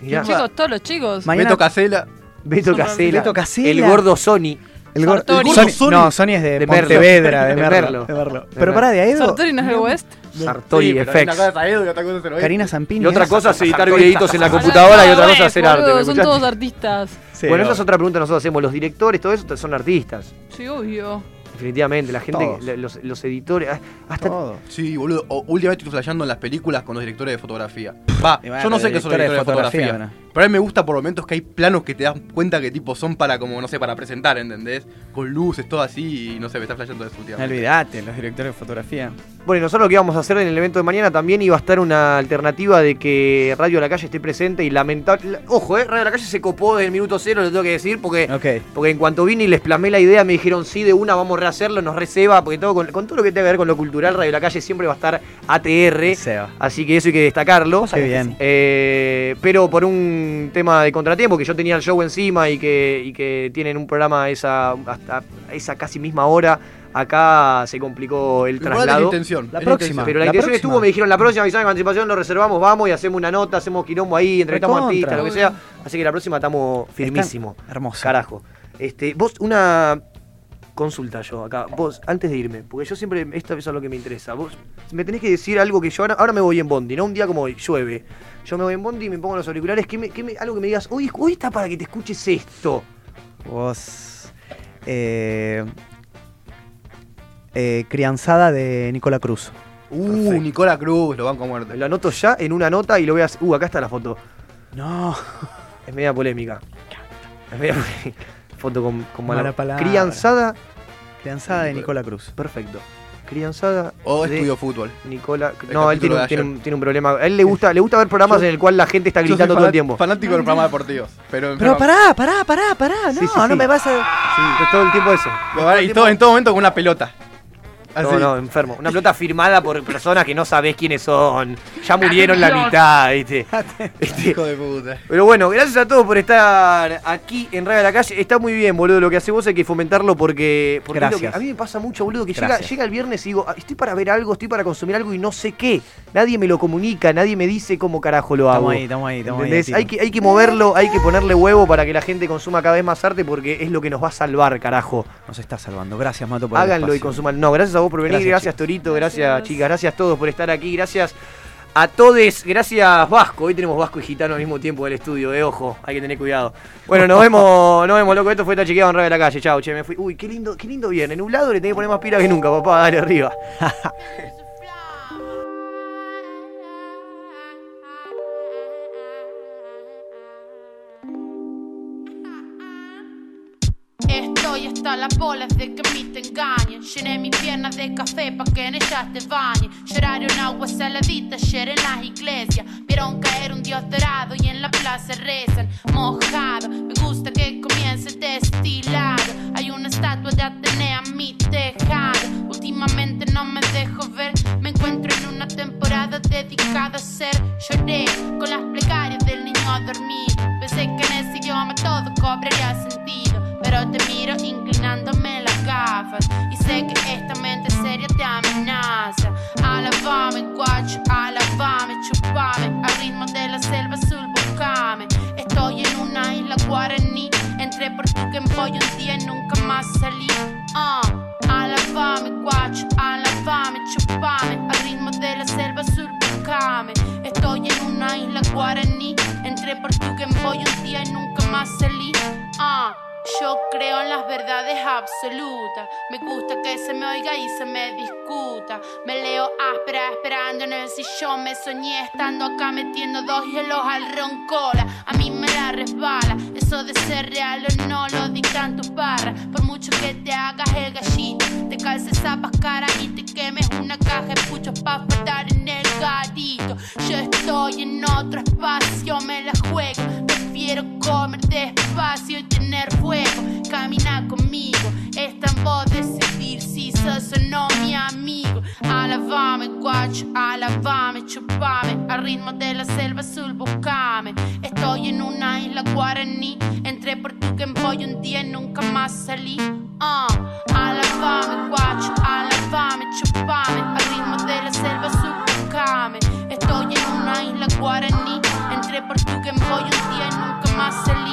Mirá. Chicos, todos los chicos. Mañana- Beto Casela. Beto Casela. Beto Casela. El gordo Sony. El gor- Sartori. el Sony- Sony. No, Sony es de, De. Pontevedra, de De Merlo. De Merlo. Pero pará, de Aedo. Sartori no es del West. Sartori Sí, FX. el. Karina Zampini. Y otra cosa es editar videitos en la computadora y otra cosa es hacer arte. boludo, ¿me Son todos artistas. Bueno, esa es otra pregunta que nosotros hacemos. Los directores, todo eso son artistas. Sí, obvio. Definitivamente, la gente, los, los editores, ah, hasta Todo. Sí, boludo. Últimamente estoy flasheando en las películas con los directores de fotografía. Va, yo no sé qué son los directores de directores de fotografía. Pero a mí me gusta por momentos que hay planos que te das cuenta que tipo son para como, no sé, para presentar, ¿entendés? Con luces, todo así y no sé, me está flasheando eso No olvidate, los directores de fotografía. Bueno, y nosotros lo que íbamos a hacer en el evento de mañana también iba a estar una alternativa de que Radio la Calle esté presente y lamentable. Ojo, eh, Radio la Calle se copó desde el minuto cero, lo tengo que decir, porque, porque en cuanto vine y les plasmé la idea, me dijeron sí, de una vamos a rehacerlo, nos receba, porque todo con, con todo lo que tenga que ver con lo cultural, Radio la Calle siempre va a estar ATR. Seba. Así que eso hay que destacarlo. Qué bien. Eh, pero por un tema de contratiempo, que yo tenía el show encima y que, y que tienen un programa esa, hasta esa casi misma hora, acá se complicó el la traslado. intención. La es próxima. intención. Pero la, La intención próxima. estuvo, me dijeron la próxima, avisaron con anticipación, lo reservamos, vamos y hacemos una nota, hacemos quilombo ahí, entrevistamos artistas, lo que sea. Así que la próxima estamos firmísimo. Están hermoso. Carajo. Este, vos, una consulta yo acá. Vos, antes de irme, porque yo siempre, esto eso es lo que me interesa. Vos me tenés que decir algo que yo ahora, ahora me voy en Bondi, ¿no? Un día como hoy, llueve. Yo me voy en Bondi y me pongo los auriculares. que me, que me- algo que me digas, hoy, hoy está para que te escuches esto. Vos. Eh, eh, crianzada de Nicola Cruz. Uh, Perfecto. Nicola Cruz, lo banco a muerte. Lo anoto ya en una nota y lo voy a hacer. Uh, acá está la foto. No. Es media polémica. Es media polémica. Foto con, con Mala. Crianzada. Crianzada de Nicola Cruz. Perfecto. Crianzada. O de estudio fútbol. Nicola. El No, él tiene tiene, un, tiene un problema. A él le gusta, le gusta ver programas Yo- en el cual la gente está Yo soy gritando todo el tiempo. Fanático de los programas deportivos. Pero, Pero pará, pará, pará, pará. No, Sí, sí, no sí. me vas a. Sí, todo el tiempo eso. Pero, y todo, en todo momento con una pelota. Así. No, no, enfermo. Una pelota firmada por personas que no sabés quiénes son. Ya murieron la mitad, ¿viste? Este, Hijo de puta. Pero bueno, gracias a todos por estar aquí en Radio de la Calle. Está muy bien, boludo. Lo que hacemos hay que fomentarlo porque, porque es lo que- Gracias. a mí me pasa mucho, boludo, que llega, llega el viernes y digo, "Ah, estoy para ver algo, estoy para consumir algo y no sé qué. Nadie me lo comunica, nadie me dice cómo carajo lo hago. Estamos ahí, estamos ahí, estamos ahí. Hay que, hay que moverlo, hay que ponerle huevo para que la gente consuma cada vez más arte porque es lo que nos va a salvar, carajo. Nos está salvando. Gracias, Mato, por el Háganlo y consuman. No, gracias a vos por venir, Gracias, gracias, Torito, gracias, Gracias. chicas, gracias a todos por estar aquí, gracias a todos. Gracias, Vasco. Hoy tenemos Vasco y Gitano al mismo tiempo del estudio, eh. Ojo, hay que tener cuidado. Bueno, nos vemos, nos vemos, loco. Esto fue Está Chequeado en Radio de la Calle. Chao, che, me fui. Uy, qué lindo, qué lindo viernes. Nublado le tenés que poner más pila que nunca, papá. Dale arriba. Estoy hasta las bolas de que a mí te engañen. Llené mis piernas de café pa' que en ellas te bañes. Lloraron agua saladita ayer en las iglesias. Vieron caer un dios dorado y en la plaza rezan. Mojado, me gusta que comience destilado. Hay una estatua de Atenea a mi tejado. Últimamente no me dejo ver. Me encuentro en una temporada dedicada a ser. Lloré con las plegarias del niño a dormir. Pensé que en ese idioma todo cobraría sentido. Pero te miro inclinándome las gafas Y sé que esta mente seria te amenaza. Alabame, guacho, alabame, chupame. Al ritmo de la selva azul, buscame Estoy en una isla guaraní. Entré por tu Boy un día y nunca más salí. Ah, Alabame, guacho, alabame, chupame. Al ritmo de la selva azul, buscame Estoy en una isla guaraní. Entré por tu Boy un día y nunca más salí. Ah yo creo en las verdades absolutas. Me gusta que se me oiga y se me discuta. Me leo áspera esperando en el sillón. Me soñé estando acá metiendo dos hielos al roncola. A mí me la resbala. Eso de ser real o no lo dictan tus barras. Por mucho que te hagas el gallito, te calces zapas cara y te quemes una caja de puchos pa' faltar en el garito. Yo estoy en otro espacio, me la juego. Prefiero comer despacio espacio y tener fuego. Camina conmigo, está en vos decidir si sos o no mi amigo. Alabame, guacho, alabame, chupame. Al ritmo de la selva azul, buscame. Estoy en una isla guaraní, entré por tu Game Boy un día y nunca más salí. Uh. Alabame, guacho, alabame, chupame. Al ritmo de la selva azul, buscame. Estoy en una isla guaraní, entré por tu Game Boy un día y nunca más salí.